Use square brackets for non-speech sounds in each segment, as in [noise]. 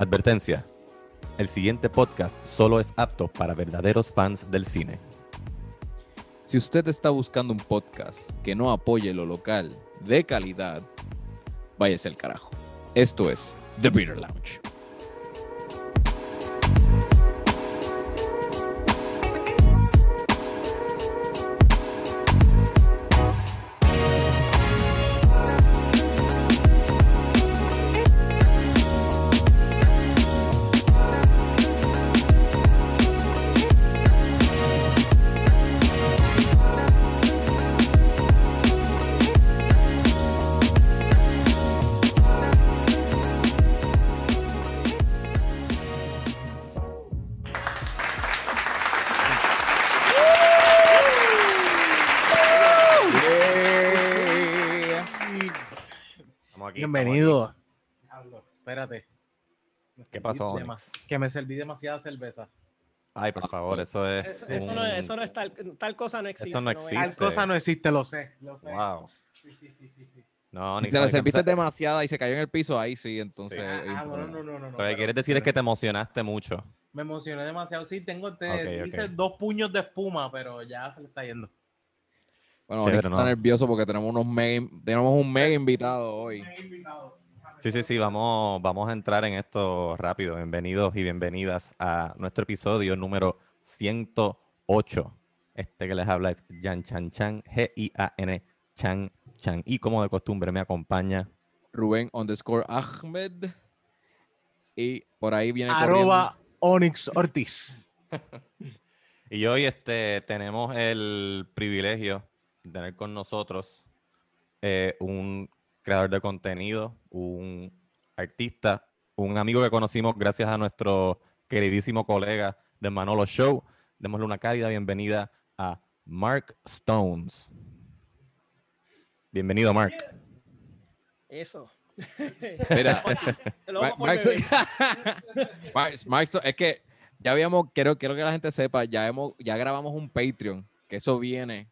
Advertencia. El siguiente podcast solo es apto para verdaderos fans del cine. Si usted está buscando un podcast que no apoye lo local de calidad, váyase al carajo. Esto es The Beer Lounge. Pasó, Que me serví demasiada cerveza. Ay, por favor, eso es. Eso, eso no, eso no es tal, tal cosa no existe. no. Tal cosa no existe, lo sé. Lo sé. Wow. Sí, sí, sí, sí, sí. No, Si ni te la serviste demasiada y se cayó en el piso, ahí sí, entonces. Ah, bueno, problema. no, no, no, no. Lo que pero- quieres decir es que te emocionaste mucho. Me emocioné demasiado. Sí, tengo. Te, hice dos puños de espuma, pero ya se le está yendo. Bueno, Chévere, está ¿no? nervioso porque tenemos unos mega, tenemos un mega invitado hoy. Sí, sí, sí, vamos, vamos a entrar en esto rápido. Bienvenidos y bienvenidas a nuestro episodio número 108. Este que les habla es Jan Chan Chan, G-I-A-N Chan Chan. Y como de costumbre me acompaña Rubén underscore Ahmed. Y por ahí viene Arroba Onyx Ortiz. [laughs] Y hoy este, tenemos el privilegio de tener con nosotros eh, un creador de contenido, un artista, un amigo que conocimos gracias a nuestro queridísimo colega de Manolo Show. Démosle una cálida bienvenida a Mark Stones. Bienvenido, Mark. Eso. Mira, [laughs] [laughs] Mark-. Mark- Mark es que ya habíamos, quiero, quiero que la gente sepa, ya hemos, ya grabamos un Patreon, que eso viene.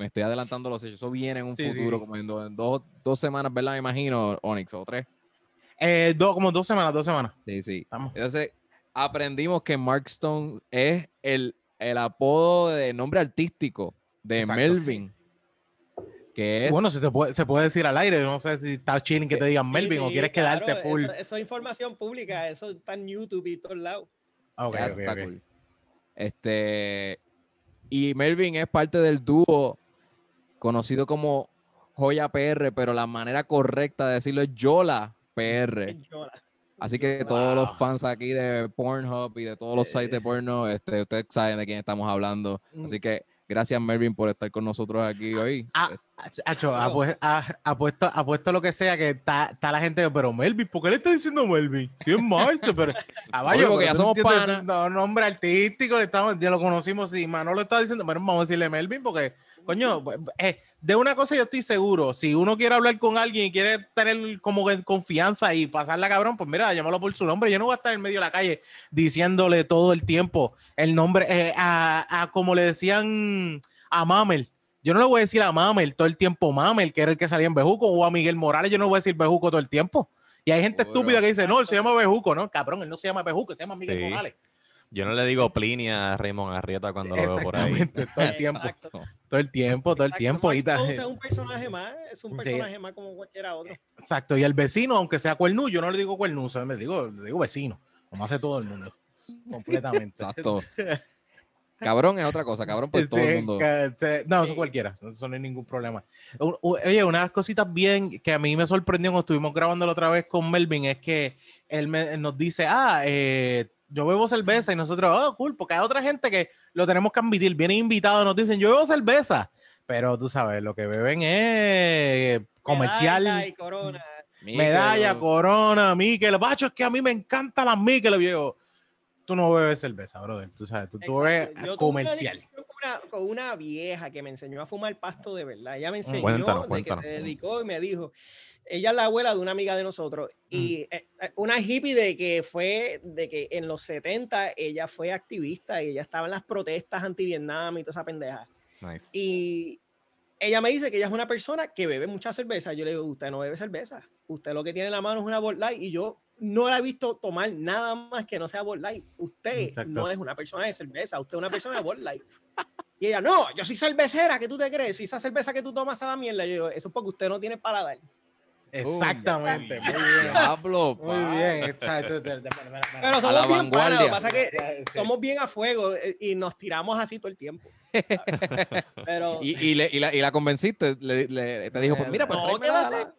Me estoy adelantando los hechos, eso viene en un Sí, futuro, sí. como en, do- en dos, dos semanas, ¿verdad? Me imagino, Onyx, o tres. Eh, do- como dos semanas, dos semanas. Sí, sí. Estamos. Entonces, aprendimos que Mark Stone es el, el apodo de nombre artístico de Exacto, Melvin. Que es. Bueno, si se puede, se puede decir al aire. No sé si está chilling que te digan Sí, Melvin o quieres claro, quedarte full. Eso, eso es información pública, eso está en YouTube y todos lados. Ok, Ya ok, está cool. Este. Y Melvin es parte del dúo conocido como Joya PR, pero la manera correcta de decirlo es Yola PR. [laughs] Yola. Así que todos los fans aquí de Pornhub y de todos los sites de porno, este, ustedes saben de quién estamos hablando. Mm. Así que gracias Melvin por estar con nosotros aquí hoy. Ah, Acho, Claro. apue- a- apuesto, apuesto lo que sea que está, está la gente, pero Melvin, ¿por qué le está diciendo Melvin? Si es Marce, pero [laughs] caballo, porque ya somos panas. No, nombre artístico, le estamos, ya lo conocimos, si Manolo está diciendo, pero vamos a decirle Melvin, porque, coño, eh, de una cosa yo estoy seguro, si uno quiere hablar con alguien y quiere tener como confianza y pasarla cabrón, pues mira, llámalo por su nombre, yo no voy a estar en medio de la calle diciéndole todo el tiempo el nombre, eh, a, a como le decían a Mamel. Yo no le voy a decir a Mamel todo el tiempo Mamel, que era el que salía en Bejuco, o a Miguel Morales, yo no le voy a decir Bejuco todo el tiempo. Y hay gente estúpida que dice, no, él se llama Bejuco, ¿no? Cabrón, él no se llama Bejuco, se llama Miguel Sí. Morales. Yo no le digo Plinia a Raymond Arrieta cuando lo veo por ahí. Todo el tiempo, Exacto. todo el tiempo, todo el Exacto, tiempo. Stone es un personaje más, es un personaje más como cualquiera otro. Exacto, y el vecino, aunque sea cuernú, yo no le digo cuernú, o sea, le digo, le digo vecino, como hace todo el mundo, completamente. Exacto. [laughs] Cabrón es otra cosa, cabrón, pues todo el mundo. que te- no, eso Sí. cualquiera, eso no hay ningún problema. Oye, una de las cositas bien que a mí me sorprendió cuando estuvimos grabando la otra vez con Melvin es que él, me- él nos dice, ah, eh, yo bebo cerveza y nosotros, oh, cool, porque hay otra gente que lo tenemos que admitir, vienen invitados, nos dicen, yo bebo cerveza, pero tú sabes, lo que beben es comercial, Medalla y corona. medalla, Mikel, corona, Mikel, bacho, es que a mí me encanta las Mikel, viejo. Tú no bebes cerveza, brother, tú sabes, tú, tú bebes. Yo tuve una comercial. Con una, con una vieja que me enseñó a fumar pasto de verdad. Ella me enseñó Cuéntanos, de cuéntanos. que se dedicó y me dijo, ella es la abuela de una amiga de nosotros Mm. y eh, eh, una hippie de que fue, de que en los 70 ella fue activista y ella estaba en las protestas anti-Vietnam y toda esa pendeja. Nice. Y ella me dice que ella es una persona que bebe mucha cerveza. Yo le digo, usted no bebe cerveza. Usted lo que tiene en la mano es una Bud Light. Y yo no la he visto tomar nada más que no sea Bud Light. Usted Exacto. no es una persona de cerveza, usted es una persona de Bud Light. Y ella, no, yo soy cervecera, ¿qué tú te crees? Si esa cerveza que tú tomas sabe a mierda, yo digo, eso es porque usted no tiene paladar. Exactamente, muy bien. Diablo, Muy bien, exacto. Pero la somos bien que pasa es que Sí. somos bien a fuego eh, y nos tiramos así todo el tiempo. [laughs] Pero Y, y, le- y la, y la convenciste, le, le- te dijo, pues mira, pues no, ¿qué va a la- hacer?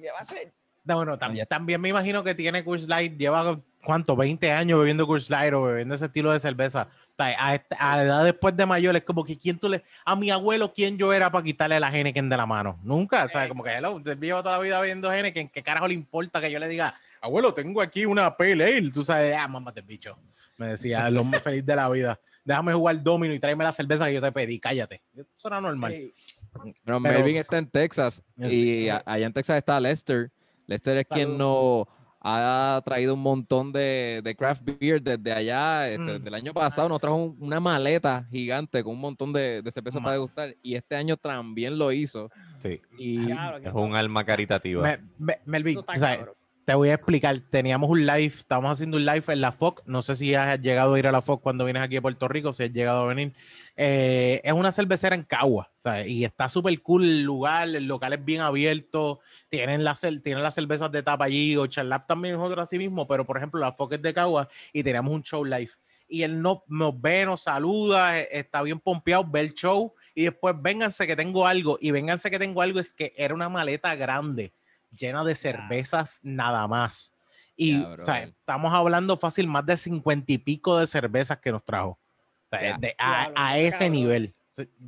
¿Qué va a hacer? No, bueno, también, también me imagino que tiene Coors Light, lleva cuánto, 20 años bebiendo Coors Light o bebiendo ese estilo de cerveza. A, esta- a la edad después de mayor es como que quién tú le, a mi abuelo, ¿quién yo era para quitarle la Heineken de la mano? Nunca, o sea, como que hello, usted lleva toda la vida bebiendo Heineken, ¿qué carajo le importa que yo le diga, abuelo, tengo aquí una Pale Ale? Tú sabes, ah, mámate bicho. Me decía, el hombre feliz de la vida. Déjame jugar domino y tráeme la cerveza que yo te pedí, cállate. Eso era normal. Eh, Pero Pero- Melvin está en Texas y Sí. a- allá en Texas está Lester. Lester es quien nos ha traído un montón de, de craft beer desde allá. este, Mm. desde el año pasado nos trajo un- una maleta gigante con un montón de, de cerveza Ma- para degustar y este año también lo hizo. Sí, Y claro es un alma caritativa. Me- me- Melvin, tú sabes, cabrón. Te voy a explicar. Teníamos un live, estamos haciendo un live en la FOC. No sé si has llegado a ir a la FOC cuando vienes aquí a Puerto Rico, si has llegado a venir. Eh, es una cervecera en Cagua, ¿sabes? Y está súper cool el lugar, el local es bien abierto. Tienen, cel- tienen las cervezas de tapa allí, o Charlap también es otro así mismo, pero por ejemplo, la FOC es de Cagua y teníamos un show live. Y él no, nos ve, nos saluda, eh, está bien pompeado, ve el show y después vénganse que tengo algo. Y vénganse que tengo algo es que era una maleta grande llena de cervezas nada más. Y Ya, o sea, estamos hablando fácil más de cincuenta y pico de cervezas que nos trajo. O sea, Ya. de- a, ese nivel.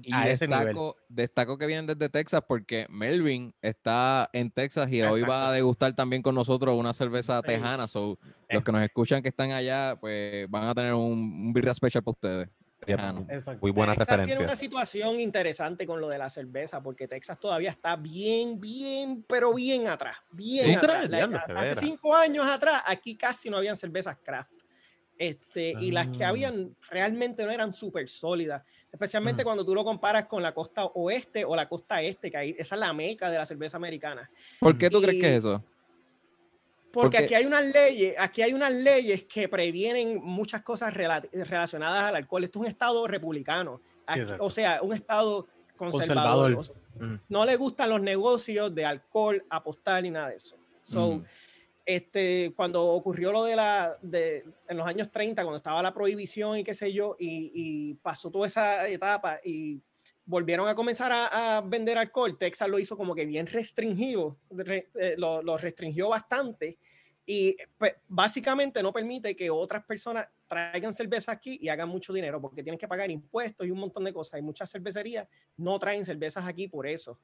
Y A ese nivel. destaco, destaco que vienen desde Texas porque Melvin está en Texas y hoy va a degustar también con nosotros una cerveza tejana. So, los que nos escuchan que están allá, pues van a tener un, un birra special para ustedes. Exacto. Muy buenas Texas tiene una situación interesante con lo de la cerveza, porque Texas todavía está bien, bien, pero bien atrás. Bien Sí, atrás. La- de hace cinco años atrás, aquí casi no habían cervezas craft. Este, Y las que Ah. habían realmente no eran súper sólidas, especialmente Mm. cuando tú lo comparas con la costa oeste o la costa este, que ahí, esa es la meca de la cerveza americana. ¿Por qué tú crees que Y- es eso? Porque Porque- aquí hay unas leyes, aquí hay unas leyes que previenen muchas cosas rela- relacionadas al alcohol. Esto es un estado republicano, Aquí- o sea, un estado conservador. Conservador. O sea, Mm. no le gustan los negocios de alcohol, apostar ni nada de eso. So, Mm. este, cuando ocurrió lo de la, de, en los años 30, cuando estaba la prohibición y qué sé yo, y, y pasó toda esa etapa y volvieron a comenzar a, a vender alcohol, Texas lo hizo como que bien restringido, re- eh, lo, lo restringió bastante y pues, básicamente no permite que otras personas traigan cerveza aquí y hagan mucho dinero porque tienen que pagar impuestos y un montón de cosas. Hay muchas cervecerías no traen cervezas aquí por eso.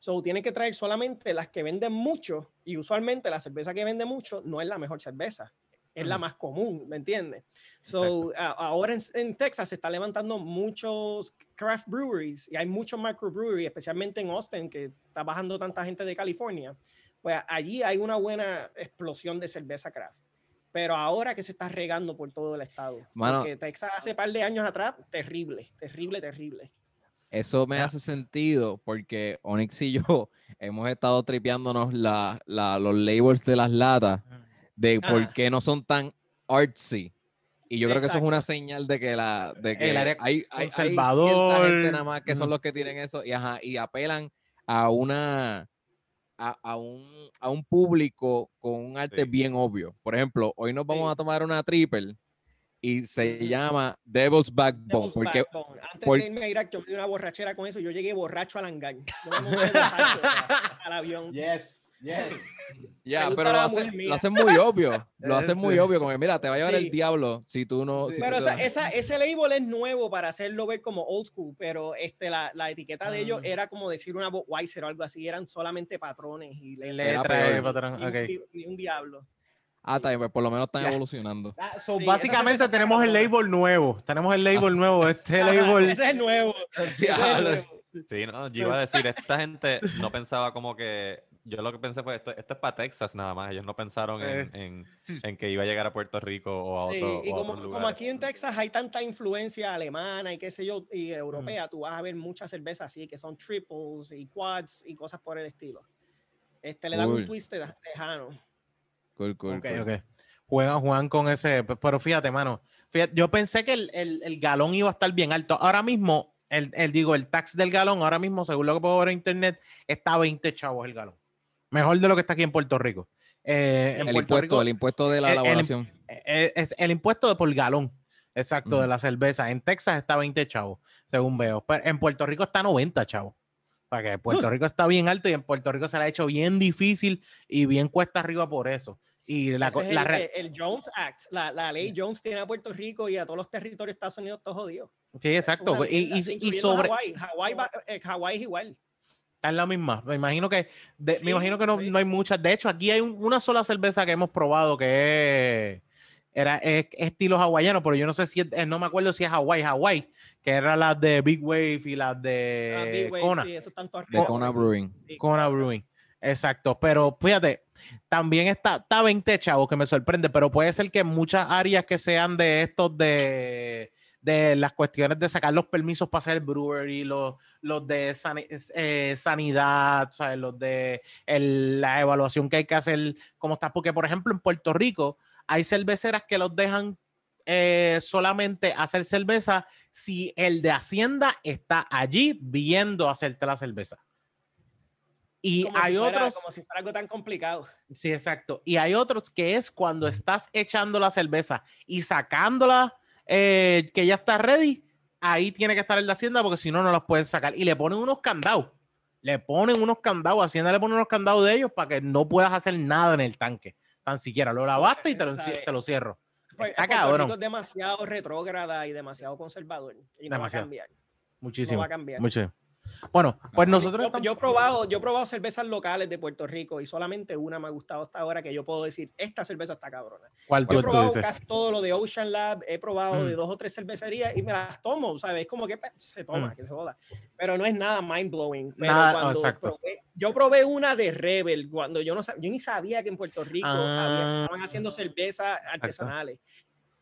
So, tienen que traer solamente las que venden mucho y usualmente la cerveza que vende mucho no es la mejor cerveza, es la más común, ¿me entiendes? So, a- ahora en, en Texas se está levantando muchos craft breweries y hay muchos microbreweries, especialmente en Austin, que está bajando tanta gente de California. Pues allí hay una buena explosión de cerveza craft. Pero ahora que se está regando por todo el estado. Mano. porque Texas hace par de años atrás, terrible, terrible, terrible. Eso me Ah. hace sentido porque Onyx y yo [laughs] hemos estado tripeándonos la, la- los labels de las latas de por Ajá. qué no son tan artsy. Y yo creo que eso es una Exacto. señal de que la de que El área hay, hay- hay cierta conservador. gente nada más que son los que tienen eso y, ajá, y apelan a una a, a un, a un público con un arte Sí. bien obvio. Por ejemplo, hoy nos vamos Sí. a tomar una triple y se llama Devil's Backbone Devil's porque Backbone. Antes por- de irme a Irak, yo me di una borrachera con eso. Yo llegué borracho al hangar. [laughs] [laughs] Yo me al avión. Yes, yes. [laughs] Ya, gusta pero lo hacen, lo muy obvio. [laughs] Lo hacen muy Este. obvio. Como que, mira, te va a llevar Sí. el diablo si tú no. Sí. si Pero tú esa, te- esa- ese label es nuevo para hacerlo ver como old school, pero este, la, la etiqueta de ellos Ah. era como decir una Budweiser o algo así, eran solamente patrones y le- Letra, peor. eh, patrón, ni un ok. di- ni un diablo. Ah, está bien, pues por lo menos están Ya. evolucionando. Ah, so, Sí, básicamente cerveza tenemos el label nuevo. Tenemos el label nuevo. Este [laughs] label. Ese es es nuevo. Sí, no, yo iba a decir, esta gente no pensaba como que. Yo lo que pensé fue esto, esto es para Texas nada más. Ellos no pensaron en, en, sí. en que iba a llegar a Puerto Rico o a, Sí, otro, y o a como, otros como aquí en Texas hay tanta influencia alemana y qué sé yo, y europea, tú vas a ver muchas cervezas así que son triples y quads y cosas por el estilo. Este le dan Cool. un twist tejano. Cool, cool, Ok, cool. ok. Juegan, juegan con ese. pe- Pero fíjate, mano. fíjate, yo pensé que el, el- el galón iba a estar bien alto. Ahora mismo, el, el- digo, el tax del galón, ahora mismo, según lo que puedo ver en internet, está a 20 chavos el galón. Mejor de lo que está aquí en Puerto Rico. Eh, en El Puerto impuesto, Rico, el impuesto de la el- el- elaboración. eh, es el impuesto por galón. Exacto, de la cerveza. En Texas está 20 chavos, según veo. Pero en Puerto Rico está 90 chavos. Para que [laughs] Puerto Rico está bien alto y en Puerto Rico se le ha hecho bien difícil y bien cuesta arriba por eso. Y la, es la el, el- el Jones Act, la, la ley Jones tiene a Puerto Rico y a todos los territorios de Estados Unidos todos jodidos. Sí, Es exacto. una Y, y- y sobre. Hawái. Hawái, va- eh, Hawái es igual. Está en la misma. Me imagino que. de- Sí, me imagino que no, sí. no hay muchas. De hecho, aquí hay un- una sola cerveza que hemos probado que es. Era es, estilo hawaiano, pero yo no sé si es- eh, no me acuerdo si es Hawaii, Hawaii, que era las de Big Wave y las Ah, de Big Wave, Kona. sí, eso están todos De Kona Brewing. Kona Brewing. Exacto, pero fíjate, también está, está 20 chavos que me sorprende, pero puede ser que muchas áreas que sean de estos de, de las cuestiones de sacar los permisos para hacer brewery, los, los de sani- eh, sanidad, ¿sabes? los de el- la evaluación que hay que hacer, cómo está, porque por ejemplo en Puerto Rico hay cerveceras que los dejan eh, solamente hacer cerveza si el de Hacienda está allí viendo hacerte la cerveza. Y Como hay si fuera- otros, Como si fuera algo tan complicado. sí, exacto. Y hay otros que es cuando estás echando la cerveza y sacándola, eh, que ya está ready, ahí tiene que estar el de Hacienda porque si no, no las pueden sacar. Y le ponen unos candados. Le ponen unos candados, Hacienda le pone unos candados de ellos para que no puedas hacer nada en el tanque. Tan siquiera lo lavaste y te lo, lo cierro. Pues, Está Puerto cabrón. Es demasiado retrógrada y demasiado conservador. Y no Demasiado. va a cambiar. No Muchísimo. va a cambiar. Mucho. Bueno, pues nosotros Yo, estamos- yo he probado, yo he probado cervezas locales de Puerto Rico y solamente una me ha gustado hasta ahora que yo puedo decir, esta cerveza está cabrona. ¿Cuál Yo tú, he tú probado dices? casi todo lo de Ocean Lab, he probado de Mm. dos o tres cervecerías y me las tomo, ¿sabes? Es como que pues, se toma, Mm. que se joda. Pero no es nada mind blowing. Pero Nada, cuando exacto. probé- yo probé una de Rebel cuando yo no yo ni sabía que en Puerto Rico había- Ah. estaban haciendo cervezas artesanales.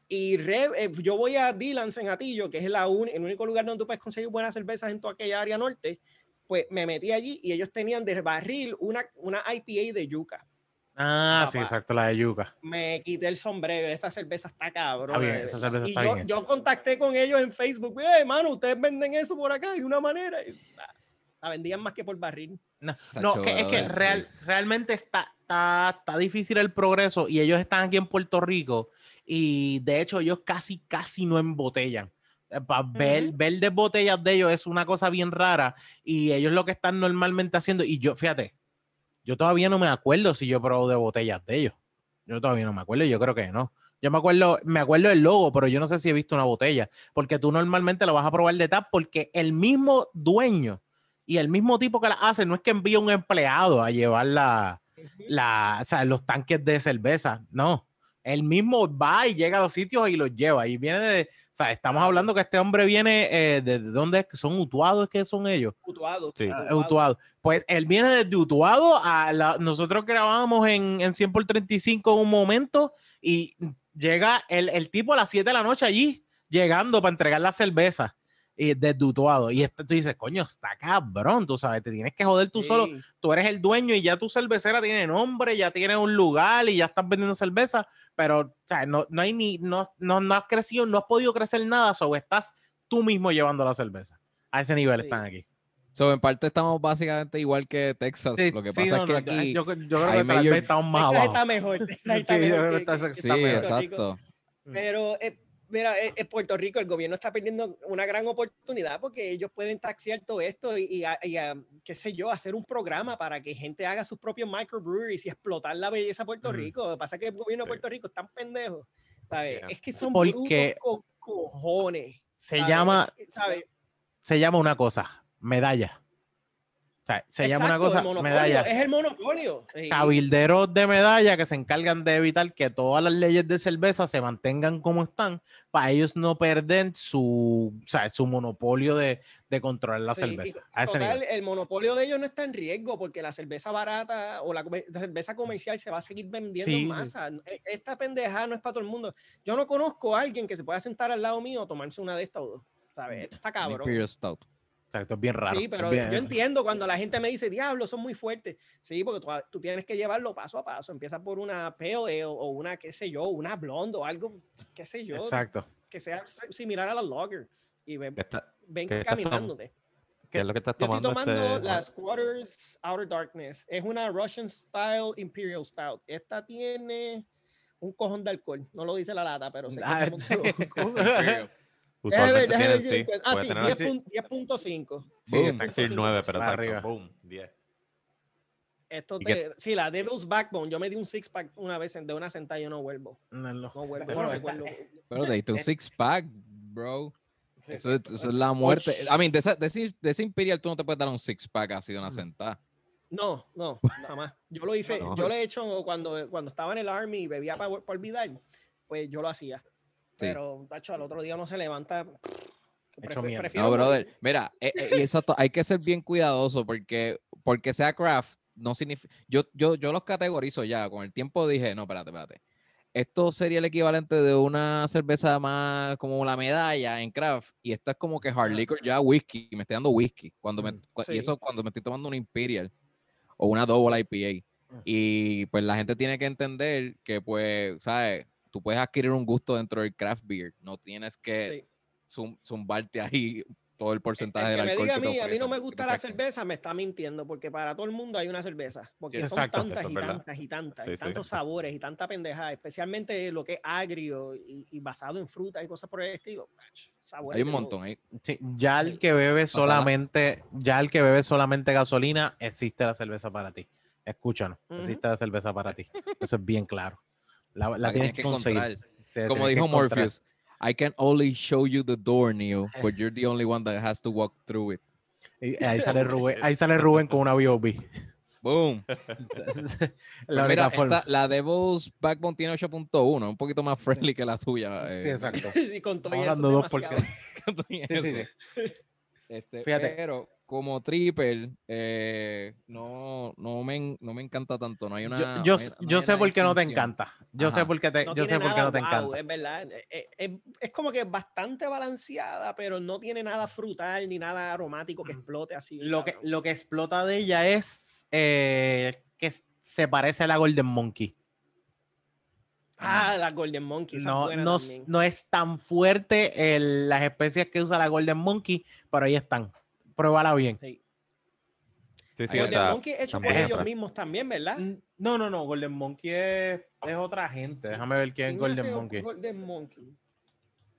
Y Re- eh, yo voy a Dylan's en Atillo, que es la un- el único lugar donde tú puedes conseguir buenas cervezas en toda aquella área norte. Pues me metí allí y ellos tenían de barril una, una IPA de yuca. Ah, sí, Papá. exacto, la de yuca. Me quité el sombrero. Esta cerveza está cabrón. Está bien, esa cerveza y está yo, bien yo contacté con ellos en Facebook. Eh, mano, ustedes venden eso por acá de una manera. Y, nah, la vendían más que por barril. No, no, que, es que real, realmente está, está, está difícil el progreso y ellos están aquí en Puerto Rico y de hecho ellos casi, casi no embotellan. Eh, pa- ver, ver de botellas de ellos es una cosa bien rara y ellos lo que están normalmente haciendo, y yo, fíjate, yo todavía no me acuerdo si yo probé de botellas de ellos. Yo todavía no me acuerdo, yo creo que no. Yo me acuerdo, me acuerdo del logo, pero yo no sé si he visto una botella, porque tú normalmente lo vas a probar de tap porque el mismo dueño y el mismo tipo que la hace no es que envía un empleado a llevar la, la, o sea, los tanques de cerveza, no. Él mismo va y llega a los sitios y los lleva. Y viene de, o sea, estamos hablando que este hombre viene eh, de, de dónde es que son Utuados, es que son ellos. Utuado. Sí. Ah, Utuado. Pues él viene desde Utuado a la, nosotros grabábamos en, en 100 por 35 en un momento y llega el, el tipo a las 7 de la noche allí, llegando para entregar la cerveza y desde Utuado. Y este, tú dices, coño, está cabrón, tú sabes, te tienes que joder tú solo. Sí. Tú eres el dueño y ya tu cervecera tiene nombre, ya tiene un lugar y ya estás vendiendo cerveza, pero o sea, no, no hay ni, no, no, no has crecido, no has podido crecer nada, o estás tú mismo llevando la cerveza. A ese nivel Sí. están aquí. So, en parte estamos básicamente igual que Texas. Sí, lo que sí, pasa no, es que no, aquí. yo, yo creo hay que mayor- estamos más Texas abajo. [laughs] está mejor. Está Sí, yo mejor creo que que- que- está sí, mejor. Exacto. Pero, eh, mira, eh, en Puerto Rico el gobierno está perdiendo una gran oportunidad porque ellos pueden taxiar todo esto y, y a- y a, qué sé yo, hacer un programa para que gente haga sus propios microbreweries y explotar la belleza de Puerto Ujú. Rico. Lo que pasa es que el gobierno de Puerto Rico es tan pendejo. ¿sabes? Yeah. Es que son Porque- brutos con cojones. Se ¿sabes? llama, ¿sabes? se llama una cosa, medalla. O sea, se llama una Exacto, cosa, medalla. Es el monopolio. Sí. Cabilderos de medalla que se encargan de evitar que todas las leyes de cerveza se mantengan como están para ellos no perder su, o sea, su monopolio de, de controlar la Sí, cerveza. y A ese total, el monopolio de ellos no está en riesgo porque la cerveza barata o la, la cerveza comercial se va a seguir vendiendo Sí, en masa. E- Esta pendejada no es para todo el mundo. Yo no conozco a alguien que se pueda sentar al lado mío a tomarse una de estas o dos. ¿sabes? Esto está cabrón. Imperial Stout. Exacto, es bien raro. Sí, pero bien- yo entiendo cuando la gente me dice, diablo, son muy fuertes. Sí, porque tú, tú tienes que llevarlo paso a paso. Empieza por una pale ale o una, qué sé yo, una blonde o algo, qué sé yo, Exacto. que sea si- similar a la lager. Y ven, ¿Qué, está- ven caminándote. qué es lo que estás Yo estoy tomando? tomando este, la Squatters Outer Darkness. Es una Russian Style Imperial Stout. Esta tiene un cojón de alcohol. No lo dice la lata, pero Ah, como- [laughs] Usualmente Déjame ver, tienen, déjame sí. Ah, sí, tener 10 así. pun- 10.5. Sí, exacto. decir 9, pero Para exacto. arriba. Boom, 10. Esto ¿Y te, sí, la Devil's Backbone. Yo me di un six pack una vez de una sentada y yo no vuelvo. No, no. No vuelvo. No recuerdo. Pero te diste un Eh, six pack, bro. Sí, Eso, es, eso es la muerte. I mean, de, esa- de ese, de ese Imperial tú no te puedes dar un six pack así de una sentada. No, no, jamás. Yo lo hice, No. yo lo he hecho cuando, cuando estaba en el Army y bebía para, olvidar, pues yo lo hacía. Pero, tacho, al otro día uno se levanta. Prefiero No, morir. brother. Mira, eh, eh, exacto, hay que ser bien cuidadoso porque porque sea craft no significa. Yo, yo, yo los categorizo ya. Con el tiempo dije, no, espérate, espérate. Esto sería el equivalente de una cerveza más como la medalla en craft. Y esta es como que hard liquor ya whisky. Me estoy dando whisky. Cuando me, Mm, sí. Y eso cuando me estoy tomando una Imperial o una Double IPA. Mm. Y pues la gente tiene que entender que, pues, ¿sabes? Tú puedes adquirir un gusto dentro del craft beer. No tienes que Sí. zum- zumbarte ahí todo el porcentaje El del que me alcohol. diga a que te mí, a mí no me gusta la cerveza, me está mintiendo, porque para todo el mundo hay una cerveza. Porque son exacto, tantas es y tantas y tantas, Sí, y sí. tantos sabores y tanta pendejada, especialmente lo que es agrio y, y basado en fruta y cosas por el estilo. sabores Hay un montón ahí. Sí, ya el que bebe solamente, ya el que bebe solamente gasolina, existe la cerveza para ti. Escúchanos, Ujú. existe la cerveza para ti. Eso es bien claro. La, la La tienes tienes que que conseguir. encontrar. Se Como dijo. Morpheus, I can only show you the door, Neo, [laughs] but you're the only one that has to walk through it. Y ahí sale [laughs] Rubén, ahí sale Rubén con una B.O.B. Boom. [laughs] la Pues mira, esta- la Devil's Backbone tiene 8.1, un poquito más friendly que la tuya. Sí, eh, exacto. Sí, con todo y Estamos eso hablando es 2%. demasiado. con todo y Sí, sí, eso. sí. Este, Fíjate. Pero como triple, eh, no, no, me, no me encanta tanto. No hay una. Yo, no yo, hay- no yo sé por qué no te encanta. Yo sé por qué te, No yo sé por qué no te wow, encanta. Es verdad. eh, eh, Es, es como que bastante balanceada, pero no tiene nada frutal ni nada aromático que explote así. Lo que, lo que explota de ella es eh, que se parece a la Golden Monkey. Ah, la Golden Monkey. No, no, no es tan fuerte el- las especies que usa la Golden Monkey, pero ahí están. Pruébala bien. Sí. Sí, sí, Ahí o Golden sea, Monkey hecho por ellos mismos también, ¿verdad? No, no, no. Golden Monkey es, es otra gente. Déjame ver quién es ¿Quién Golden Monkey. Golden Monkey.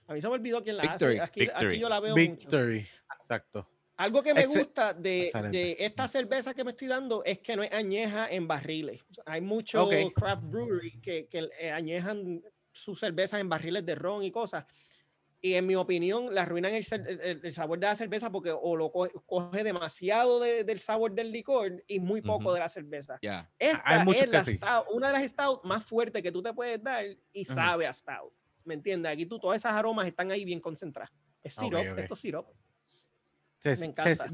A mí se me olvidó quién la Victory, hace. Aquí, aquí Victory. yo la veo mucho. Victory. Exacto. Algo que me gusta de, de esta cerveza que me estoy dando es que no es añeja en barriles. Hay muchos craft brewery que, que eh, añejan sus cervezas en barriles de ron y cosas. Y en mi opinión, le arruinan el, el- el- sabor de la cerveza porque o lo co- coge, demasiado de- del sabor del licor y muy poco Ujú. de la cerveza. Ya. Esta hay muchos es que la sí. stout, una de las stout más fuertes que tú te puedes dar y Ujú. sabe a stout. ¿Me entiendes? Aquí tú, todas esas aromas están ahí bien concentradas. Es sirop, ok. esto es sirop. Se- Me se- encanta.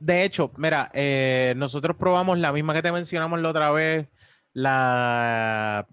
de hecho, mira, eh, nosotros probamos la misma que te mencionamos la otra vez, la,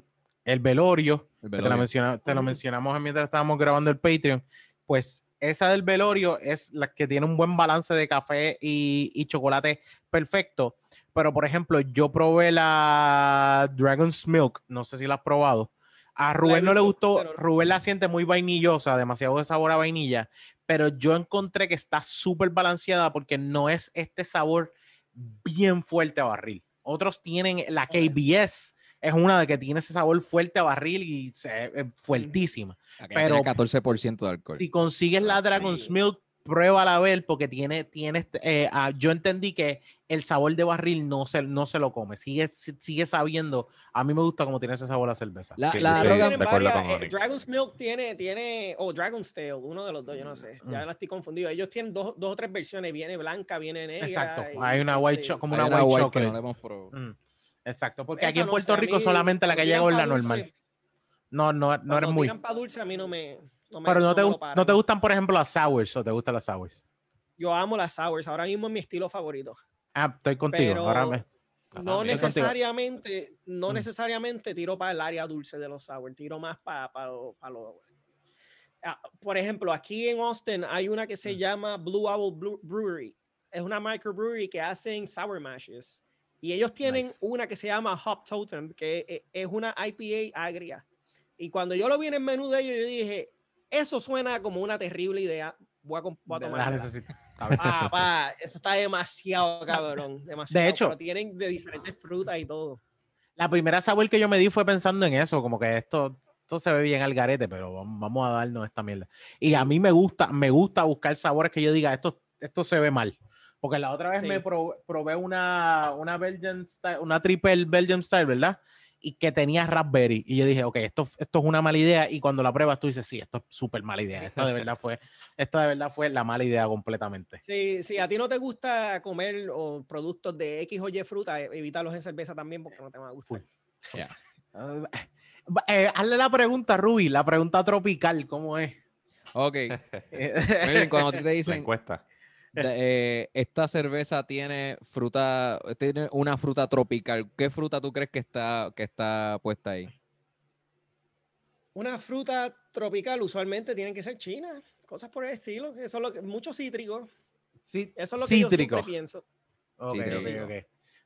el velorio. Te, la velorio. menciona- te lo mencionamos mientras estábamos grabando el Patreon. Pues esa del velorio es la que tiene un buen balance de café y, y chocolate perfecto. Pero, por ejemplo, yo probé la Dragon's Milk. No sé si la has probado. A Rubén no le gustó. Rubén la siente muy vainillosa, demasiado de sabor a vainilla. Pero yo encontré que está súper balanceada porque no es este sabor bien fuerte a barril. Otros tienen la KBS, es una de que tiene ese sabor fuerte a barril y se, es fuertísima. Aquella pero- tiene 14% de alcohol. Si consigues la Dragon's. Milk, pruébala a ver porque tiene, tiene este, eh, ah, yo entendí que el sabor de barril no se, no se lo come, sigue, si- sigue sabiendo, a mí me gusta como tiene ese sabor la cerveza. La, Sí, la varias, con eh. Dragon's Milk tiene, tiene, o Dragon's Tail, uno de los dos, yo no sé, ya Mm. la estoy confundido. Ellos tienen dos, dos o tres versiones, viene blanca, viene negra. Exacto, y- hay una white este, cho- como hay una una white white que chocolate. no le hemos probado. Mm, Exacto, porque esa aquí en no Puerto sé, a Rico mí, solamente la que llega es la dulce- normal. No, no, no eres muy. tiran pa' dulce a mí no me... No me Pero no te, me no te gustan, por ejemplo, las sours o te gustan las sours. Yo amo las sours, ahora mismo es mi estilo favorito. Ah, estoy contigo. Pero- Ahora me- No también. Necesariamente, no Mm. necesariamente tiro para el área dulce de los sour, tiro más para lo, pa lo- Ah, por ejemplo, aquí en Austin hay una que se Mm. llama Blue Owl Brewery es una microbrewery que hacen sour mashes. Y ellos tienen Nice. una que se llama Hop Totem, que e- es una IPA agria. Y cuando yo lo vi en el menú de ellos, yo dije, eso suena como una terrible idea. Voy a, voy a La tomarla". necesito. A ver. Ah, pa, eso está demasiado cabrón. Demasiado, hecho- pero tienen de diferentes frutas y todo. La primera sabor que yo me di fue pensando en eso, como que esto, esto se ve bien al garete, pero vam- vamos a darnos esta mierda. Y a mí me gusta, me gusta buscar sabores que yo diga, esto, esto se ve mal. Porque la otra vez Sí. me probé, probé una, una Belgian style, una triple Belgian style, ¿verdad? Y que tenía raspberry. Y yo dije, ok, esto, esto es una mala idea. Y cuando la pruebas, tú dices, sí, esto es súper mala idea. Esta de verdad fue, [laughs] esta de verdad fue la mala idea completamente. Si, si a ti no te gusta comer o productos de X o Y fruta, e- evítalos en cerveza también porque no te van a gustar. [laughs] Ah, eh, hazle la pregunta, Ruby, la pregunta tropical, ¿cómo es? Ok. [laughs] Eh, Melvin, cuando te La dicen, encuesta. De- eh, esta cerveza tiene fruta, tiene una fruta tropical, ¿qué fruta tú crees que está, que está puesta ahí? Una fruta tropical usualmente tienen que ser china, cosas por el estilo. Eso es lo que, mucho cítrico. Sí, Eso es lo que yo cítrico. siempre pienso. Ok, ok, Cítrico. ok.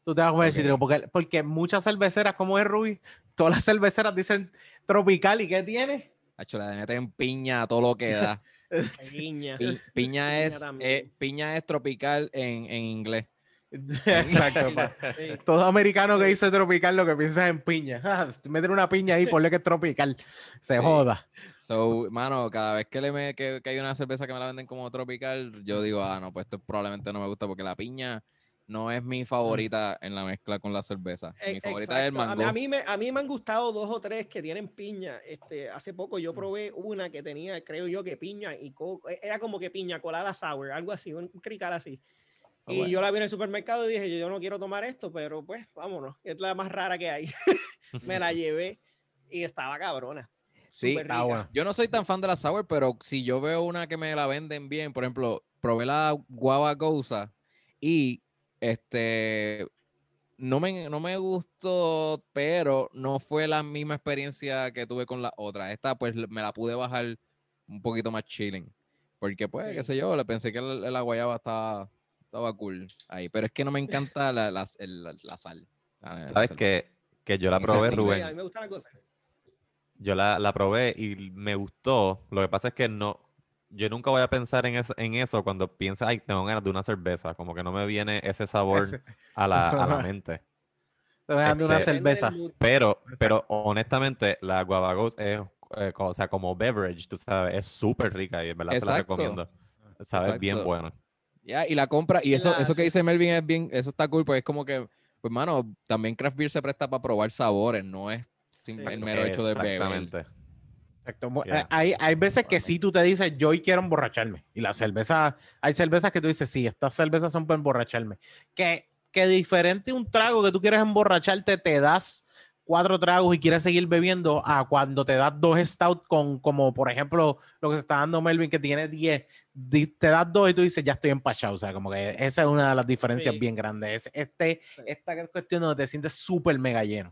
Tú te vas a comer Ok. cítrico porque, porque muchas cerveceras, como es Ruby, todas las cerveceras dicen tropical y ¿qué tiene? Hacho, le meten piña a todo lo que da. [laughs] [laughs] Piña. Pi- [laughs] piña, Piña es, eh, piña es tropical en, en inglés. Exacto. [laughs] pa. Sí. Todo americano que dice tropical lo que piensa es en piña. Ah, Meter una piña ahí, ponle que es tropical. Se Sí. joda. So, mano, cada vez que, le me, que, que hay una cerveza que me la venden como tropical, yo digo, ah, no, pues esto probablemente no me gusta porque la piña no es mi favorita en la mezcla con la cerveza. Mi E- favorita es el mango. A mí, me, a mí me han gustado dos o tres que tienen piña. Este, hace poco yo probé una que tenía, creo yo, que piña y coco. e- Era como que piña colada sour, algo así, un crical así. Ah, y bueno. yo la vi en el supermercado y dije, yo, no quiero tomar esto, pero pues vámonos, es la más rara que hay. [laughs] me la [laughs] llevé y estaba cabrona. Sí, bueno. Yo no soy tan fan de la sour, pero si yo veo una que me la venden bien, por ejemplo, probé la guava goza y este no me, no me gustó, pero no fue la misma experiencia que tuve con la otra. Esta pues me la pude bajar un poquito más chilling. Porque pues, qué sé yo, le pensé que la, la guayaba estaba, estaba cool ahí. Pero es que no me encanta la, la, el- la- la sal. la- la ¿Sabes que, que yo la probé, Sí, Rubén? a mí me gustan las cosas. Yo la, la probé y me gustó. Lo que pasa es que no, yo nunca voy a pensar en eso, en eso cuando piensa, ay, tengo ganas de una cerveza. Como que no me viene ese sabor Ese- a la, a la mente. Te voy dando una Este- Depende del cerveza. Pero, pero honestamente, la Guava Ghost es, eh, o sea, como beverage, tú sabes, es súper rica y en verdad se la Exacto. recomiendo. Sabe bien Exacto. bueno. Ya, y la compra, y eso, La- eso que sí. dice Melvin es bien, eso está cool, pues es como que, pues mano, también craft beer se presta para probar sabores, no es Sí. el mero hecho de beber. Exactamente. Exacto. Yeah. Hay, hay veces que sí tú te dices, yo hoy quiero emborracharme. Y la cerveza, hay cervezas que tú dices, sí, estas cervezas son para emborracharme. Que, que diferente un trago que tú quieres emborracharte, te das cuatro tragos y quieres seguir bebiendo a cuando te das dos stout con, como por ejemplo, lo que se está dando Melvin, que tiene 10, di- te das dos y tú dices, ya estoy empachado. O sea, como que esa es una de las diferencias Sí. bien grandes. Es- Este, Sí. esta cuestión donde te sientes súper mega lleno.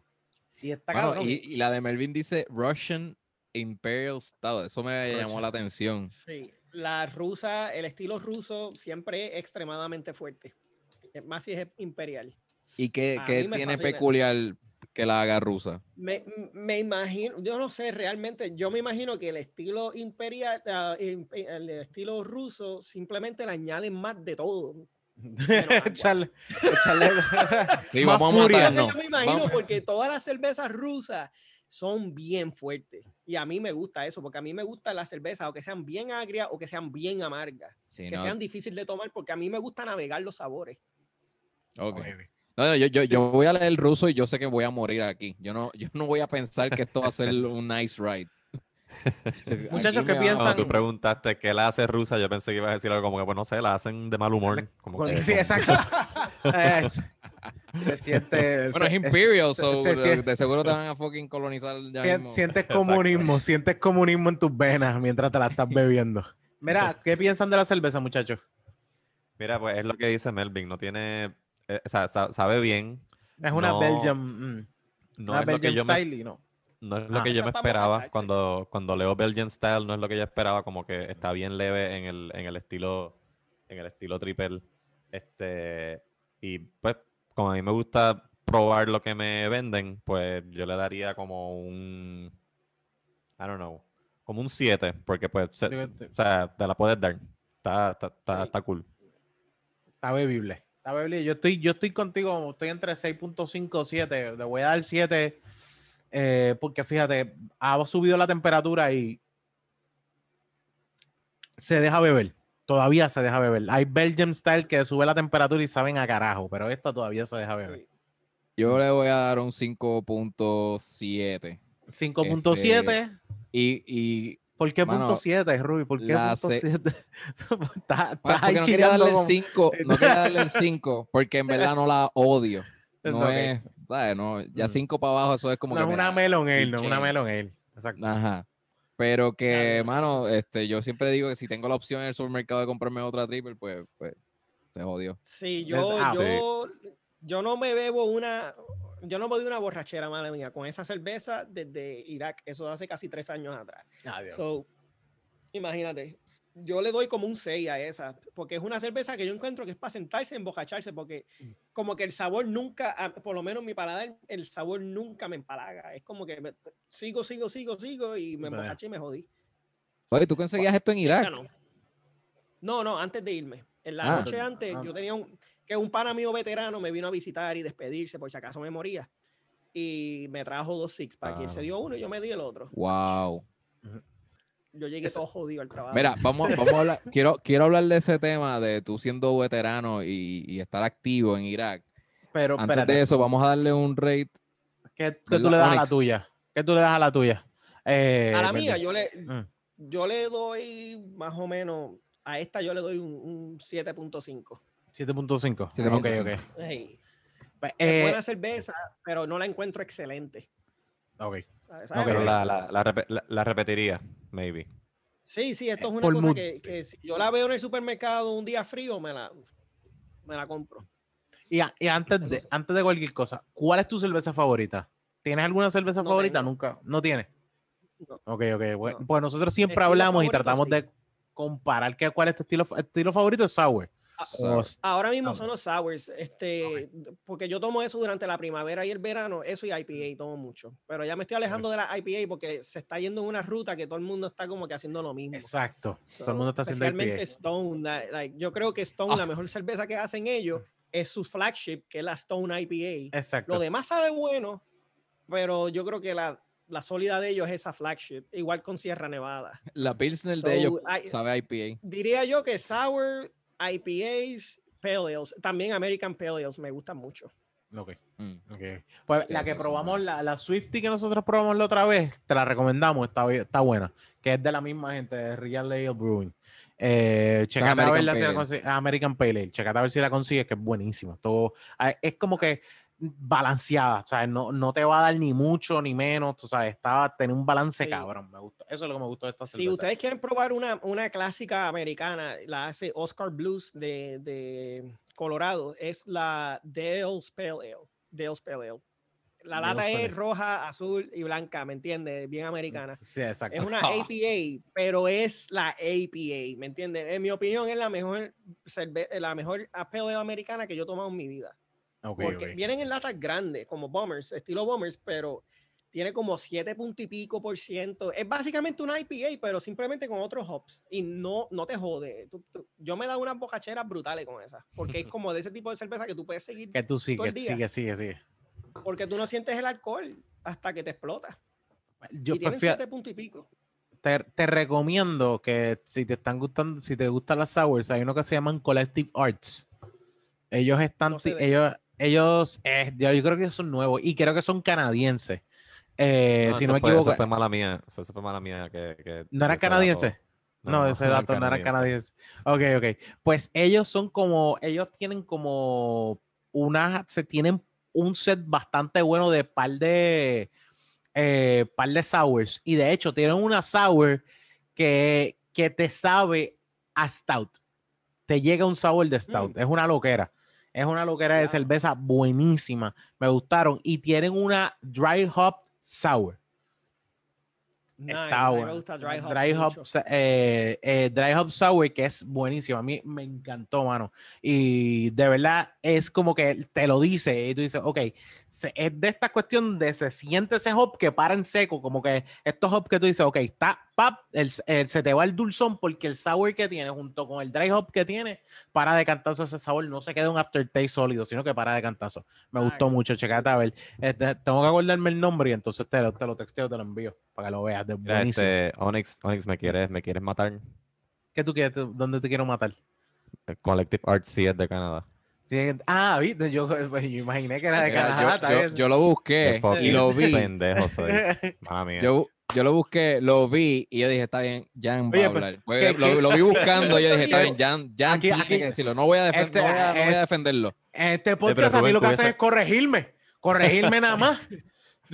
Y cabrón. y, y la de Melvin dice Russian Imperial Stout, eso me llamó la atención. Sí, la rusa, el estilo ruso siempre es extremadamente fuerte. Más si es imperial. ¿Y qué, qué tiene peculiar que la haga rusa? Me, me imagino, yo no sé realmente, yo me imagino que el estilo imperial, ah, el estilo ruso, simplemente le añaden más de todo. [laughs] echarle, echarle [laughs] [laughs] Sí, más vamos a furia. matarnos. Yo me imagino Vamos- porque todas las cervezas rusas son bien fuertes. Y a mí me gusta eso, porque a mí me gustan las cervezas o que sean bien agrias o que sean bien amargas. Sí, que no, sean difíciles de tomar, porque a mí me gusta navegar los sabores. ok. No, no, yo, yo, yo voy a leer el ruso y yo sé que voy a morir aquí. Yo no, yo no voy a pensar que esto va a ser un nice ride. [laughs] Muchachos, ¿qué piensan? Cuando tú preguntaste qué la hace rusa, yo pensé que ibas a decir algo como que, pues no sé, la hacen de mal humor. Como que, Sí, como- exacto. [laughs] Eh, se siente, Bueno, es Imperial, se- so se- de, se- de seguro te van a fucking colonizar ya sien- mismo. sientes comunismo, sientes comunismo en tus venas mientras te la estás bebiendo. Mira, ¿qué piensan de la cerveza, muchachos? Mira, pues es lo que dice Melvin, no tiene, eh, o sea, sa- sabe bien. Es una No, Belgian, mm, No una es lo que Belgian yo me, style, no. No es lo Ah. que yo me esperaba cuando, cuando leo Belgian Style, no es lo que yo esperaba, como que está bien leve en el, en el estilo, en el estilo triple. Este, y pues, como a mí me gusta probar lo que me venden, pues yo le daría como un, I don't know, como un 7, porque pues, se- o sea, te la puedes dar. Está, está, está, Sí. está cool. Está bebible. Está bebible. Yo estoy, yo estoy contigo, estoy entre 6.5 y 7. Le voy a dar 7 eh, porque fíjate, ha subido la temperatura y se deja beber. Todavía se deja beber. Hay Belgium Style que sube la temperatura y saben a carajo, pero esta todavía se deja beber. Yo le voy a dar un 5.7. 5.7. Y, y ¿Por qué Mano, punto 7, Ruby? ¿Por qué punto se- 7? Estás pues, estás ahí porque no quería darle el como- 5, no quería darle el 5, porque en verdad no la odio. [laughs] No Ok. es, ¿sabes? No, ya Mm. 5 para abajo, eso es como No que es una melon ale, no es una melon ale. Exacto. Ajá. Pero que, Claro. mano, este, yo siempre digo que si tengo la opción en el supermercado de comprarme otra triple, pues, pues se jodió. Sí, yo, Ah, sí. yo, yo no me bebo una, yo no me doy una borrachera, madre mía, con esa cerveza desde Irak, eso hace casi tres años atrás. Adiós. So, imagínate, yo le doy como un 6 a esa, porque es una cerveza que yo encuentro que es para sentarse, embocacharse, porque Mm. como que el sabor nunca, a- por lo menos en mi paladar, el sabor nunca me empalaga. Es como que me- sigo, sigo, sigo, sigo y me embocaché y me jodí. Oye, ¿tú conseguías esto en Irak? no. No, no, antes de irme. En la Ah. noche antes, Ah. yo tenía un, que un pana mío veterano me vino a visitar y despedirse, por si acaso me moría. Y me trajo dos six pack. Y él se Ah. dio uno y yo me di el otro. Wow. Yo llegué todo jodido al trabajo. Mira, vamos, vamos a hablar, [laughs] quiero, quiero hablar de ese tema de tú siendo veterano y, y estar activo en Irak. Pero Antes espérate, de eso, vamos a darle un rate. ¿qué, qué ¿verdad, tú le das a la tuya? ¿Qué tú le das a la tuya? Eh, a la perdón. mía, yo le, Mm. yo le doy más o menos, a esta yo le doy un, un 7.5. 7.5. 7.5. Ok, ok. Hey, Pues, es eh, buena cerveza, pero no la encuentro excelente. ok. ¿sabes? Ok. ¿Sabes? Pero la, la, la, repe- la- la repetiría, maybe. Sí, sí, esto es una por cosa que, que si yo la veo en el supermercado un día frío, me la, me la compro. Y, a- y antes, de, antes de cualquier cosa, ¿cuál es tu cerveza favorita? ¿Tienes alguna cerveza No favorita? tengo. Nunca. ¿No tienes? No. Ok, ok. Pues, No. pues nosotros siempre Estilo hablamos y tratamos sí. de comparar qué, cuál es tu estilo, estilo favorito. Es sour. S- Ahora mismo son los sours, este, porque yo tomo eso durante la primavera y el verano, eso y IPA tomo mucho, pero ya me estoy alejando de la IPA porque se está yendo en una ruta que todo el mundo está como que haciendo lo mismo. Exacto. So, Todo el mundo está haciendo especialmente IPA. Stone, like, yo creo que Stone, Ah. la mejor cerveza que hacen ellos es su flagship, que es la Stone IPA. Exacto. Lo demás sabe bueno, pero yo creo que la, la sólida de ellos es esa flagship, igual con Sierra Nevada. La Pilsner So, de ellos I- sabe IPA. Diría yo que sour, IPAs, Pale Ales, también American Pale Ales me gustan mucho. Ok, Mm. ok. Pues Sí, la que probamos, la, la Swifty que nosotros probamos la otra vez, te la recomendamos, está, está buena. Que es de la misma gente, de Real Ale Brewing. Eh, checate a ver si la Pale Ale. consigue- American Pale Ale. Checate a ver si la consigues, que es buenísima. Todo, ah, es como que balanceada, ¿sabes? No, no te va a dar ni mucho ni menos, tú sabes, está, tiene un balance Sí. cabrón, me gusta. Eso es lo que me gustó de esta Si cerveza. ustedes quieren probar una, una clásica americana, la hace Oscar Blues de, de Colorado, es la Dale's Pale Ale. Dale's Pale Ale. La Dale's lata Pale es roja, azul y blanca, ¿me entiendes? Bien americana. Sí, exacto. Es una [laughs] APA, pero es la APA, ¿me entiendes? En mi opinión es la mejor, la mejor pale ale americana que yo he tomado en mi vida. Porque vienen en latas grandes, como bombers, estilo bombers, pero tiene como 7 punto y pico por ciento. Es básicamente una IPA, pero simplemente con otros hops. Y no, no te jode. Tú- tú- yo me he dado unas bocacheras brutales con esa. Porque es [laughs] como de ese tipo de cerveza que tú puedes seguir. Que tú sigues, sigue, sigue, sigue. Porque tú no sientes el alcohol hasta que te explota. Yo y tienen pues, fíjate, 7 punto y pico. te, te recomiendo que si te están gustando, si te gustan las sours, hay uno que se llaman Collective Arts. Ellos están, No ellos, ellos, eh, yo, yo creo que son nuevos y creo que son canadienses. Eh, No, si no me fue- equivoco, Eso fue mala mía. Eso fue mala mía. Que, que ¿no era ese dato- canadiense? No, ese dato no era canadiense. Ok, ok. Pues ellos son como, ellos tienen como una, se tienen un set bastante bueno de par de, eh, par de sours. Y de hecho tienen una sour que, que te sabe a stout. Te llega un sour de stout. Es una loquera. Es una loquera de cerveza buenísima. Me gustaron. Y tienen una dry hop sour. Nice, Está me gusta Dry Hop Dry eh, eh, Dry Hop Sour, que es buenísimo. A mí me encantó, mano. Y de verdad es como que te lo dice y tú dices, ok, se- es de esta cuestión de se siente ese hop que para en seco, como que estos hop que tú dices, ok, está, pap, el, el- se te va el dulzón porque el sour que tiene junto con el dry hop que tiene, para de cantazo ese sabor, no se queda un aftertaste sólido, sino que para de cantazo. Me gustó mucho, checate a ver. Este, tengo que acordarme el nombre y entonces te lo, te lo texteo, te lo envío para que lo veas. De Mira, buenísimo. este, Onyx, Onyx, ¿me quieres, ¿me quieres matar? ¿Qué tú quieres? ¿Tú- ¿Dónde te quiero matar? El Collective Arts sí es de Canadá. Ah, viste, yo, yo imaginé que era de yo- Canadá. yo, lo busqué y lo vi. Pendejo soy. [laughs] Mami. Yo, yo lo busqué, lo vi y yo dije, está bien, Jan va Oye, a hablar. Pues, ¿qué- lo, qué? lo vi buscando y yo dije, está bien, [laughs] Jan, Jan aquí- tiene aquí- que decirlo. No voy a, este, no voy a, no voy a eh, defenderlo. En este podcast a mí lo que ves- es corregirme. Corregirme nada más.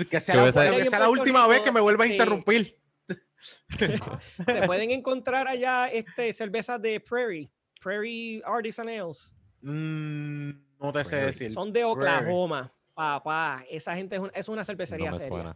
Que sea, la, que sea última vez que me vuelva a interrumpir. [laughs] Se pueden encontrar allá este, cervezas de Prairie, Prairie Artisan Ales. Mm, no te sé Prairie. decir. Son de Prairie. Oklahoma, papá. Esa gente es, un- es una No cervecería me seria. suena.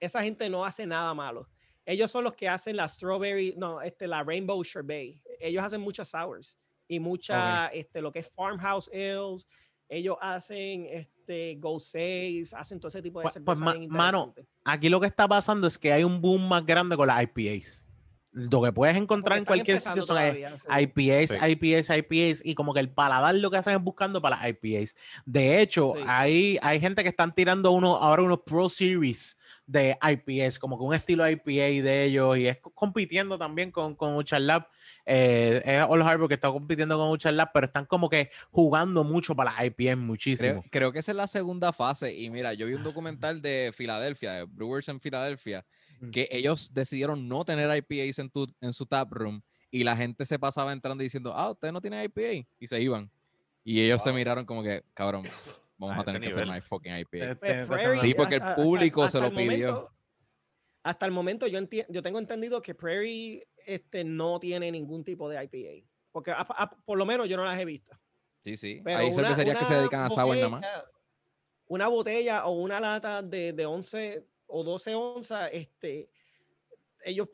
Esa gente no hace nada malo. Ellos son los que hacen la strawberry, no, este, la rainbow sherbet. Ellos hacen muchas sours y mucha, este, lo que es farmhouse ales. Ellos hacen, este, go 6, hacen todo ese tipo de Pues- pues, ma- mano. Aquí lo que está pasando es que hay un boom más grande con las IPAs. Lo que puedes encontrar en cualquier sitio son sí. IPAs, Sí. IPAs, IPAs, y como que el paladar lo que hacen es buscando para las IPAs. De hecho, Sí. hay, hay gente que están tirando uno, ahora unos Pro Series de IPAs, como que un estilo IPA de ellos, y es co- compitiendo también con, con Uchar Lab. Eh, es All Harbor que está compitiendo con Uchar Lab, pero están como que jugando mucho para las IPAs, muchísimo. Creo, creo que esa es la segunda fase. Y mira, yo vi un documental de Filadelfia, de Brewers en Filadelfia, que ellos decidieron no tener IPAs en, tu, en su tap room y la gente se pasaba entrando diciendo, ah, usted no tiene IPA. Y se iban. Y ellos se Wow. miraron como que, cabrón, vamos A tener que hacer my fucking IPA. Pues, Prairie, Sí, porque el hasta- público se hasta lo pidió. momento- hasta el momento yo, enti- yo tengo entendido que Prairie este, no tiene ningún tipo de IPA. Porque a- a- por lo menos yo no las he visto. Sí, sí. Pero Hay cervecerías que se dedican a sour nada más. Una botella o una lata de, de 11 o 12 onzas, este, ellos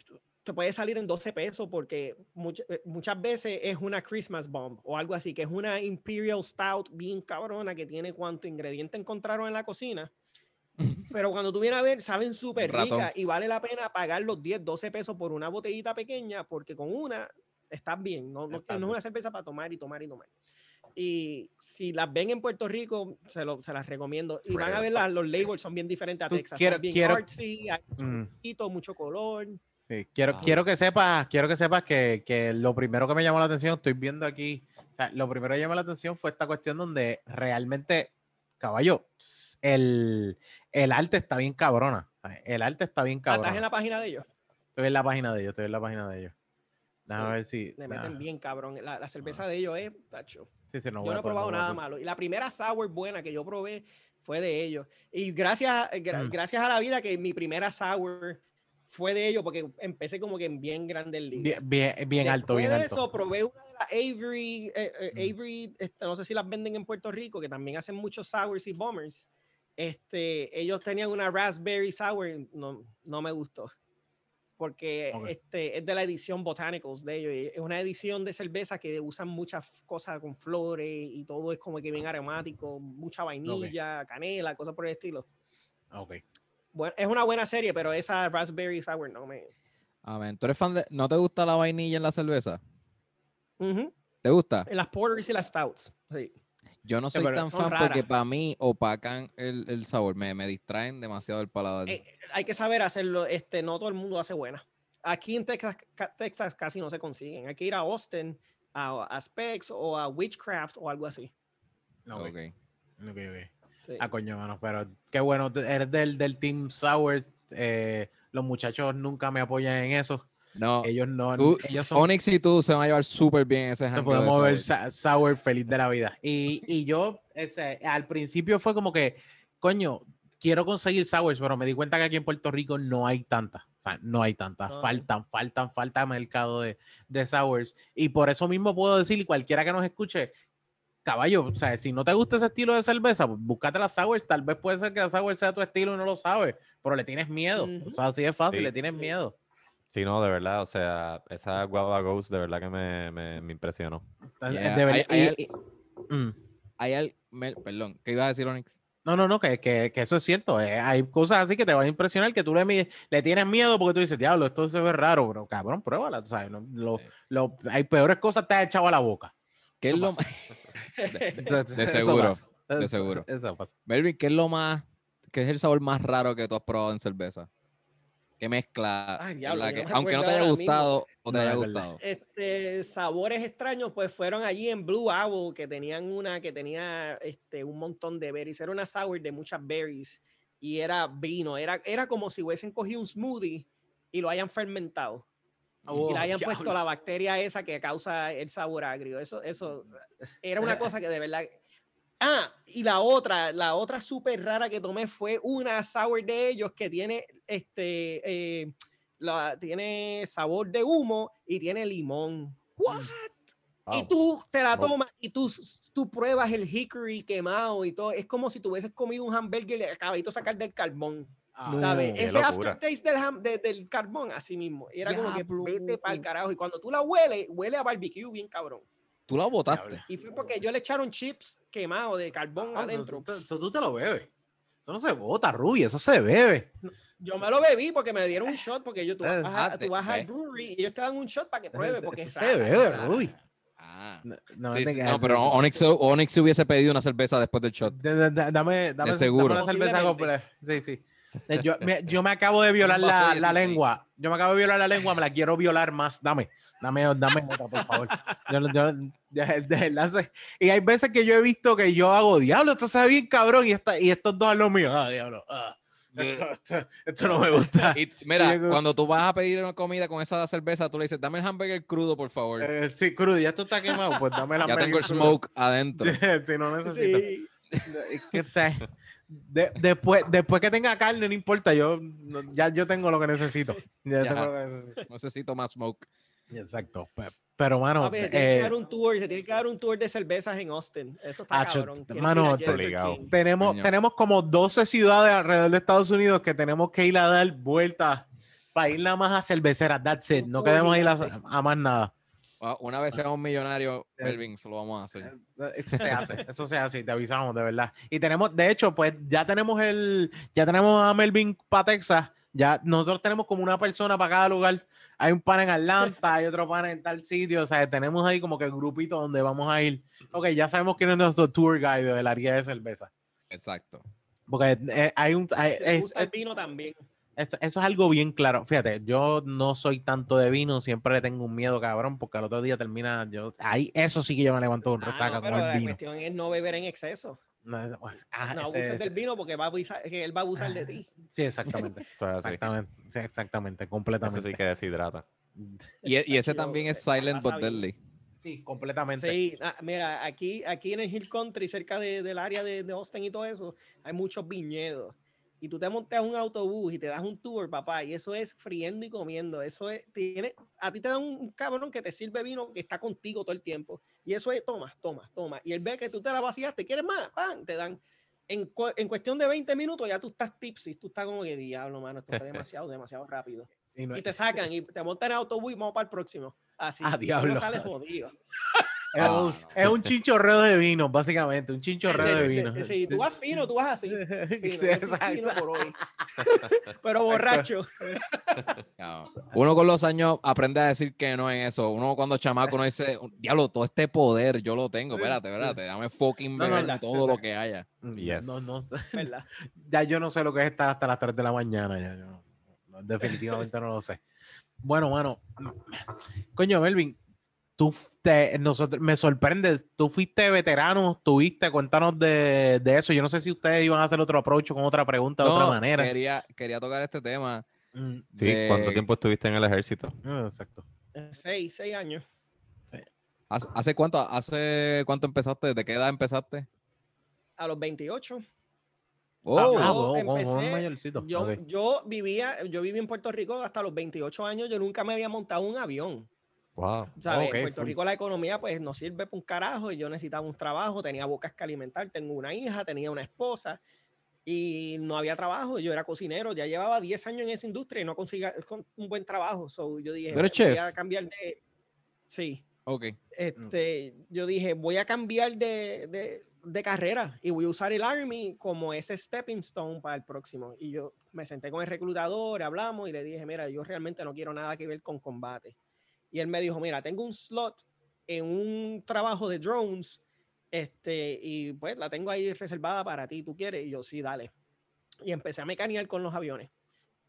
te puede salir en 12 pesos porque much- eh, muchas veces es una Christmas bomb o algo así, que es una Imperial Stout bien cabrona que tiene cuánto ingrediente encontraron en la cocina. Pero cuando tú vienes a ver, saben súper ricas y vale la pena pagar los 10, 12 pesos por una botellita pequeña porque con una estás bien. No, no, no es una cerveza para tomar y tomar y tomar. Y si las ven en Puerto Rico, se, lo- se las recomiendo. Y van a ver las- los labels, son bien diferentes a Texas. quiero- bien quiero- artsy, hay Mm. poquito, mucho color. Sí, quiero, Ah. quiero que sepas, quiero que sepas que, que lo primero que me llamó la atención, estoy viendo aquí, o sea, lo primero que llamó la atención fue esta cuestión donde realmente, caballo, el, el arte está bien cabrona. El arte está bien Ah, ¿Estás cabrona. en la página de ellos? Estoy en la página de ellos, estoy en la página de ellos. Déjame Sí, ver si. Le meten nah, bien cabrón. La, la cerveza de ellos es, tacho. sí, sí, no yo no he poder, probado nada poder. malo. Y la primera sour buena que yo probé fue de ellos. Y gracias, gra- Mm. gracias a la vida que mi primera sour fue de ellos porque empecé como que en bien grande el Bien, bien, bien alto, bien de alto. eso probé una de las Avery, eh, eh, Mm. Avery, este, no sé si las venden en Puerto Rico, que también hacen muchos sours y bombers. Este, ellos tenían una raspberry sour, no, no me gustó. Porque este, es de la edición Botanicals de ellos. Es una edición de cerveza que usan muchas cosas con flores y todo es como que bien aromático, mucha vainilla, canela, cosas por el estilo. Ok. Bueno, es una buena serie, pero esa raspberry sour no me. Amén. ¿Tú eres fan de... ¿No te gusta la vainilla en la cerveza? Ujú. ¿Te gusta? En Las porters y las stouts. Sí. Yo no soy pero tan fan porque para mí opacan el, el sabor, me, me distraen demasiado el paladar. Eh, hay que saber hacerlo. Este, no todo el mundo hace buena. Aquí en Texas, ca- Texas casi no se consiguen. Hay que ir a Austin, a, a Specs o a Witchcraft o algo así. Ok, Ok. ok, ok. Sí. Ah, coño, mano, pero qué bueno, eres del, del Team Sour. eh, los muchachos nunca me apoyan en eso. No, Ellos no, tú, ellos son Onyx y tú se van a llevar súper bien ese Te podemos ver Sour feliz de la vida. Y, y yo, ese, al principio fue como que, coño, quiero conseguir Sours, pero me di cuenta que aquí en Puerto Rico no hay tantas. O sea, no hay tantas. No. Faltan, faltan, falta mercado de, de Sours. Y por eso mismo puedo decir, y cualquiera que nos escuche, caballo, o sea, si no te gusta ese estilo de cerveza, pues búscate la sour, tal vez puede ser que la sour sea tu estilo y no lo sabes, pero le tienes miedo, o sea, así es fácil, Sí, le tienes sí. miedo. Sí, no, de verdad, o sea, esa guava Ghost de verdad que me, me, me impresionó. Entonces, Yeah, de verdad- hay- hay y- y- mm. Hay al, Mel- perdón, ¿qué ibas a decir, Onyx? No, no, no, que, que, que eso es cierto. eh, hay cosas así que te van a impresionar que tú le, le tienes miedo porque tú dices, diablo, esto se ve raro, pero cabrón, pruébala. tú sabes, lo- Sí. lo- hay peores cosas que te has echado a la boca. ¿Qué es lo. [laughs] [laughs] de Eso seguro, pasa. de seguro. Eso pasa. Melvin, ¿qué es lo más, qué es el sabor más raro que tú has probado en cerveza? ¿Qué mezcla? Ay, diablo, que- no aunque no te haya gustado o te No, haya gustado. este, sabores extraños, pues fueron allí en Blue Owl, que tenían una que tenía este, un montón de berries. Era una sour de muchas berries y era vino. Era, era como si hubiesen cogido un smoothie y lo hayan fermentado. Oh, y le hayan diablo. puesto la bacteria esa que causa el sabor agrio. Eso, eso era una cosa que de verdad. Ah, y la otra, la otra súper rara que tomé fue una sour de ellos que tiene este eh, la, tiene sabor de humo y tiene limón. What? Y Wow. tú te la tomas y tú, tú pruebas el hickory quemado y todo. Es como si tú hubieses comido un hamburger y le acabadito de sacar del carbón. Ah, ¿Sabes? Ese aftertaste del, de- del carbón, así mismo. Y era como que vete para el carajo. Y cuando tú la hueles, huele a barbecue bien cabrón. Tú la botaste. Y fue porque yo le echaron chips quemados de carbón Ah, adentro. Eso, eso tú te lo bebes. Eso no se bota, Ruby, eso se bebe. Yo me lo bebí porque me dieron un shot, porque yo, tú vas, a, tú vas al brewery y ellos te dan un shot para que pruebe. Porque Eso es se bebe. Ruby. Ah. No, no, Sí, sí, no, pero Onyx, Onyx se hubiese pedido una cerveza después del shot. Da- da- da- Dame, dame, seguro. dame la cerveza completa. Sí, sí. Eh, Yo me, [laughs] yo me acabo de violar la, de la 16. lengua. Yo me acabo de violar la lengua, me la quiero violar más. Dame, dame, dame otra, por favor. Yo, yo, de- de sé- y hay veces que yo he visto que yo hago, diablo, esto se ve bien cabrón, y, esta, y estos dos es lo mío. Ah, diablo. ah, esto, esto- esto no me gusta. Y mira, Diego. cuando tú vas a pedir una comida con esa cerveza, tú le dices, dame el hamburger crudo, por favor. Eh, sí, crudo, ya esto está quemado, pues dame la ya tengo el smoke adentro. [laughs] si no necesito. Sí. Es que está- de- después, después que tenga carne, no importa, yo no- ya yo tengo lo que necesito. Ya Ya. tengo lo que necesito. Necesito más smoke. Exacto. pe- Pero, mano, Papi, se tiene que eh, dar un tour, se tiene que dar un tour de cervezas en Austin. Eso está Acho, cabrón. Que mano, tenemos, Coño. tenemos como 12 ciudades alrededor de Estados Unidos que tenemos que ir a dar vueltas para ir nada más a cerveceras. That's it. No queremos ir a, a más nada. Una vez seamos millonarios, Eh, Melvin, se lo vamos a hacer. Eso se hace, eso se hace, y te avisamos, de verdad. Y tenemos, de hecho, pues ya tenemos el, ya tenemos a Melvin para Texas, ya nosotros tenemos como una persona para cada lugar. Hay un pan en Atlanta, hay otro pan en tal sitio, o sea, tenemos ahí como que el grupito donde vamos a ir. Ok, ya sabemos quién es nuestro tour guide del área de cerveza. Exacto. Porque eh, hay un, hay- Se es- gusta el vino también. Eso, eso es algo bien claro. Fíjate, yo no soy tanto de vino, siempre le tengo un miedo, cabrón, porque al otro día termina, yo, ahí, eso sí que yo me levanto con Ah, resaca no, con pero el la vino. cuestión es no beber en exceso. No, bueno, ah, No ese- abuses ese- del vino porque va a abusar, que él va a abusar de ti. [laughs] Sí, exactamente. [laughs] Eso es así. Exactamente, sí, exactamente, Eso completamente. sí que deshidrata. [laughs] Y, e- y ese también es la Silent but. Deadly. Sí, completamente. Sí, ah, mira, aquí, aquí en el Hill Country, cerca de- del área de, de Austin y todo eso, hay muchos viñedos. Y tú te montas un autobús y te das un tour, papá, y eso es friendo y comiendo. Eso es, tiene, a ti te dan un cabrón que te sirve vino que está contigo todo el tiempo. Y eso es, toma, toma, toma. Y él ve que tú te la vaciaste, ¿quieres más? ¡Pam! Te dan. En, cu- en cuestión de 20 minutos ya tú estás tipsy, tú estás como que diablo, mano, esto fue [laughs] demasiado, demasiado rápido. Y no- Y te sacan y te montan en autobús y vamos para el próximo. Así. Ah, diablo. sale jodido. [laughs] es, un, es un chinchorreo de vino, básicamente, un chinchorreo de vino. Si tú vas fino, tú vas así. [laughs] Fino, Sí, fino por hoy. [laughs] Pero borracho. [laughs] Uno con los años aprende a decir que no en eso. Uno cuando chamaco no dice, diablo, todo este poder yo lo tengo. Espérate, espérate, dame fucking No, no, todo lo que haya. Yes. No, no, ya yo no sé lo que es estar hasta las 3 de la mañana. Ya, yo definitivamente no lo sé. Bueno, mano, coño, Melvin, tú te, nosotros, me sorprende, tú fuiste veterano, tuviste, cuéntanos de, de eso. Yo no sé si ustedes iban a hacer otro approach con otra pregunta de otra manera. Quería, quería tocar este tema. Mm, Sí, ¿cuánto tiempo estuviste en el ejército? ah, exacto. Seis, seis años. ¿Hace, hace cuánto, ¿Hace cuánto empezaste? ¿De qué edad empezaste? A los 28. Oh, ah, un empecé- mayorcito. Yo, ok. yo vivía, yo viví en Puerto Rico hasta los 28 años. Yo nunca me había montado un avión. Wow. ¿sabes? Ok, en Puerto. Rico la economía pues no sirve para un carajo y yo necesitaba un trabajo, tenía bocas que alimentar, tengo una hija, tenía una esposa y no había trabajo, yo era cocinero, ya llevaba 10 años en esa industria y no conseguía con- un buen trabajo, so yo dije, ¿Tú eres voy chef? a cambiar de... Sí, Ok. este, yo dije, voy a cambiar de, de, de carrera y voy a usar el Army como ese stepping stone para el próximo. Y yo me senté con el reclutador, hablamos y le dije, mira, yo realmente no quiero nada que ver con combate. Y él me dijo, mira, tengo un slot en un trabajo de drones este, y pues la tengo ahí reservada para ti, ¿tú quieres? Y yo, sí, dale. Y empecé a mecanear con los aviones.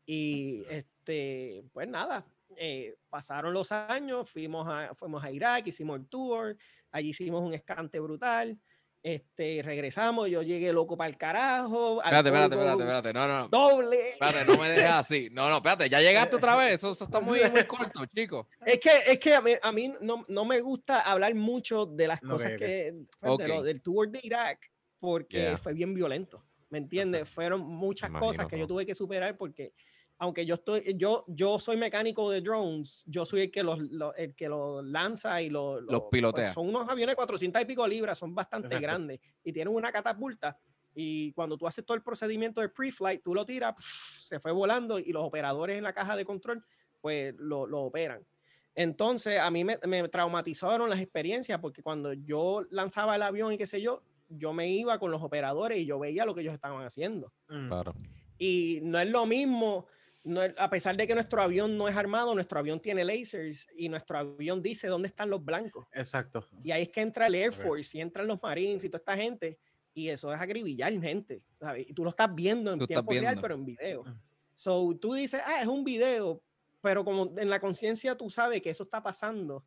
Y este, pues nada, eh, pasaron los años, fuimos a, fuimos a Irak, hicimos el tour, allí hicimos un escante brutal, este, regresamos, yo llegué loco para el carajo. al Espérate, espérate, espérate, espérate. No, no, no. Doble. Espérate, no me dejes así. No, no, espérate, ya llegaste otra vez. Eso, eso está muy, muy corto, chico. [laughs] Es que, es que a mí, a mí no, no me gusta hablar mucho de las Ok, cosas que, pues, de lo- del tour de Irak, porque Yeah. fue bien violento, ¿me entiendes? Fueron muchas imagino, cosas que yo bro. tuve que superar porque aunque yo estoy, yo, yo soy mecánico de drones, yo soy el que los, lo- el que los lanza y los, Los pilotea. pues, son unos aviones de 400 y pico libras, son bastante Exacto. grandes y tienen una catapulta. Y cuando tú haces todo el procedimiento de pre-flight, tú lo tiras, se fue volando y los operadores en la caja de control, pues lo, lo operan. Entonces, a mí me, me traumatizaron las experiencias porque cuando yo lanzaba el avión y qué sé yo, yo me iba con los operadores y yo veía lo que ellos estaban haciendo. Mm. Claro. Y no es lo mismo, no a pesar de que nuestro avión no es armado, nuestro avión tiene lasers y nuestro avión dice dónde están los blancos. Exacto. Y ahí es que entra el Air. Force y entran los Marines y toda esta gente. Y eso es agribillar gente, ¿sabes? Y tú lo estás viendo en Tú tiempo real, viendo. pero en video. Mm. So, tú dices, ah, es un video, pero como en la conciencia tú sabes que eso está pasando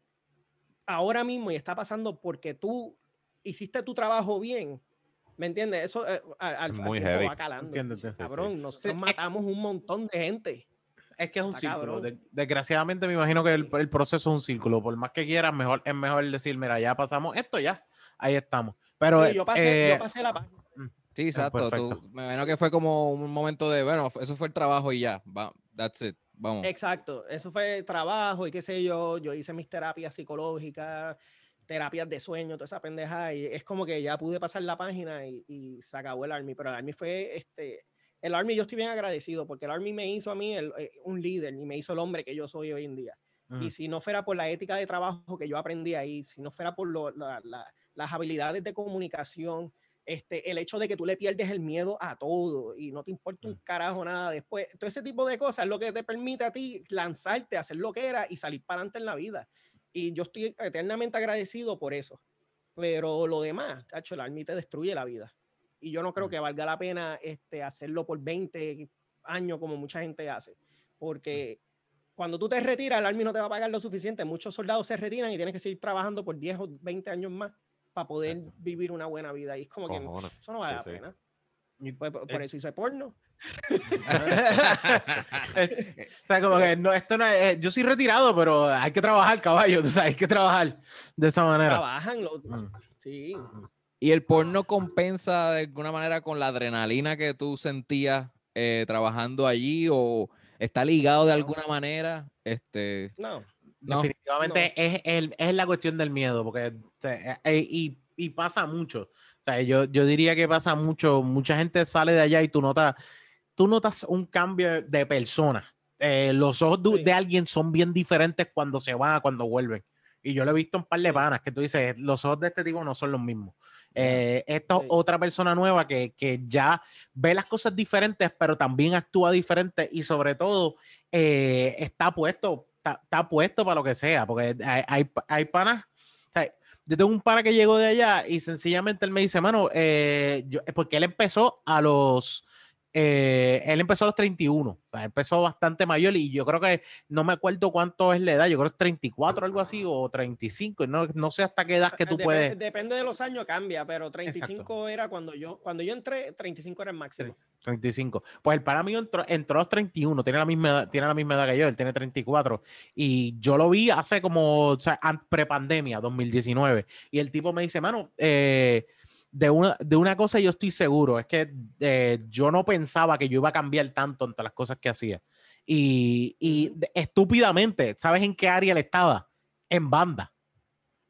ahora mismo y está pasando porque tú hiciste tu trabajo bien. ¿Me entiendes? Eso eh, al, al- muy heavy. va calando. Entiendo, sí, Cabrón, nosotros Sí, matamos un montón de gente. Es que es un Está círculo. cabrón. De- desgraciadamente me imagino que el, el proceso es un círculo. Por más que quieras, mejor, es mejor decir, mira, ya pasamos esto, ya. Ahí estamos. Pero Sí, yo, pasé, eh, yo pasé la página. Sí, exacto. perfecto. Tú, me imagino que fue como un momento de, bueno, eso fue el trabajo y ya. Va, that's it. Vamos. Exacto, eso fue trabajo y qué sé yo, yo hice mis terapias psicológicas, terapias de sueño, toda esa pendeja, y es como que ya pude pasar la página y, y se acabó el Army, pero el Army fue, este, el Army yo estoy bien agradecido porque el Army me hizo a mí el- eh, un líder y me hizo el hombre que yo soy hoy en día. Y si no fuera por la ética de trabajo que yo aprendí ahí, si no fuera por lo- la- la- las habilidades de comunicación, este, el hecho de que tú le pierdes el miedo a todo y no te importa un carajo nada después, todo ese tipo de cosas es lo que te permite a ti lanzarte, hacer lo que era y salir para adelante en la vida. Y yo estoy eternamente agradecido por eso. Pero lo demás, tacho, el Army te destruye la vida. Y yo no creo Mm. que valga la pena este, hacerlo por 20 años como mucha gente hace. Porque cuando tú te retiras, el Army no te va a pagar lo suficiente. Muchos soldados se retiran y tienes que seguir trabajando por 10 o 20 años más para poder Exacto. vivir una buena vida. Y es como que eso no vale Sí, la sí. pena. Pues, por, por eh, eso hice porno. es- [laughs] o sea, como que no, esto no es, yo soy retirado, pero hay que trabajar, caballo, tú sabes, hay que trabajar de esa manera. Trabajan. lo- Mm. sí. ¿Y el porno compensa de alguna manera con la adrenalina que tú sentías eh, trabajando allí o está ligado de alguna manera? Este, No. no. Definitivamente es, el- es la cuestión del miedo, porque eh, y, y pasa mucho. O sea, yo, yo diría que pasa mucho. Mucha gente sale de allá y tú notas, tú notas un cambio de persona. Eh, los ojos de, Sí. de alguien son bien diferentes cuando se van a cuando vuelven. Y yo lo he visto en par de panas que tú dices, los ojos de este tipo no son los mismos. Eh, esto es Sí. otra persona nueva que, que ya ve las cosas diferentes, pero también actúa diferente y sobre todo eh, está puesto, está, está puesto para lo que sea, porque hay, hay, hay panas, o sea, yo tengo un pana que llegó de allá y sencillamente él me dice, mano, eh, yo- porque él empezó a los, eh, él empezó a los 31, o sea, empezó bastante mayor y yo creo que, no me acuerdo cuánto es la edad, yo creo que es 34 algo así o 35, no, no sé hasta qué edad que tú puedes. Depende de los años, cambia, pero 35 era cuando yo, cuando yo entré, 35 era el máximo. 35. Pues el para mío entró, entró a los 31, tiene la, misma edad, tiene la misma edad que yo, él tiene 34. Y yo lo vi hace como, o sea, an- prepandemia, 2019. Y el tipo me dice, mano, eh, de, una, de una cosa yo estoy seguro, es que eh, yo no pensaba que yo iba a cambiar tanto entre las cosas que hacía. Y, y estúpidamente, ¿sabes en qué área él estaba? en banda.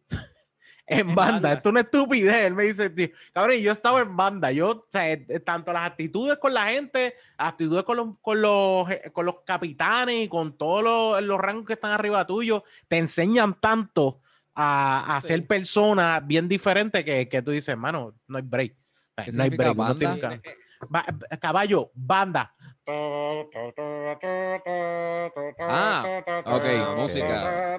[laughs] en En banda. banda. Esto es una estupidez. Él me dice, tío, cabrón, yo estaba en banda. Yo, o sea, eh, tanto las actitudes con la gente, actitudes con los, con los, eh, con los capitanes y con todos los, los rangos que están arriba tuyo, te enseñan tanto a, a Sí. ser personas bien diferentes que, que tú dices, hermano, no hay break. ¿Qué No hay break. uno tiene banda? que- Va- caballo, banda. Ah, ok, música,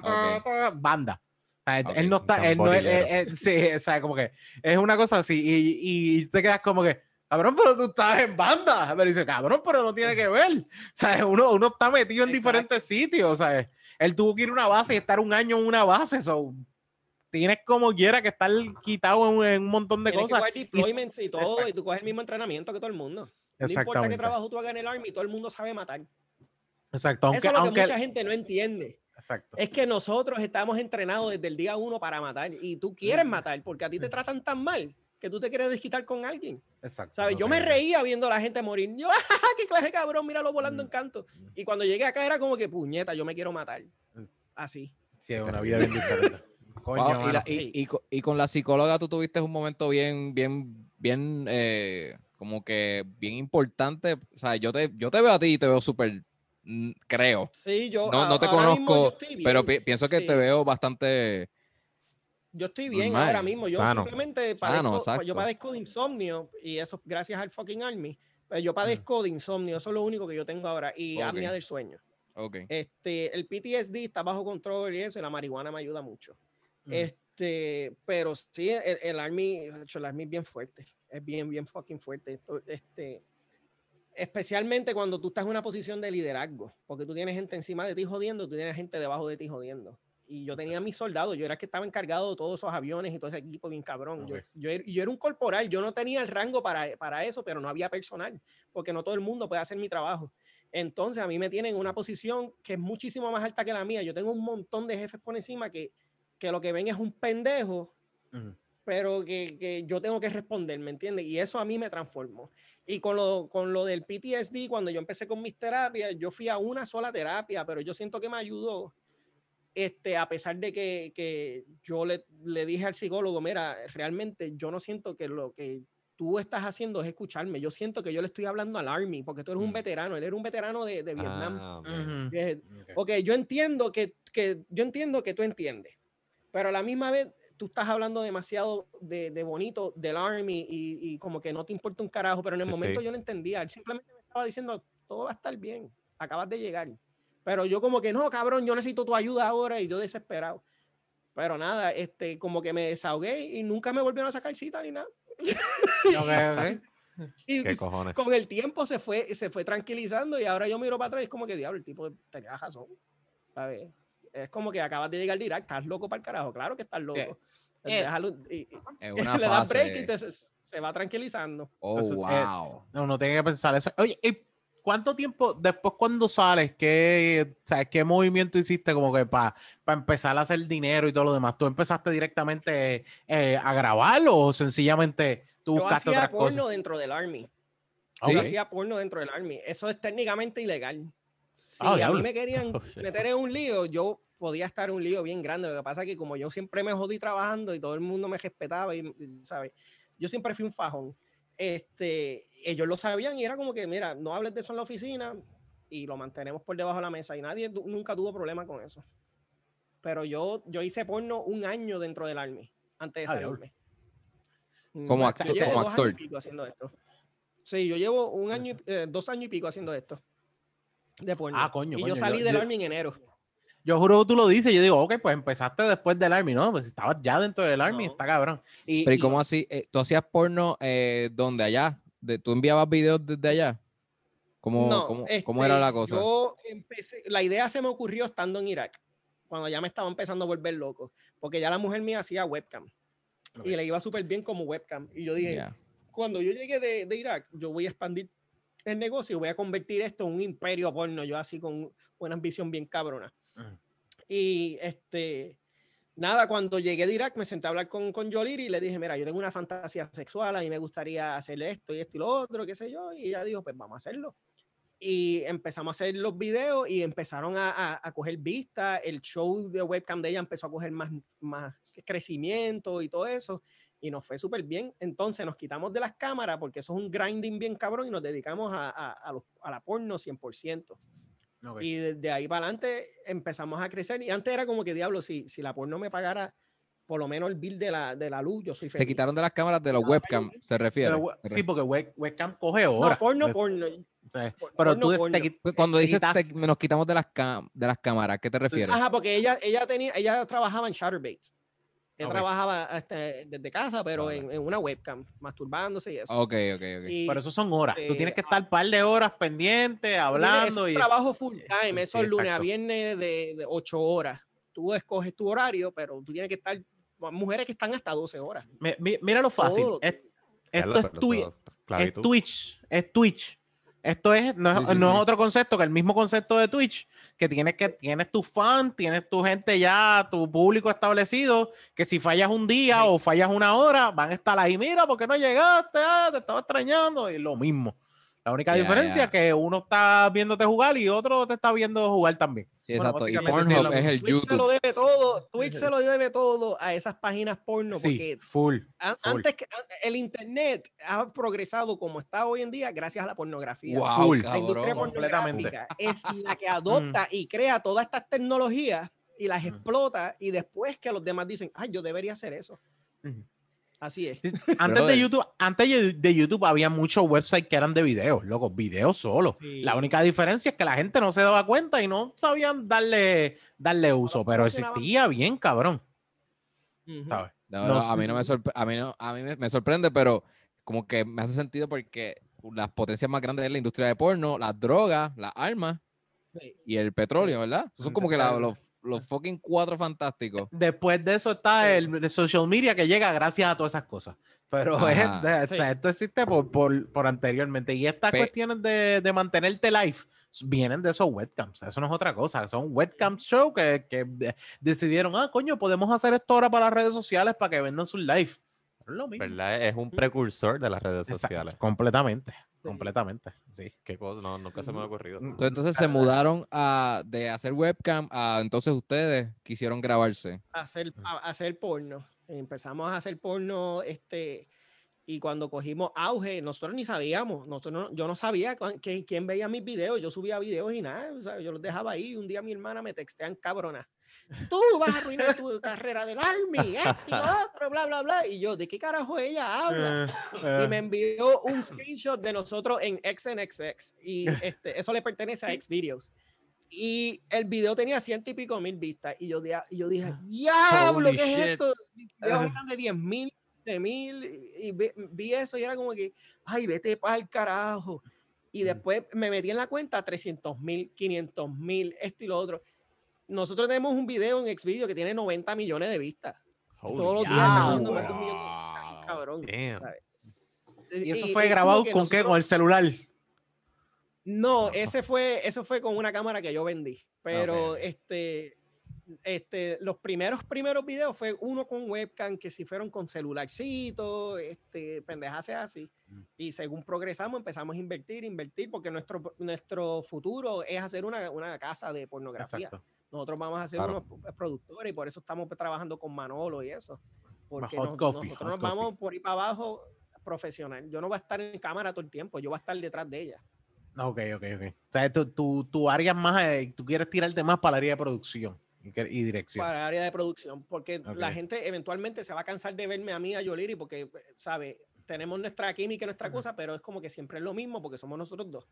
Banda. O sea, Ok, él no está, él no es, tamborilero. eh, eh, sí, o sea, como que es una cosa así y, y te quedas como que, cabrón, pero tú estás en banda. Pero dice, cabrón, pero no tiene que ver. O sea, uno, uno está metido en Exacto. diferentes sitios. O sea, él tuvo que ir a una base y estar un año en una base. So, tienes como quiera que estar quitado en, un- en un montón de Tienes cosas. deployments y todo, Exacto. y tú coges el mismo entrenamiento que todo el mundo. No importa qué trabajo tú hagas en el Army, todo el mundo sabe matar. Exacto. Aunque, Eso es lo que aunque, mucha gente no entiende. exacto. Es que nosotros estamos entrenados desde el día uno para matar y tú quieres matar porque a ti te tratan tan mal que tú te quieres desquitar con alguien. exacto. ¿Sabes? Yo me reía viendo a la gente morir. Yo, [laughs] ¡ah, qué clase de cabrón! Míralo volando Mm. en canto. Y cuando llegué acá era como que, puñeta, yo me quiero matar. Mm. Así. Sí, es una vida bien diferente. [laughs] Coño, Wow, y, la- y- y y con la psicóloga tú tuviste un momento bien, bien, bien, eh, como que bien importante. O sea, yo te, yo te veo a ti y te veo súper, mm, creo. Sí, yo. No, no a- te mismo yo conozco, pero pi- pienso que Sí. te veo bastante... Yo estoy bien Normal, ahora mismo. Yo sano. simplemente Sano, padezco, exacto. yo padezco de insomnio y eso es gracias al fucking Army. Pero yo padezco de insomnio, eso es lo único que yo tengo ahora. Y Ok. apnea del sueño. Ok. Este, el PTSD está bajo control y eso, y la marihuana me ayuda mucho. Mm. Este, pero sí, el, el Army, el Army es bien fuerte. Es bien, bien fucking fuerte. Esto- este, especialmente cuando tú estás en una posición de liderazgo, porque tú tienes gente encima de ti jodiendo, tú tienes gente debajo de ti jodiendo. Y yo tenía mis soldados, yo era el que estaba encargado de todos esos aviones y todo ese equipo bien cabrón. Yo, Ok. yo, er- yo era un corporal, yo no tenía el rango para, para eso, pero no había personal, porque no todo el mundo puede hacer mi trabajo. Entonces a mí me tienen en una posición que es muchísimo más alta que la mía. Yo tengo un montón de jefes por encima que, que lo que ven es un pendejo, Ujú. pero que, que yo tengo que responder, ¿me entiendes? Y eso a mí me transformó. Y con lo, con lo del PTSD, cuando yo empecé con mis terapias, yo fui a una sola terapia, pero yo siento que me ayudó, este, a pesar de que, que yo le, le dije al psicólogo, mira, realmente yo no siento que lo que tú estás haciendo es escucharme, yo siento que yo le estoy hablando al Army, porque tú eres un Mm. veterano, él era un veterano de, de Vietnam. Ah, ok. Ujú. Dije, Ok. Ok, yo entiendo que, que yo entiendo que tú entiendes, pero a la misma vez tú estás hablando demasiado de, de bonito del Army y, y como que no te importa un carajo, pero en el Sí, momento sí. yo no entendía, él simplemente me estaba diciendo, todo va a estar bien, acabas de llegar. Pero yo como que, no, cabrón, yo necesito tu ayuda ahora y yo desesperado. Pero nada, este, como que me desahogué y nunca me volvieron a sacar cita ni nada. [laughs] Ok, ok. [laughs] Y ¿Qué cojones? con el tiempo se fue, se fue tranquilizando y ahora yo miro para atrás y es como que diablo, el tipo tenía razón. ¿sabes? Es como que acabas de llegar direct, estás loco para el carajo, claro que estás loco. eh, Déjalo- y- Es [laughs] una le das break y te- se, se va tranquilizando. Oh, Eso, eh, wow. No, uno tiene que pensar eso. Oye, ¿y cuánto tiempo después cuando sales, qué, sabes, qué movimiento hiciste como que para empezar a hacer dinero y todo lo demás? ¿Tú empezaste directamente eh, a grabarlo o sencillamente tú Yo buscaste hacía otras porno cosas? dentro del Army. ¿Sí? Yo hacía porno dentro del Army. Eso es técnicamente ilegal. Si Ah, a diablo. mí me querían [laughs] Oh, meter en un lío, yo podía estar en un lío bien grande. Lo que pasa es que como yo siempre me jodí trabajando y todo el mundo me respetaba, y, ¿sabes? Yo siempre fui un fajón. Este, ellos lo sabían y era como que, mira, no hables de eso en la oficina y lo mantenemos por debajo de la mesa. Y nadie nunca tuvo problema con eso. Pero yo, yo hice porno un año dentro del Army, antes de Ah, salirme. Como Mm, actor- yo llevo como dos actor. años y pico haciendo esto. Sí, yo llevo un año, y- eh, dos años y pico haciendo esto. De porno. Ah, coño, y coño, yo salí yo- del yo- Army en enero. Yo juro que tú lo dices, yo digo, ok, pues empezaste después del Army, ¿no? Pues estabas ya dentro del Army, No. está cabrón. Y, Pero ¿y y- cómo así? Eh, ¿Tú hacías porno eh, donde allá? De, ¿Tú enviabas videos desde allá? ¿Cómo, No, cómo, cómo era este, la cosa? Yo empecé, la idea se me ocurrió estando en Irak, cuando ya me estaba empezando a volver loco, porque ya la mujer mía hacía webcam y le iba súper bien como webcam. Y yo dije, Ya. cuando yo llegué de, de Irak, yo voy a expandir el negocio y voy a convertir esto en un imperio porno, yo así con una ambición bien cabrona. Y este, nada, cuando llegué de Irak me senté a hablar con, con Yoliri y le dije, mira, yo tengo una fantasía sexual, a mí me gustaría hacer esto y esto y lo otro, qué sé yo, y ella dijo, pues vamos a hacerlo. y empezamos a hacer los videos y empezaron a, a, a coger vista. El show de webcam de ella empezó a coger más, más crecimiento y todo eso. Y nos fue súper bien. Entonces nos quitamos de las cámaras porque eso es un grinding bien cabrón y nos dedicamos a, a, a, los- a la porno 100%. Ok. Y desde ahí para adelante empezamos a crecer. Y antes era como que, diablo, si, si la porno me pagara por lo menos el bill de la, de la luz, yo soy feliz. Se quitaron de las cámaras de los Ah, webcam, se refiere. Pero, sí, porque web- webcam coge No, horas. porno, De- porno. sí. por- Pero porno, tú porno. te Pues Cuando dices te- nos quitamos de las, cam- de las cámaras, ¿qué te refieres? Ajá, porque ella, ella tenía, ella trabajaba en Shutterbait. Ok. trabajaba este, desde casa, pero en, en una webcam, masturbándose y eso. Ok, ok, ok. Y Pero eso son horas. Tú eh, tienes que estar un par de horas pendiente, hablando. es y un trabajo full time, Sí, eso es lunes a viernes de, de 8 horas. Tú escoges tu horario, pero tú tienes que estar, mujeres que están hasta 12 horas. Mi- mi- mira lo fácil. Todo. Es- Diablo, esto es, es. Twitch. Es Twitch. Esto es, no, es, Sí, sí, no es otro concepto que el mismo concepto de Twitch, que tienes que tienes tus fans, tienes tu gente ya, tu público establecido, que si fallas un día o fallas una hora, van a estar ahí, mira, porque no llegaste? Ah, te estaba extrañando, y lo mismo. La única Ya, diferencia es que uno está viéndote jugar y otro te está viendo jugar también. Sí, Bueno, exacto. Y Pornhub es el Twitch se lo debe todo, [laughs] Twitch se lo debe todo a esas páginas porno, sí, porque full. an- full. antes que el internet ha progresado como está hoy en día gracias a la pornografía. Wow, Full. La industria cabrón. completamente. pornográfica es la que [laughs] adopta y crea todas estas tecnologías y las Mm. explota y después que los demás dicen, ay, yo debería hacer eso. Así es. Sí, [laughs] Antes de. YouTube, antes de- de YouTube había muchos websites que eran de videos, loco, videos solo. Sí. La única diferencia es que la gente no se daba cuenta y no sabían darle, darle uso, pero existía bien, cabrón. ¿sabes? No, No a mí no me sorprende, a mí, no, a mí me, me sorprende, pero como que me hace sentido porque las potencias más grandes es la industria de porno, las drogas, las armas Sí. y el petróleo, ¿verdad? Son como que la- los, los fucking cuatro fantásticos. Después de eso está el, el social media que llega gracias a todas esas cosas. Pero es- Ajá. de- o sea, Sí. esto existe por, por, por anteriormente. Y estas Pe- cuestiones de, de mantenerte live vienen de esos webcams. Eso no es otra cosa. Son webcam show que, que de- decidieron, ah, coño, podemos hacer esto ahora para las redes sociales para que vendan sus live. Es lo mismo. ¿Verdad? Es un precursor de las redes Exacto, sociales. Completamente. Completamente. Sí. Qué cosa, no, nunca se me ha ocurrido. Entonces, entonces se mudaron a, de hacer webcam a entonces ustedes quisieron grabarse. hacer, a- hacer porno. Empezamos a hacer porno, este, y cuando cogimos auge, nosotros ni sabíamos, nosotros no- yo no sabía que- quién veía mis videos, yo subía videos y nada, sea, yo los dejaba ahí, un día mi hermana me textean cabrona, tú vas a arruinar tu [laughs] carrera del army, esto y otro, bla, bla, bla, y yo, ¿de qué carajo ella habla? Eh, y me envió un screenshot de nosotros en XNXX y [laughs] este, eso le pertenece a Xvideos. Y el video tenía ciento y pico mil vistas. Y yo, y yo dije, diablo, Holy ¿qué es shit. esto? Videos eran de 10 mil, de mil. Y, vi, vi eso y era como que, ay, vete para el carajo. Y Mm. después me metí en la cuenta 300 mil, 500 mil, esto y lo otro. Nosotros tenemos un video en Xvideo que tiene 90 millones de vistas. Holy Todos los días vistas, cabrón. Y eso Y fue grabado con qué? nosotros- Con el celular. No, ese fue, eso fue con una cámara que yo vendí. Pero ok. este, este, los primeros, primeros videos fue uno con webcam, que si fueron con celularcito, este, pendejas así. Y según progresamos, empezamos a invertir, invertir, porque nuestro, nuestro futuro es hacer una, una casa de pornografía. Exacto. Nosotros vamos a ser Claro. unos productores y por eso estamos trabajando con Manolo y eso. Porque nos- coffee, nosotros nos coffee. vamos por ahí para abajo profesional. Yo no voy a estar en cámara todo el tiempo, yo voy a estar detrás de ella. Ok, ok, ok. O sea, tu, tu, tu área es más, eh, tú quieres tirarte más para el área de producción y, dirección. para el área de producción, porque la Ok. gente eventualmente se va a cansar de verme a mí, a Yoliri, porque, sabe, tenemos nuestra química nuestra Ujú. cosa, pero es como que siempre es lo mismo porque somos nosotros dos.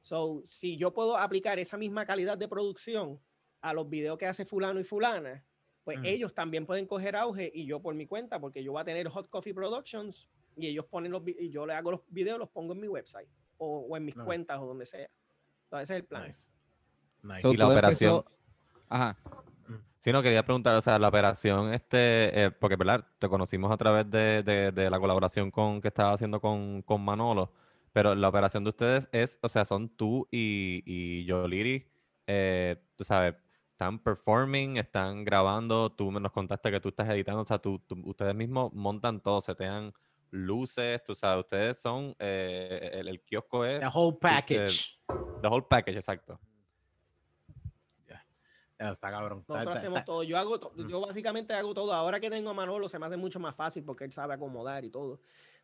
So, si yo puedo aplicar esa misma calidad de producción a los videos que hace fulano y fulana, pues Ujú. ellos también pueden coger auge y yo por mi cuenta, porque yo voy a tener Hot Coffee Productions y ellos ponen los y yo le hago los videos, los pongo en mi website o, o en mis Ok. cuentas o donde sea. Entonces ese es el plan. Nice. Nice. So, Y la operación. empezó- Ajá. Sí, no, quería preguntar, o sea, la operación, este, eh, porque, ¿verdad? Te conocimos a través de, de- de la colaboración con, que estaba haciendo con, con Manolo, pero la operación de ustedes es, o sea, son tú y, y Yoliri, eh, tú sabes, están performing, están grabando, tú me- nos contaste que tú estás editando, o sea, tú, tú- ustedes mismos montan todo, se te dan luces, tú sabes, ustedes son, eh, el, el kiosco es The whole package. The whole package, exacto. Está cabrón. Nosotros está- hacemos está- todo. Yo hago, to- Mm. yo básicamente hago todo. Ahora que tengo a Manolo se me hace mucho más fácil porque él sabe acomodar y todo.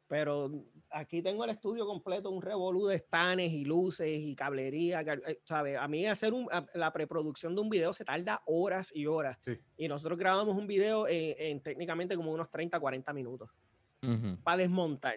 Pero aquí tengo el estudio completo, un revolú de estanes y luces y cablería. eh, ¿sabe? A mí hacer un- a- la preproducción de un video se tarda horas y horas. Sí. Y nosotros grabamos un video en, en técnicamente como unos 30, 40 minutos Ujú, para desmontar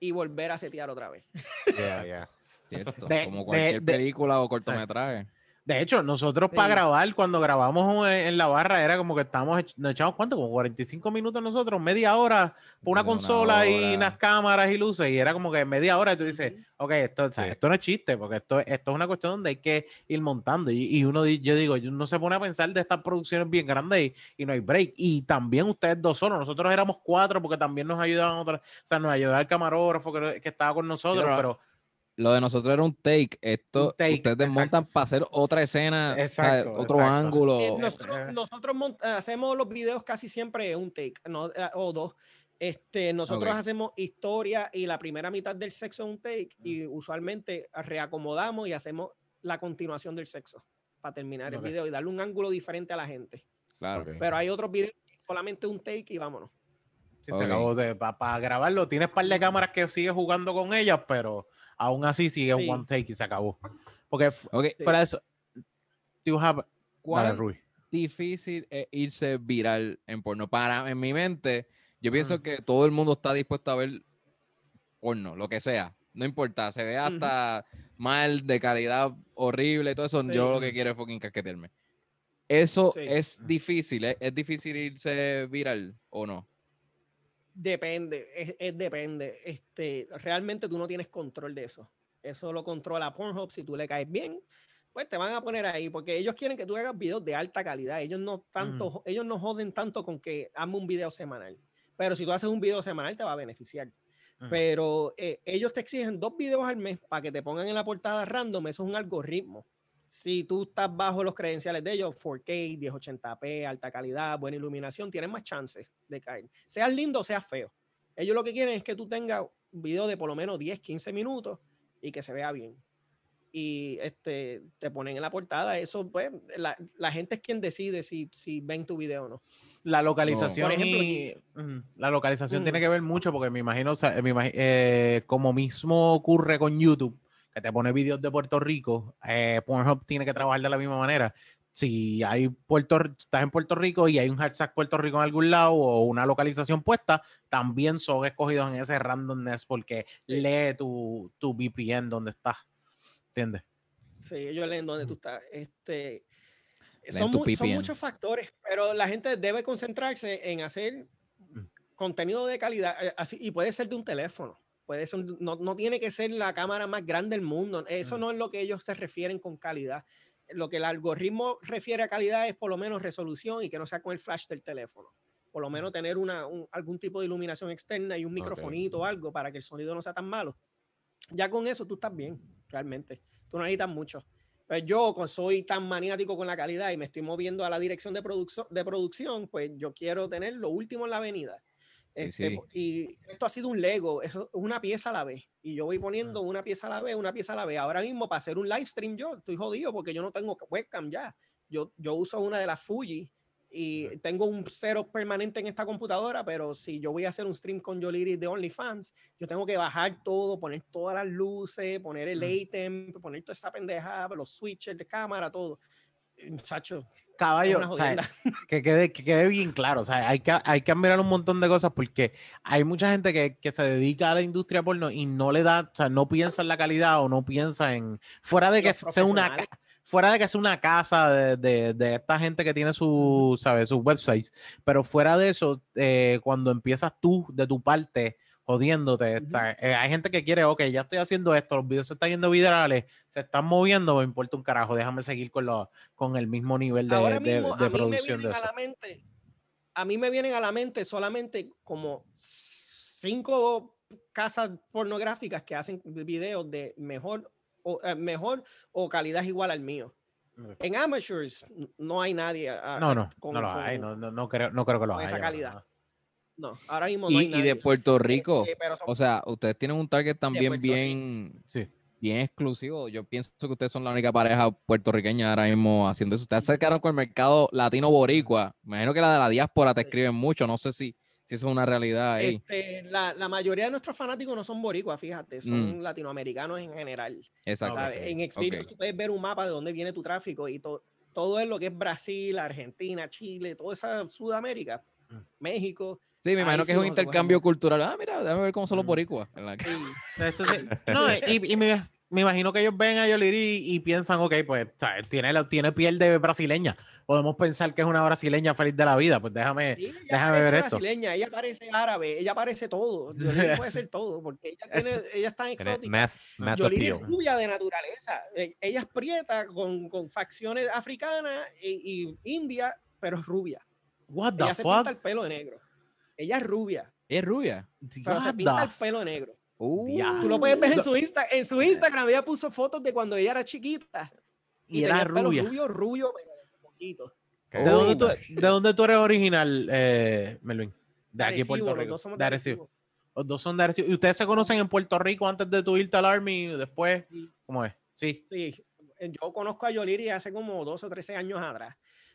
y volver a setear otra vez. Yeah, [laughs] yeah. cierto. De- Como de- cualquier de- película o cortometraje. De hecho, nosotros para grabar, cuando grabamos en, la barra, era como que estábamos, ech- nos echamos cuánto, como 45 minutos nosotros, media hora por una una consola y unas cámaras y luces, y era como que media hora y tú dices, ok, esto, o sea, Sí. esto no es chiste, porque esto, esto es una cuestión donde hay que ir montando. Y, y uno, yo digo, uno se pone a pensar de estas producciones bien grandes y, y no hay break. Y también ustedes dos solos, nosotros éramos cuatro porque también nos ayudaban otras, o sea, nos ayudaba el camarógrafo que, que estaba con nosotros, pero Lo de nosotros era un take. Esto, Un take, ustedes desmontan exacto. para hacer otra escena, o sea, Exacto, otro exacto. ángulo. Eh, Oh, nosotros eh. nosotros hacemos los videos casi siempre un take no, eh, o dos. Este, nosotros Ok. hacemos historia y la primera mitad del sexo en un take y usualmente reacomodamos y hacemos la continuación del sexo para terminar Ok. el video y darle un ángulo diferente a la gente. Claro. Ok. Pero hay otros videos solamente un take y vámonos. Sí, se acabó de para grabarlo. Tienes par de cámaras que sigues jugando con ellas, pero aún así sigue un Sí. one take y se acabó. Porque fu- Ok, Sí. fuera de eso, you have- ¿cuál Dale, Rui. difícil es irse viral en porno? Para, en mi mente, yo pienso Mm. que todo el mundo está dispuesto a ver porno, lo que sea. No importa, se ve hasta mal, de calidad horrible, todo eso. Sí. Yo lo que quiero es fucking casquetearme. Eso Sí. es difícil, ¿eh? ¿es difícil irse viral o no? Depende, es, es depende. Este, realmente tú no tienes control de eso. Eso lo controla Pornhub. Si tú le caes bien, pues te van a poner ahí, porque ellos quieren que tú hagas videos de alta calidad. Ellos no tanto, jo- ellos no joden tanto con que hazme un video semanal. Pero si tú haces un video semanal, te va a beneficiar. Ujú. Pero eh, ellos te exigen dos videos al mes para que te pongan en la portada random. Eso es un algoritmo. Si tú estás bajo los credenciales de ellos, 4K, 1080p, alta calidad, buena iluminación, tienes más chances de caer. Seas lindo o seas feo. Ellos lo que quieren es que tú tengas un video de por lo menos 10, 15 minutos y que se vea bien. Y este, te ponen en la portada. Eso, pues, la, la gente es quien decide si, si ven tu video o no. La localización, Por ejemplo, y- la localización Ujú. tiene que ver mucho porque me imagino, o sea, me imagi- eh, como mismo ocurre con YouTube, que te pone videos de Puerto Rico, eh, Pornhub tiene que trabajar de la misma manera. Si hay Puerto, estás en Puerto Rico y hay un hashtag Puerto Rico en algún lado o una localización puesta, también son escogidos en ese randomness porque lee tu, tu VPN donde estás. ¿Entiendes? Sí, ellos leen donde tú estás. Este, son, mu- son muchos factores, pero la gente debe concentrarse en hacer Mm. contenido de calidad. eh, Así, y puede ser de un teléfono. Puede ser, no, no tiene que ser la cámara más grande del mundo. Eso Mm. no es lo que ellos se refieren con calidad. Lo que el algoritmo refiere a calidad es por lo menos resolución y que no sea con el flash del teléfono. Por lo menos tener una, un- algún tipo de iluminación externa y un microfonito o algo para que el sonido no sea tan malo. Ya con eso tú estás bien, realmente. Tú no necesitas mucho. Pues yo con- soy tan maniático con la calidad y me estoy moviendo a la dirección de, producción de producción, pues yo quiero tener lo último en la avenida. Este, sí. Y esto ha sido un Lego, eso es una pieza a la vez. Y yo voy poniendo una pieza a la vez, una pieza a la vez. Ahora mismo para hacer un live stream yo estoy jodido porque yo no tengo webcam ya. Yo, yo uso una de las Fuji y tengo un cero permanente en esta computadora, pero si yo voy a hacer un stream con Yoliris de OnlyFans, yo tengo que bajar todo, poner todas las luces, poner el Mm. ATEM, poner toda esa pendejada, los switches de cámara, todo. Muchacho, es Caballo, o sea, [laughs] que quede, que quede bien claro. O sea, hay que, hay que mirar un montón de cosas porque hay mucha gente que, que se dedica a la industria porno y no le da, o sea, no piensa en la calidad o no piensa en. Fuera de que sea una fuera de que sea una casa de, de- de esta gente que tiene su, ¿sabes? sus websites, pero fuera de eso, eh, cuando empiezas tú de tu parte jodiéndote, eh, hay gente que quiere, ok, ya estoy haciendo esto, los videos se están yendo virales, se están moviendo, me importa un carajo, déjame seguir con, lo, con el mismo nivel de, Ahora mismo de a mí me producción de vienen a la mente, a mí me vienen a la mente solamente como cinco casas pornográficas que hacen videos de mejor o, eh, mejor o calidad igual al mío. En amateurs no hay nadie. a- No, no, con- no lo con- hay, no, no, no creo, no creo que lo con haya. esa calidad. No, ahora mismo no hay Y, de Puerto Rico, pero son- o sea, ustedes tienen un target también bien, Sí. bien exclusivo. Yo pienso que ustedes son la única pareja puertorriqueña ahora mismo haciendo eso. Ustedes se acercaron con el mercado latino boricua. Me imagino que la de la diáspora te escriben mucho. No sé si, si eso es una realidad ahí. Este, la, la mayoría de nuestros fanáticos no son boricuas, fíjate, son latinoamericanos en general. Exacto. ¿sabes? En Experience ok. tú puedes ver un mapa de dónde viene tu tráfico y to- todo es lo que es Brasil, Argentina, Chile, toda esa Sudamérica, Mm. México. Sí, me Ahí imagino sí que es un intercambio cultural. Ah, mira, déjame ver cómo son los boricuas. sí. Esto sí- [laughs] no, y, y me, me imagino que ellos ven a Yoliri y, y piensan, ok, pues o sea, tiene, la- tiene piel de brasileña. Podemos pensar que es una brasileña feliz de la vida. Pues déjame. Sí, ella déjame parece ver esto. brasileña, ella parece árabe, ella parece todo. Yoliri [laughs] puede ser todo, porque ella, tiene, ella es tan Tiene exótica. mass, mass Yoliri es appeal. rubia de naturaleza. E- Ella es prieta con, con facciones africanas y, y india, pero es rubia. What the Ella se pinta el pelo de negro. Ella es rubia, Es rubia. pero se pinta the el pelo negro. Uh. Tú lo puedes ver en su, Insta, en su Instagram. Ella puso fotos de cuando ella era chiquita. Y era el pelo rubia. rubio, rubio, poquito. ¿Qué? ¿De, dónde Oh. tú, ¿De dónde tú eres original, eh, Melvin? De aquí, Arecibo, Puerto los Rico. dos somos De Arecibo. Arecibo. Los dos son de Arecibo. ¿Y ustedes se conocen en Puerto Rico antes de tu irte al Army? Después, Sí. ¿cómo es? Sí. Sí, eh, yo conozco a Yoliri hace como 12 o 13 años atrás.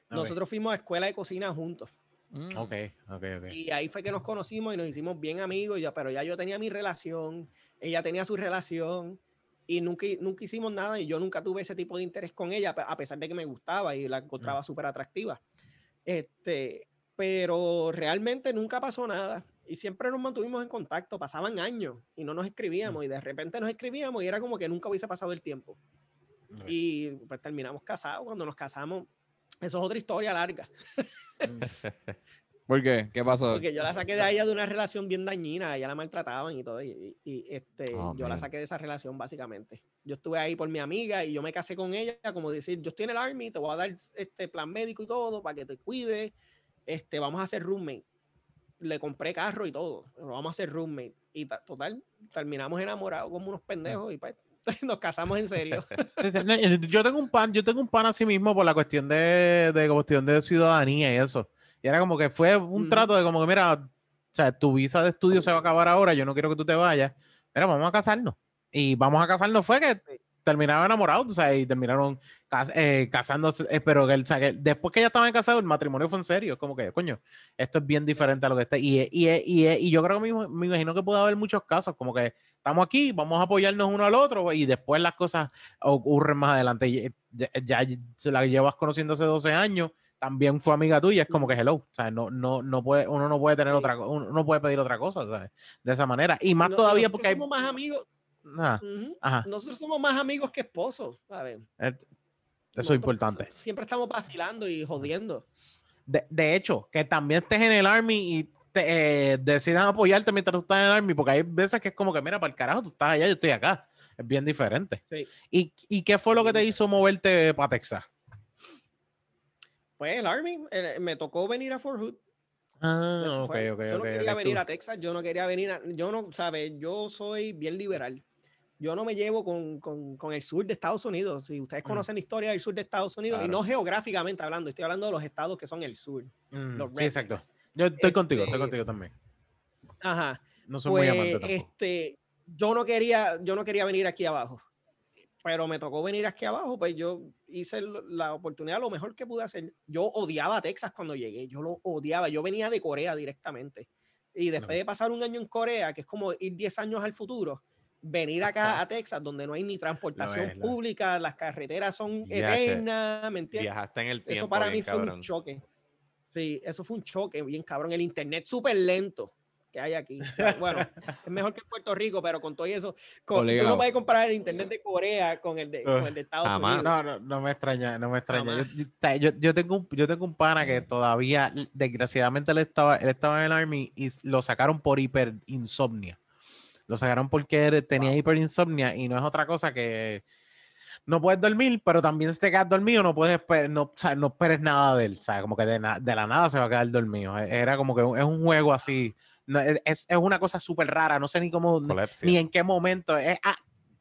Nosotros fuimos a escuela de cocina juntos. Mm. Ok, ok, ok. Y ahí fue que nos conocimos y nos hicimos bien amigos, ya, pero ya yo tenía mi relación, ella tenía su relación y nunca, nunca hicimos nada y yo nunca tuve ese tipo de interés con ella, a pesar de que me gustaba y la encontraba súper atractiva. Este, pero realmente nunca pasó nada y siempre nos mantuvimos en contacto, pasaban años y no nos escribíamos y de repente nos escribíamos y era como que nunca hubiese pasado el tiempo. Y pues terminamos casados, cuando nos casamos, eso es otra historia larga. [laughs] ¿Por qué? ¿Qué pasó? Porque yo la saqué de ella de una relación bien dañina, ella la maltrataban y todo, y, y- este, Oh, yo la saqué de esa relación básicamente. Yo estuve ahí por mi amiga y yo me casé con ella, como decir, yo estoy en el Army, te voy a dar este plan médico y todo para que te cuide, este, vamos a ser roommate. Le compré carro y todo, pero vamos a ser roommate. Y ta- total, terminamos enamorados como unos pendejos y pues [laughs] nos casamos en serio. [laughs] Yo tengo un pan, yo tengo un pan así mismo por la cuestión de, de cuestión de ciudadanía y eso. Y era como que fue un trato de como que, mira, o sea, tu visa de estudio se va a acabar ahora, yo no quiero que tú te vayas. Mira, vamos a casarnos. Y vamos a casarnos fue que Sí. Terminaron enamorados, o sea, y terminaron cas- eh, casándose, eh, pero que, el- o sea, que después que ya estaban casados, el matrimonio fue en serio, como que, coño, esto es bien diferente a lo que está. Y, y, y, y yo creo que me, me imagino que puede haber muchos casos, como que estamos aquí, vamos a apoyarnos uno al otro, y después las cosas ocurren más adelante. Y, eh, Ya, ya se la llevas conociendo hace 12 años, también fue amiga tuya, es como que hello, o sea, no, no, no puede, uno no puede tener Sí. otra, uno no puede pedir otra cosa, ¿sabes? De esa manera. Y más No- todavía porque hay... somos más amigos. Ajá, Nosotros somos más amigos que esposos, ¿sabes? es- eso es importante. Siempre estamos vacilando y jodiendo. De, de hecho, que también estés en el Army y te, eh, decidan apoyarte mientras tú estás en el Army, porque hay veces que es como que, mira, para el carajo, tú estás allá, yo estoy acá. Es bien diferente. Sí. ¿Y, y qué fue lo que te hizo moverte para Texas? Pues el Army, eh, me tocó venir a Fort Hood. Ah, eso ok, fue. ok, yo no quería venir tú- a Texas, yo no quería venir a, yo no, sabes, yo soy bien liberal. Yo no me llevo con, con- con el sur de Estados Unidos. Si ustedes Mm. conocen la historia del sur de Estados Unidos, y Claro. no geográficamente hablando, estoy hablando de los estados que son el sur. Mm, Los sí, exacto. Yo estoy contigo, estoy Este, contigo también. Ajá. No soy Pues, muy amante tampoco. este, yo no quería, yo no quería venir aquí abajo, pero me tocó venir aquí abajo, pues yo hice la oportunidad lo mejor que pude hacer. Yo odiaba a Texas cuando llegué, yo lo odiaba, yo venía de Corea directamente. Y después de pasar un año en Corea, que es como ir 10 años al futuro, venir acá a Texas, donde no hay ni transportación pública, las carreteras son Viaje. eternas, ¿me entiendes? Viajaste en el tiempo. Eso para bien mí fue cabrón. un choque. Sí, eso fue un choque bien cabrón. El internet súper lento que hay aquí. Bueno, es mejor que en Puerto Rico, pero con todo eso, con, tú no puedes comparar el internet de Corea con el de, con el de Estados jamás. Unidos. No, no, no me extraña, no me extraña. Yo, yo- tengo un, yo tengo un pana que todavía, desgraciadamente, él estaba, él estaba en el Army y lo sacaron por hiperinsomnia. Lo sacaron porque tenía hiperinsomnia y no es otra cosa que no puedes dormir, pero también si te quedas dormido no puedes no, o sea, no esperes nada de él. O sea, como que de, de la nada se va a quedar dormido. E- Era como que un- es un juego así. no, es, es- es una cosa súper rara. No sé ni cómo, ni- Colepsia. ni en qué momento. Es, ah,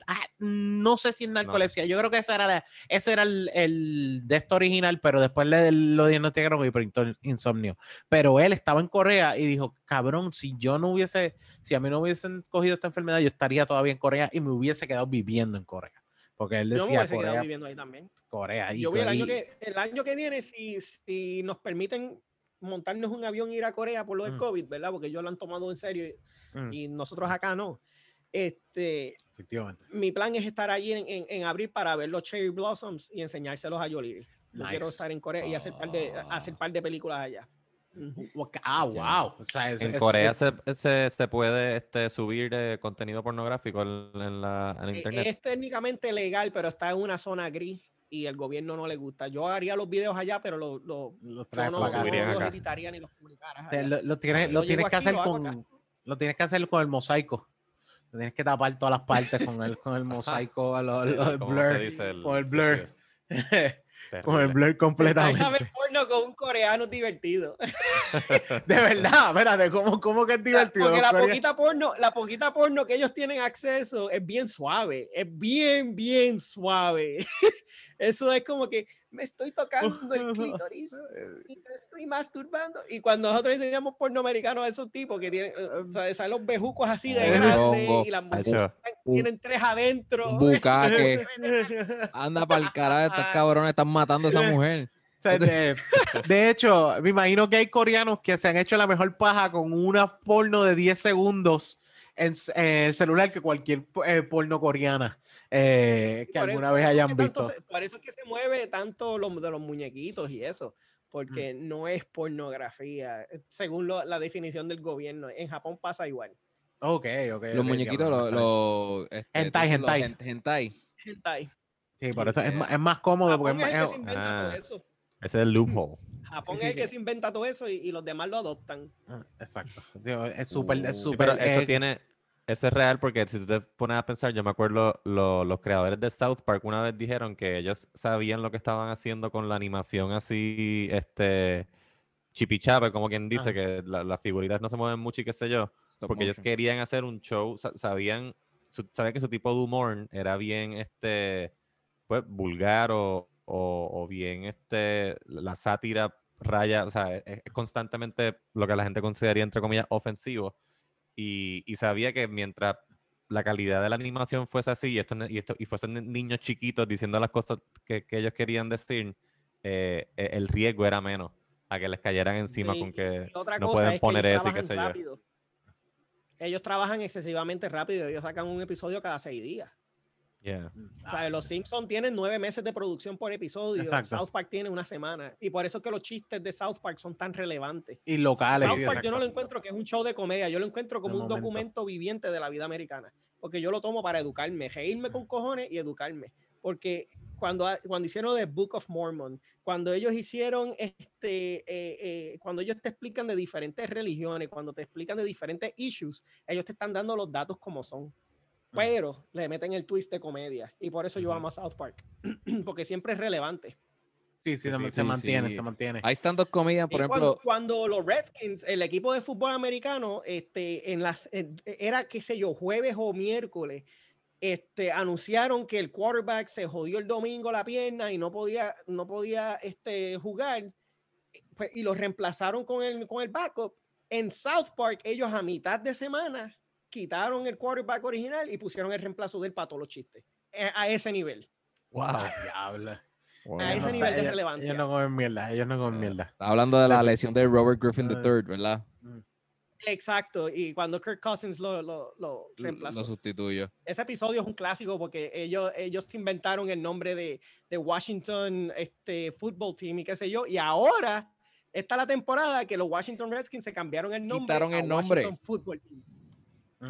ah, no sé si es narcolepsia, yo creo que ese era, la- ese era el, el de esto original, pero después le, lo diagnosticaron con hiperinsomnio. Pero él estaba en Corea y dijo, cabrón, si yo no hubiese, si a mí no hubiesen cogido esta enfermedad, yo estaría todavía en Corea y me hubiese quedado viviendo en Corea. Porque él Yo me decía hubiese quedado Corea, viviendo ahí también. Corea. y Yo voy el año, que, el año que viene, si, si nos permiten montarnos un avión e ir a Corea por lo del Mm. COVID, ¿verdad? Porque ellos lo han tomado en serio y- Mm, y nosotros acá no. Este, efectivamente. mi plan es estar allí en, en, en abril para ver los cherry blossoms y enseñárselos a Yoliri. Yo quiero Nice. estar en Corea y hacer par de, hacer par de películas allá. Ah, wow. O sea, es- En es- Corea es- se, se, se puede este, subir eh, contenido pornográfico en, en la, en Eh, internet. Es técnicamente legal, pero está en una zona gris y el gobierno no le gusta. Yo haría los videos allá, pero lo, lo, lo yo no, acá. no los editaría ni los publicaras. Allá. Lo, lo tienes, lo tienes que aquí, hacer con acá. lo tienes que hacer con el mosaico. Tienes que tapar todas las partes con el, con el [laughs] mosaico, lo- lo- el ¿Cómo se blur. dice? El- con el blur. sí, [laughs] con el blur Vas a completamente. ver porno con un coreano divertido. [laughs] De verdad, espérate, ¿cómo, cómo que es divertido? Porque la poquita porno, la poquita porno que ellos tienen acceso es bien suave, es bien, bien suave. Eso es como que me estoy tocando el clítoris [laughs] y me estoy masturbando. Y cuando nosotros enseñamos porno americano a esos tipos que tienen, eh, o sea, salen los bejucos así de Oh, grandes y las mujeres tienen tres adentro. bucaque. [laughs] Anda para el carajo, estos cabrones están matando a esa mujer. De, de hecho, me imagino que hay coreanos que se han hecho la mejor paja con una porno de 10 segundos en, en el celular que cualquier eh, porno coreana eh, que Por alguna eso- vez es hayan visto. se- por eso es que se mueve tanto lo de los muñequitos y eso, porque no es pornografía, eh, según lo- la definición del gobierno. En Japón pasa igual. Ok, ok. Los ok, muñequitos, los. los este, Hentai, hentai. hen- hentai. Hentai. Sí, por eso es, más, es más cómodo. Porque Japón es es inventa todo Ah. eso. Ese es el loophole. Japón sí, es el que se inventa todo eso y, y los demás lo adoptan. Ah, Exacto. Digo, Es súper, es Uh, súper. pero eso eh, tiene, eso es real porque si tú te pones a pensar, yo me acuerdo lo- los creadores de South Park una vez dijeron que ellos sabían lo que estaban haciendo con la animación así, este, chipichape, como quien dice, que la- las figuritas no se mueven mucho y qué sé yo, Stop porque ellos querían hacer un show, sa- sabían, su- sabían que su tipo de humor era bien, este, pues, vulgar o, o- o bien, este, la sátira raya, o sea, es, es constantemente lo que la gente consideraría, entre comillas, ofensivo. Y, y sabía que mientras la calidad de la animación fuese así y, esto, y, esto, y fuesen ni- niños chiquitos diciendo las cosas que, que ellos querían decir, eh, e- el riesgo era menos a que les cayeran encima con que no pueden poner eso y qué sé yo. Ellos trabajan excesivamente rápido. Ellos sacan un episodio cada seis días. Yeah. O sea, los Simpsons tienen nueve meses de producción por episodio. Exacto. South Park tiene una semana. Y por eso es que los chistes de South Park son tan relevantes. y locales. South sí, Park yo no lo encuentro que es un show de comedia, yo lo encuentro como De un momento. documento viviente de la vida americana, porque yo lo tomo para educarme, reírme con cojones y educarme, porque cuando, cuando hicieron The Book of Mormon, cuando ellos hicieron este, eh, eh, cuando ellos te explican de diferentes religiones, cuando te explican de diferentes issues, ellos te están dando los datos como son. Pero le meten el twist de comedia y por eso yo amo a South Park, [clears throat] porque siempre es relevante. Sí, sí, Sí, se, sí, mantiene, sí. se mantiene. Hay stand-up por Y ejemplo. cuando, cuando los Redskins, el equipo de fútbol americano, este, en las, era, qué sé yo, jueves o miércoles, este, anunciaron que el quarterback se jodió el domingo la pierna y no podía, no podía este, jugar, pues, y lo reemplazaron con el, con el backup. En South Park, ellos a mitad de semana quitaron el quarterback original y pusieron el reemplazo del para todos los chistes. Eh, A ese nivel. Wow. Diablo. Wow. a ese no, nivel de relevancia. Ellos no comen mierda, ellos no comen Ah. mierda. Está hablando de la lesión de Robert Griffin. III, ¿verdad? Exacto. Y cuando Kirk Cousins lo, lo, lo reemplazó. Lo sustituyo. ese episodio es un clásico porque ellos, ellos se inventaron el nombre de, de Washington este, Football Team y qué sé yo. Y ahora está la temporada que los Washington Redskins se cambiaron el nombre. Quitaron a el nombre. Washington Football Team.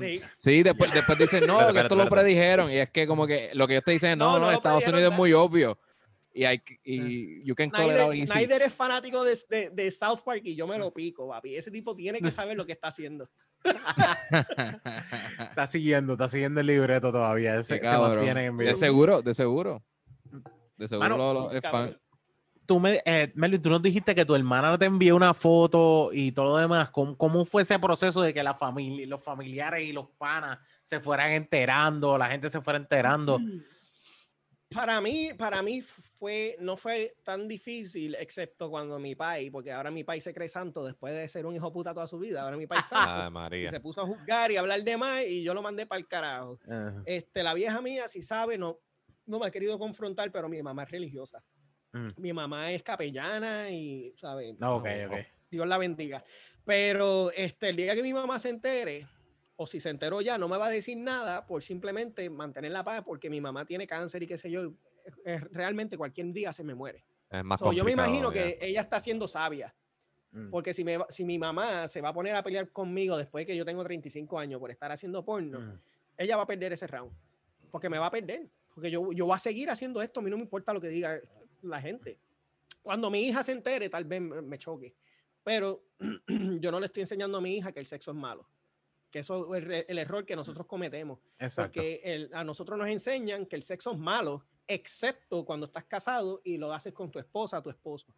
Sí. Sí, después, después dicen, [laughs] no, que esto lo predijeron. Y es que como que lo que ellos te dicen, no, No, no, Estados Unidos es muy obvio. Y hay que- y you can call it Snyder. Snyder es fanático de, de, de South Park y yo me lo pico, papi. Ese tipo tiene que [laughs] saber lo que está haciendo. [laughs] Está siguiendo, está siguiendo el libreto todavía. Se, Qué se en De seguro, de seguro. De seguro Mano, lo- lo- es fan. Tú me, eh, Melvin, tú nos dijiste que tu hermana te envió una foto y todo lo demás. ¿Cómo, cómo fue ese proceso de que la familia, los familiares y los panas se fueran enterando, la gente se fuera enterando? Para mí, para mí fue, no fue tan difícil, excepto cuando mi pai, porque ahora mi pai se cree santo después de ser un hijo puta toda su vida. Ahora mi y se puso a juzgar y a hablar de más y yo lo mandé para el carajo. Ajá. Este, la vieja mía, si sabe, no, no me ha querido confrontar, pero mi mamá es religiosa. Mm. Mi mamá es capellana y, ¿sabes? Ah, ok, ok. Dios la bendiga. Pero este, el día que mi mamá se entere, o si se enteró ya, no me va a decir nada por simplemente mantener la paz, porque mi mamá tiene cáncer y qué sé yo. realmente cualquier día se me muere. Es más So, yo me imagino ya. que ella está siendo sabia, Mm. porque si, me, si mi mamá se va a poner a pelear conmigo después que yo tengo 35 años por estar haciendo porno, Mm. ella va a perder ese round. Porque me va a perder. Porque yo, yo voy a seguir haciendo esto. A mí no me importa lo que diga la gente. Cuando mi hija se entere, tal vez me, choque. Pero [clears throat] yo no le estoy enseñando a mi hija que el sexo es malo. Que eso es el, el error que nosotros cometemos. Exacto. Porque el- a nosotros nos enseñan que el sexo es malo, excepto cuando estás casado y lo haces con tu esposa, tu esposo.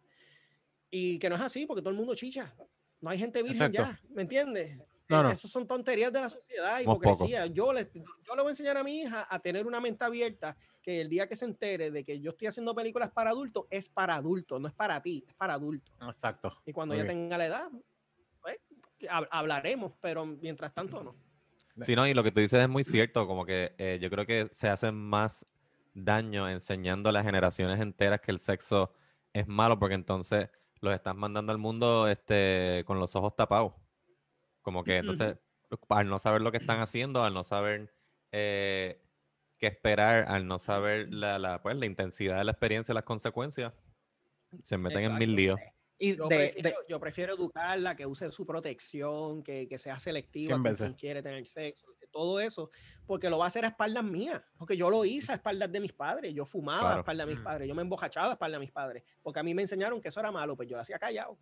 Y que no es así, porque todo el mundo chicha. No hay gente virgen Exacto. ya, ¿me entiendes? No, no. Esas son tonterías de la sociedad, hipocresía. Yo le, yo le voy a enseñar a mi hija a tener una mente abierta que el día que se entere de que yo estoy haciendo películas para adultos, es para adultos, no es para ti, es para adultos. Exacto. Y cuando Muy ella bien. tenga la edad, pues, hablaremos, pero mientras tanto no. Sí, no, y lo que tú dices es muy cierto, como que eh, yo creo que se hace más daño enseñando a las generaciones enteras que el sexo es malo, porque entonces los estás mandando al mundo este, con los ojos tapados. Como que entonces, al no saber lo que están [clears throat] haciendo, al no saber eh, qué esperar, al no saber la, la, pues, la intensidad de la experiencia y las consecuencias, se meten en mil Exacto. líos. Y Yo, de, prefiero, de- yo prefiero educarla, que use su protección, que, que sea selectiva veces. quien quiere tener sexo, que todo eso, porque lo va a hacer a espaldas mías, porque yo lo hice a espaldas de mis padres, yo fumaba a Claro. espaldas de mis Mm. padres, yo me embojachaba a espaldas de mis padres, porque a mí me enseñaron que eso era malo, pues yo lo hacía callado.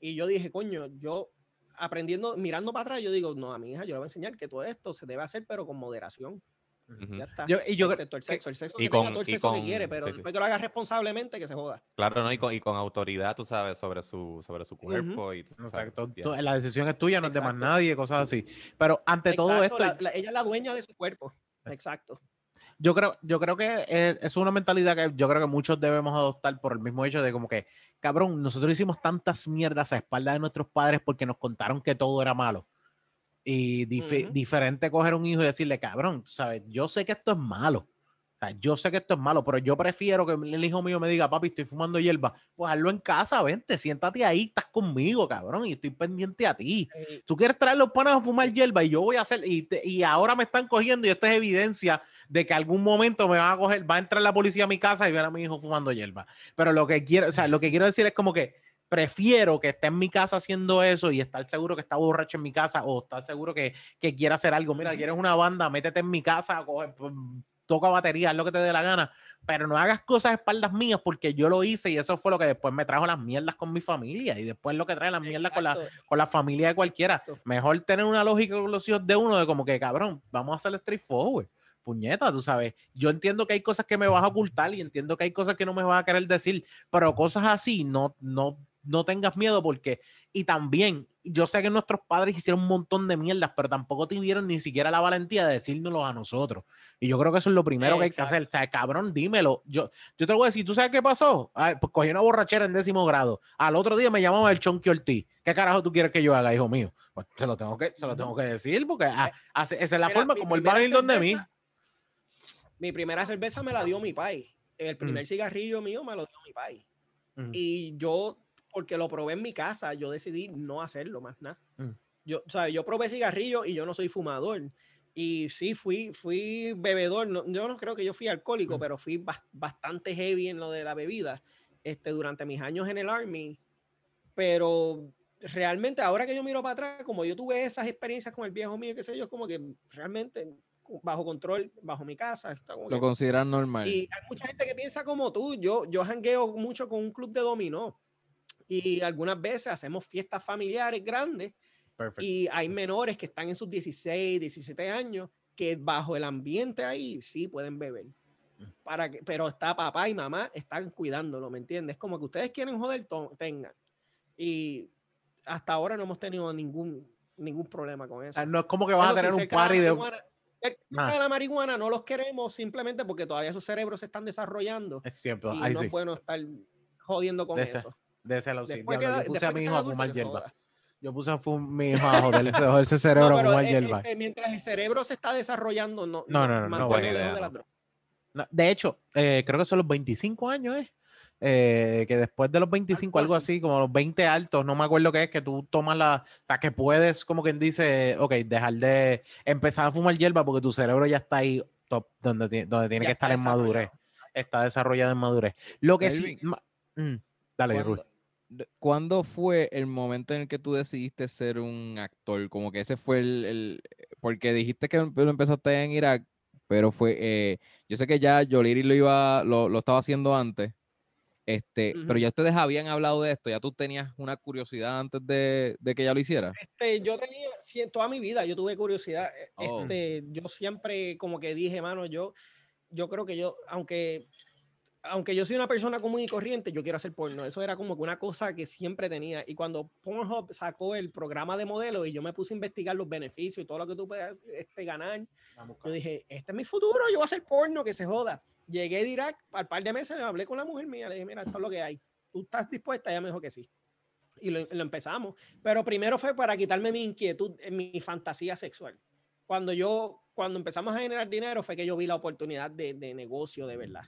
Y yo dije, coño, yo aprendiendo, mirando para atrás, yo digo, no, a mi hija yo le voy a enseñar que todo esto se debe hacer, pero con moderación. Ya está. Yo- y yo- Excepto el sexo, el sexo y que tenga con- todo el y sexo que quiere, pero sí, sí. después que lo haga responsablemente, que se joda. Claro, ¿no? Y con, y con autoridad, tú sabes, sobre su, sobre su cuerpo. y, tú Exacto. Tú- la decisión es tuya, no es de más nadie, cosas así. Pero ante todo esto, la- la- ella es la dueña de su cuerpo. Es- Exacto. Yo creo, yo creo que es, es una mentalidad que yo creo que muchos debemos adoptar por el mismo hecho de como que, cabrón, nosotros hicimos tantas mierdas a espaldas de nuestros padres porque nos contaron que todo era malo. Y Ujú. diferente coger un hijo y decirle, cabrón, ¿sabes? Yo sé que esto es malo. Sea, yo sé que esto es malo, pero yo prefiero que el hijo mío me diga, papi, estoy fumando hierba. Pues hazlo en casa, vente, siéntate ahí, estás conmigo, cabrón, y estoy pendiente a ti. Tú quieres traer los panas a fumar hierba y yo voy a hacer, y, te- y ahora me están cogiendo y esto es evidencia de que algún momento me van a coger, va a entrar la policía a mi casa y ver a mi hijo fumando hierba. Pero lo que quiero, o sea, lo que quiero decir es como que prefiero que esté en mi casa haciendo eso y estar seguro que está borracho en mi casa o estar seguro que, que quiera hacer algo. Mira, quieres una banda, métete en mi casa, coge, toca batería, haz lo que te dé la gana, pero no hagas cosas a espaldas mías porque yo lo hice y eso fue lo que después me trajo las mierdas con mi familia y después lo que trae las mierdas con la, con la familia de cualquiera. Exacto. Mejor tener una lógica con los hijos de uno de como que, cabrón, vamos a hacer straightforward. Puñeta, tú sabes. Yo entiendo que hay cosas que me vas a ocultar y entiendo que hay cosas que no me vas a querer decir, pero cosas así, no, no, no tengas miedo porque, y también, yo sé que nuestros padres hicieron un montón de mierdas, pero tampoco tuvieron ni siquiera la valentía de decírnoslo a nosotros. Y yo creo que eso es lo primero que hay que hacer. O sea, cabrón, dímelo. Yo, yo te lo voy a decir, ¿tú sabes qué pasó? Ay, pues cogí una borrachera en décimo grado. Al otro día me llamaba el Chonky Ortiz. ¿Qué carajo tú quieres que yo haga, hijo mío? Pues se lo tengo que, se lo tengo que decir porque ah, hace- esa es la Mira, forma como él va a venir donde mí. Mi primera cerveza me la dio mi pai. El primer cigarrillo mío me lo dio mi pai. Mm. Y yo, porque lo probé en mi casa, yo decidí no hacerlo más nada. Mm. Yo, o sea, yo probé cigarrillo y yo no soy fumador. Y sí, fui, fui bebedor. no- yo no creo que yo fui alcohólico, Mm. pero fui bas- bastante heavy en lo de la bebida este, durante mis años en el Army. Pero realmente, ahora que yo miro para atrás, como yo tuve esas experiencias con el viejo mío, qué sé yo, como que realmente bajo control, bajo mi casa. está como Lo consideran normal. y hay mucha gente que piensa como tú. Yo, yo jangueo mucho con un club de dominó. Y algunas veces hacemos fiestas familiares grandes Perfecto. y hay menores que están en sus 16, 17 años que bajo el ambiente ahí sí pueden beber. Para que, pero está papá y mamá están cuidándolo, ¿me entiendes? Como que ustedes quieren joder, tengan. Y hasta ahora no hemos tenido ningún, ningún problema con eso. Ah, No es como que vas a Eso sí, tener un de la party de. Ah. de la marihuana no los queremos simplemente porque todavía sus cerebros se están desarrollando Es cierto, y ahí no sí. es bueno estar jodiendo con De eso. De ese lado sí. Después Diablo, que- yo puse a mi hijo a fumar hierba. Yo puse a mi hijo a joder ese, [laughs] cerebro a fumar eh, hierba. eh, mientras el cerebro se está desarrollando, no, No, no, no, buena idea, de hecho, eh, creo que son los 25 años, ¿eh? Eh, que después de los 25, Algo así. así, como los 20 altos, no me acuerdo qué es, que tú tomas la, o sea, que puedes, como quien dice, ok, dejar de empezar a fumar hierba porque tu cerebro ya está ahí top, donde, donde tiene Ya que estar en madurez, está desarrollado en madurez. Lo que sí, ma- mm, dale, Ruth. ¿Cuándo, fue el momento en el que tú decidiste ser un actor? Como que ese fue el, el- porque dijiste que lo empezaste en Irak, pero fue, eh, yo sé que ya Yoliri lo iba, lo, lo estaba haciendo antes, este, pero Ujú. ya ustedes habían hablado de esto, ya tú tenías una curiosidad antes de, de que ella lo hiciera. Este, yo tenía, sí, toda mi vida yo tuve curiosidad. eh, Oh. Este, yo siempre como que dije, mano, yo, yo creo que yo, aunque, aunque yo soy una persona común y corriente, yo quiero hacer porno. Eso era como que una cosa que siempre tenía. Y cuando Pornhub sacó el programa de modelo y yo me puse a investigar los beneficios y todo lo que tú puedes este, ganar, yo dije, este es mi futuro, yo voy a hacer porno, que se joda. Llegué de Irak, al par de meses le hablé con la mujer mía, le dije, mira, esto es lo que hay. ¿Tú estás dispuesta? Ella me dijo que sí. Y lo, lo empezamos. Pero primero fue para quitarme mi inquietud, mi fantasía sexual. Cuando yo, cuando empezamos a generar dinero, fue que yo vi la oportunidad de, de negocio de verdad.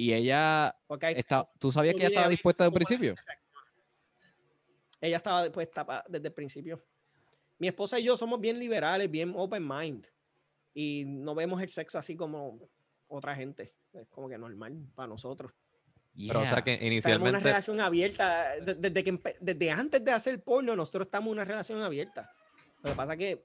Y ella, Porque hay- está, ¿tú sabías que ella estaba dispuesta desde el principio? Ella estaba dispuesta pa- desde el principio. Mi esposa y yo somos bien liberales, bien open mind. Y no vemos el sexo así como otra gente. Es como que normal para nosotros. Pero o sea Yeah. que Tenemos una inicialmente, relación abierta. de- Desde, que, desde antes de hacer porno, nosotros estamos en una relación abierta. Lo que pasa es que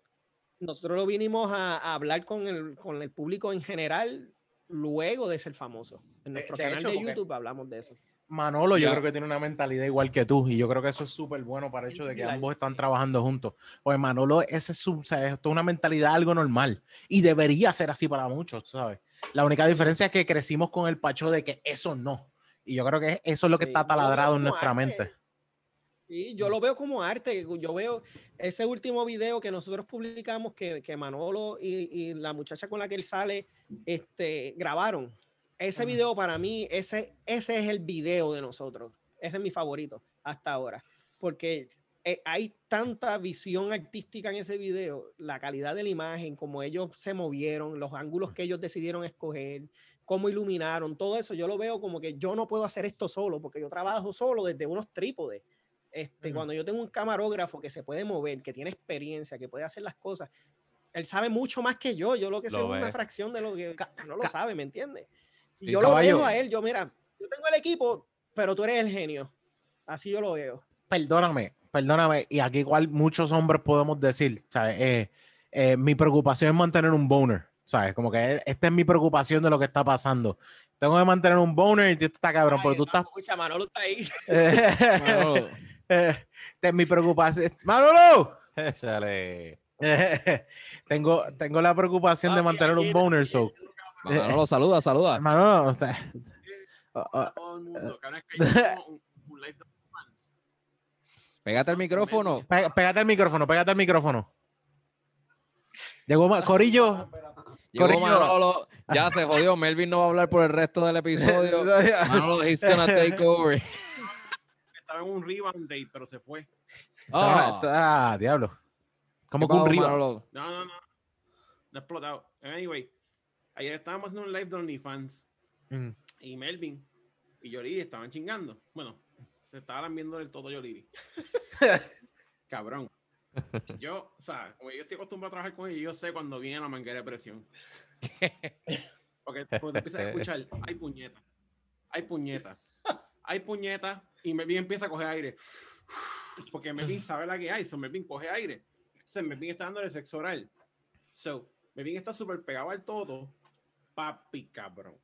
nosotros lo vinimos a, a hablar con el, con el público en general luego de ser famoso. En nuestro de canal hecho, de YouTube hablamos de eso. Manolo, yo Ya. creo que tiene una mentalidad igual que tú, y yo creo que eso es súper bueno para el hecho de que ambos están trabajando juntos. Pues Manolo, ese es, su, o sea, esto es una mentalidad algo normal y debería ser así para muchos, ¿sabes? La única diferencia es que crecimos con el pacho de que eso no. Y yo creo que eso es lo que Sí, está taladrado en como nuestra arte. mente. Sí, yo lo veo como arte. Yo veo ese último video que nosotros publicamos que, que Manolo y, y la muchacha con la que él sale este, grabaron. Ese Ajá. video para mí, ese, ese es el video de nosotros. Ese es mi favorito hasta ahora. Porque eh, hay tanta visión artística en ese video, la calidad de la imagen, cómo ellos se movieron, los ángulos que ellos decidieron escoger, cómo iluminaron, todo eso. Yo lo veo como que yo no puedo hacer esto solo, porque yo trabajo solo desde unos trípodes. Este, Ujú. Cuando yo tengo un camarógrafo que se puede mover, que tiene experiencia, que puede hacer las cosas, él sabe mucho más que yo. Yo lo que sé Lo es una fracción de lo que no lo sabe, ¿me entiendes? Y yo lo caballo. dejo a él. Yo, mira, yo tengo el equipo, pero tú eres el genio. Así yo lo veo. Perdóname, perdóname, y aquí igual muchos hombres podemos decir, ¿sabes? Eh, eh, mi preocupación es mantener un boner, ¿sabes? Como que esta es mi preocupación de lo que está pasando. Tengo que mantener un boner y esto está cabrón, porque tú estás... Escucha, Manolo está ahí. [laughs] [laughs] Manolo, [laughs] esta es mi preocupación. ¡Manolo! échale. [laughs] tengo, tengo la preocupación de Papi, mantener un boner, so. Manolo, saluda, saluda. Manolo, o sea, todo el mundo. De fans, Pégate el micrófono. pégate el micrófono, pégate el micrófono. Llegó Corillo. Llegó Corillo. Manolo, ya se jodió. Melvin no va a hablar por el resto del episodio. [laughs] Manolo, he's gonna take over. Estaba en un rebound date, pero se fue. Ah, Ah, diablo. Como ¿qué que un río. Manolo? No, no, no. No ha explotado. Anyway, ayer estábamos haciendo un live de OnlyFans Mm. y Melvin y Yoliri estaban chingando. Bueno, se estaban viendo del todo Yoliri. [laughs] Cabrón. Yo, o sea, como yo estoy acostumbrado a trabajar con ellos, yo sé cuando viene la manguera de presión. [laughs] Porque cuando empiezas a escuchar, hay puñeta, hay puñeta, hay puñeta, y Melvin empieza a coger aire. [sighs] Porque Melvin sabe la que hay, so Melvin coge aire. O sea, Melvin está dándole sexo oral. So, Melvin está súper pegado al todo. Papi, cabrón.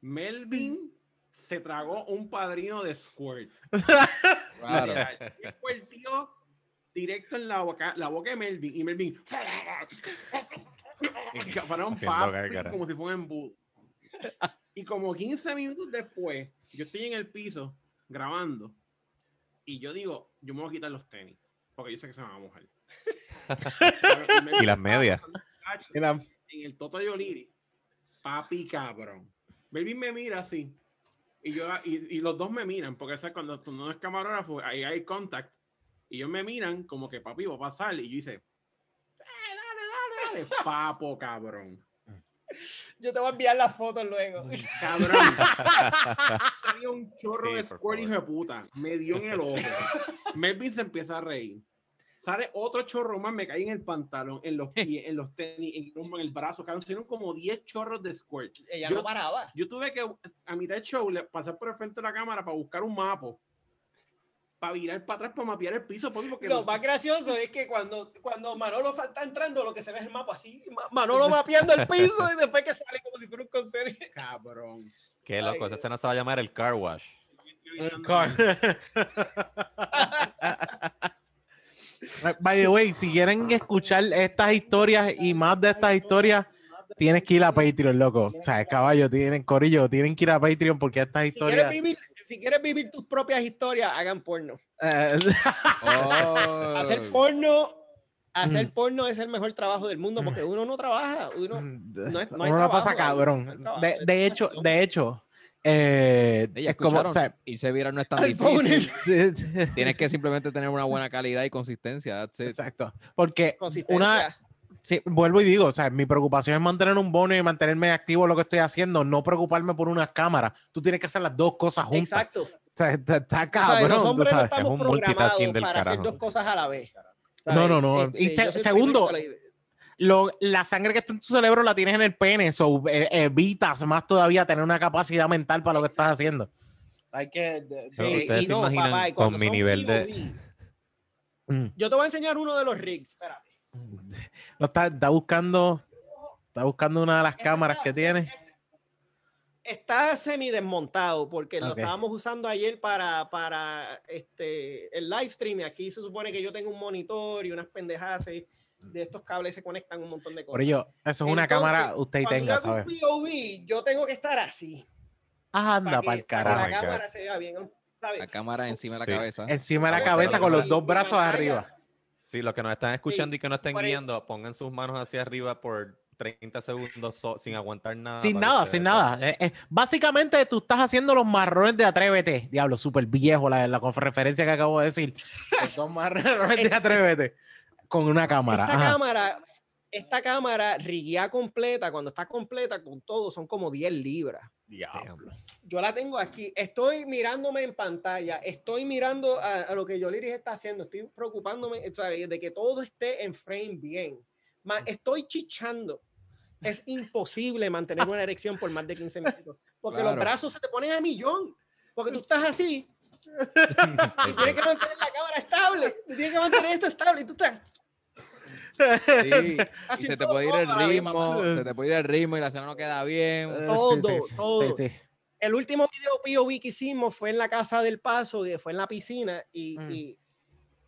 Melvin se tragó un padrino de squirt. [laughs] Claro. Squirtió directo en la boca, la boca de Melvin. Y Melvin. [laughs] Haciendo papi como si fuera un embudo. Y como 15 minutos después, yo estoy en el piso grabando y yo digo, yo me voy a quitar los tenis porque yo sé que se me van a mojar. [laughs] Y las medias. En el Toto Yoliri, papi cabrón. Melvin me mira así y yo y, y los dos me miran porque ¿sabes? cuando tú no es camarógrafo ahí hay contact y ellos me miran como que papi va a pasar y yo hice "Eh, dale, dale, dale, [laughs] papo cabrón. Yo te voy a enviar las fotos luego. Cabrón. [laughs] Un chorro Sí, de squirt, hijo de puta. Me dio en el ojo. Melvin se empieza a reír. Sale otro chorro más, me cae en el pantalón, en los pies, en los tenis, en, el hombro, en el brazo. Salieron como 10 chorros de squirt. Ella Yo- no paraba. Yo tuve que, a mitad de show, pasar por el frente de la cámara para buscar un mapa. Para virar para atrás, para mapear el piso. papi, Porque Lo los- más gracioso es que cuando, cuando Manolo está entrando, lo que se ve es el mapa así. Ma- Manolo [laughs] mapeando el piso y después que sale como si fuera un conserje. Cabrón. Qué loco, esa escena se va a llamar el car wash. By the way, si quieren escuchar estas historias y más de estas historias, tienes que ir a Patreon, loco. O sea, caballo, tienen corillo, tienen que ir a Patreon porque estas Si quieres, historias. vivir, si quieres vivir tus propias historias, hagan porno. eh, [laughs] Oh. Hacer porno, hacer Mm. porno es el mejor trabajo del mundo porque uno no trabaja, uno no es- no hay uno la pasa trabajo, cabrón. no trabajo, De, de hecho, de hecho, eh, es como, o sea, irse viral no es tan difícil. [laughs] Tienes que simplemente tener una buena calidad y consistencia. that's it. exacto, porque consistencia. una, sí, vuelvo y digo, o sea, mi preocupación es mantener un bono y mantenerme activo en lo que estoy haciendo, no preocuparme por unas cámaras. Tú tienes que hacer las dos cosas juntas. Exacto. O sea, está, está O sea, cabrón, los hombres no estamos un programados para hacer carajo. dos cosas a la vez. No, no, no. Y yo se- soy el segundo, le- Lo- la sangre que está en tu cerebro la tienes en el pene, so eh, evitas más todavía tener una capacidad mental para lo que estás haciendo. Hay que. sí, ustedes y- se imaginan papá, y con mi nivel de- Mm. Yo te voy a enseñar uno de los rigs. Espérate. Lo está, está buscando. Está buscando una de las cámaras que tiene. Está semi desmontado porque lo Ok. estábamos usando ayer para, para este, el live stream. Y aquí se supone que yo tengo un monitor y unas pendejadas y de estos cables se conectan un montón de cosas. Por ello, eso es una Entonces, cámara usted tenga, yo ¿sabes? POV, yo tengo que estar así. Anda para para que, el para que carajo. Oh my la cámara se vea bien. ¿sabes? La cámara encima de la Sí. cabeza. Encima de la cabeza con los dos brazos arriba. Sí, los que nos están escuchando Sí, y que no estén ahí. guiando, pongan sus manos hacia arriba por 30 segundos so- sin aguantar nada. Sin nada, sin nada. Eh, eh, básicamente tú estás haciendo los marrones de Atrévete. Diablo, súper viejo la, la referencia que acabo de decir. Los dos marrones de Atrévete con una cámara. Esta Ajá. cámara, esta cámara riguea completa, cuando está completa con todo, son como 10 libras. Diablo. Yo la tengo aquí. Estoy mirándome en pantalla. Estoy mirando a, a lo que Yoliris está haciendo. Estoy preocupándome ¿sabes? de que todo esté en frame bien. Ma- estoy chichando. Es imposible mantener una erección por más de 15 [laughs] minutos. Porque los Claro. brazos se te ponen a millón. Porque tú estás así [laughs] y tienes que mantener la cámara estable. Tú tienes que mantener esto estable y tú estás Sí, y así se te puede ir el ritmo, se te puede ir el ritmo y la escena no queda bien. Eh, Todo, sí, sí, todo. sí, sí. el último video POV que hicimos fue en la casa del paso, que fue en la piscina, y, Mm. y-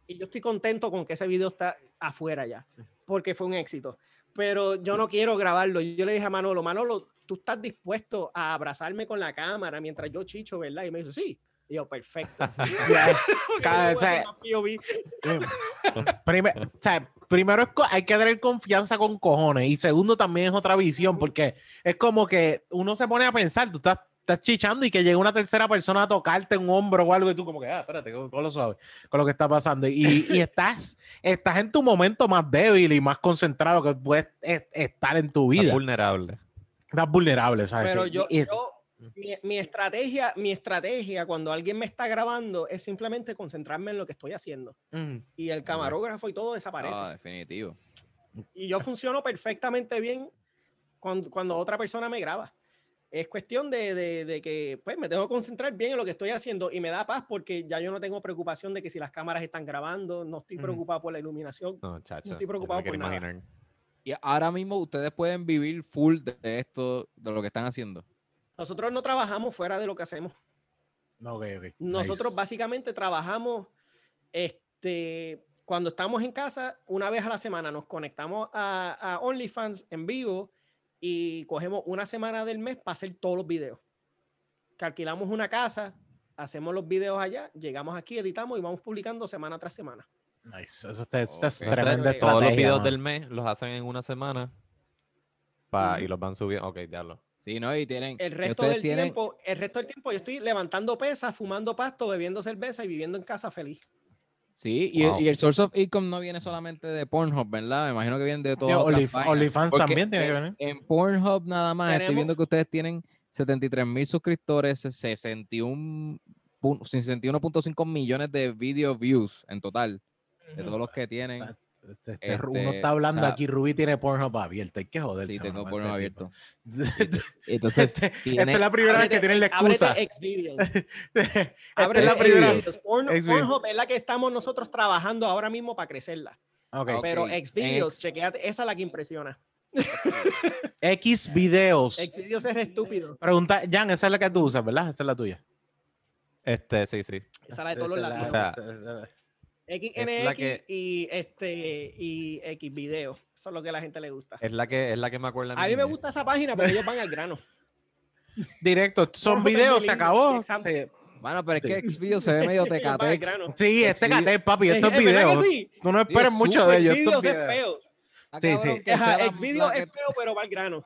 y yo estoy contento con que ese video está afuera ya, porque fue un éxito. Pero yo no quiero grabarlo. Yo le dije a Manolo, Manolo, tú estás dispuesto a abrazarme con la cámara mientras yo chicho, ¿verdad? Y me dijo, sí. Y yo, perfecto. [laughs] [laughs] Cada- o sea, [laughs] o sea, primero es hay que tener confianza con cojones y segundo también es otra visión porque es como que uno se pone a pensar, tú estás, estás chichando y que llegue una tercera persona a tocarte un hombro o algo y tú como que, ah, espérate, con, con lo suave, con lo que está pasando y, y estás, estás en tu momento más débil y más concentrado que puedes es- estar en tu vida. vulnerable. Estás vulnerable, ¿sabes? Pero yo, y- yo- mi, mi estrategia, mi estrategia cuando alguien me está grabando es simplemente concentrarme en lo que estoy haciendo. Mm. Y el camarógrafo y todo desaparece. Ah, definitivo. Y yo funciono perfectamente bien cuando, cuando otra persona me graba. Es cuestión de, de- de que pues, me tengo que concentrar bien en lo que estoy haciendo y me da paz porque ya yo no tengo preocupación de que si las cámaras están grabando, no estoy preocupado por la iluminación. No, chacho. estoy yo preocupado por nada. imaginar. Y ahora mismo ustedes pueden vivir full de esto, de lo que están haciendo. Nosotros no trabajamos fuera de lo que hacemos. Ok, ok, Nosotros nice. básicamente trabajamos este, cuando estamos en casa, una vez a la semana nos conectamos a, a OnlyFans en vivo y cogemos una semana del mes para hacer todos los videos. Que alquilamos una casa, hacemos los videos allá, llegamos aquí, editamos y vamos publicando semana tras semana. Nice. Eso está, está es Ok. tremenda Todos los videos del mes los hacen en una semana pa- y Ujú. los van subiendo. Ok, diablo. Sí, ¿no? Y tienen. El y resto del tienen- tiempo, el resto del tiempo yo estoy levantando pesas, fumando pasto, bebiendo cerveza y viviendo en casa feliz. Sí, y, Wow. y el source of income no viene solamente de Pornhub, ¿verdad? Me imagino que viene de vainas. OnlyFans también tiene que en- venir. En Pornhub nada más estoy viendo que ustedes tienen 73 mil suscriptores, 61 pun- 61.5 millones de video views en total, de todos los que tienen. Este- este uno este, está hablando o sea, aquí, Rubí tiene Pornhub abierto. Hay que joderse. Sí, tengo Pornhub este abierto. [laughs] Entonces, Este- tiene- esta es la primera vez que tienen la excusa. Xvideos. [laughs] Es la primera. Porn-. Pornhub es la que estamos nosotros trabajando ahora mismo para crecerla. Pero Ok, Xvideos, X. chequeate, esa es la que impresiona. X videos. Xvideos es estúpido. Pregunta, Jan, esa es la que tú usas, ¿verdad? Esa es la tuya. Este, sí, sí. Esa es la de todos los Esa es XNX es que- y este y X video. Eso es lo que a la gente le gusta. Es la que, es la que me acuerda. A mí me gusta esa página porque ellos van al grano. [laughs] Directo, son es videos, se acabó. Bueno, pero es que Sí. Xvideos se ve [laughs] medio tecatex. Sí, este Xvideos- gané, papi, estos ¿Es sí? Tú no esperes es mucho de ellos. Xvideos es videos. feo. Sí, sí. la es feo, pero va al grano.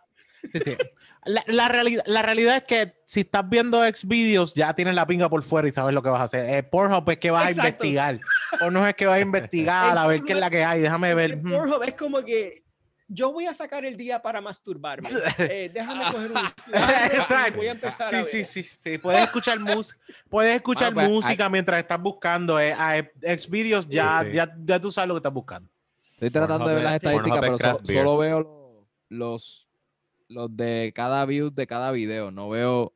Sí, sí. [laughs] La, la realidad, la realidad es que si estás viendo Xvideos, ya tienes la pinga por fuera y sabes lo que vas a hacer. Eh, Pornhub es que vas Exacto. a investigar. Pornhub es que vas a investigar, a ver qué es la que hay. Déjame ver. Pornhub es como que yo voy a sacar el día para masturbarme. [laughs] Eh, déjame coger un [laughs] Exacto. Voy a empezar a Sí, ver. sí, sí, sí. Puedes escuchar, mus puedes escuchar Bueno, pues, música mientras estás buscando. Eh, a Xvideos ya, sí. ya, ya tú sabes lo que estás buscando. Estoy tratando de ver las estadísticas, es pero so- solo veo lo- los, los de cada view de cada video. No veo.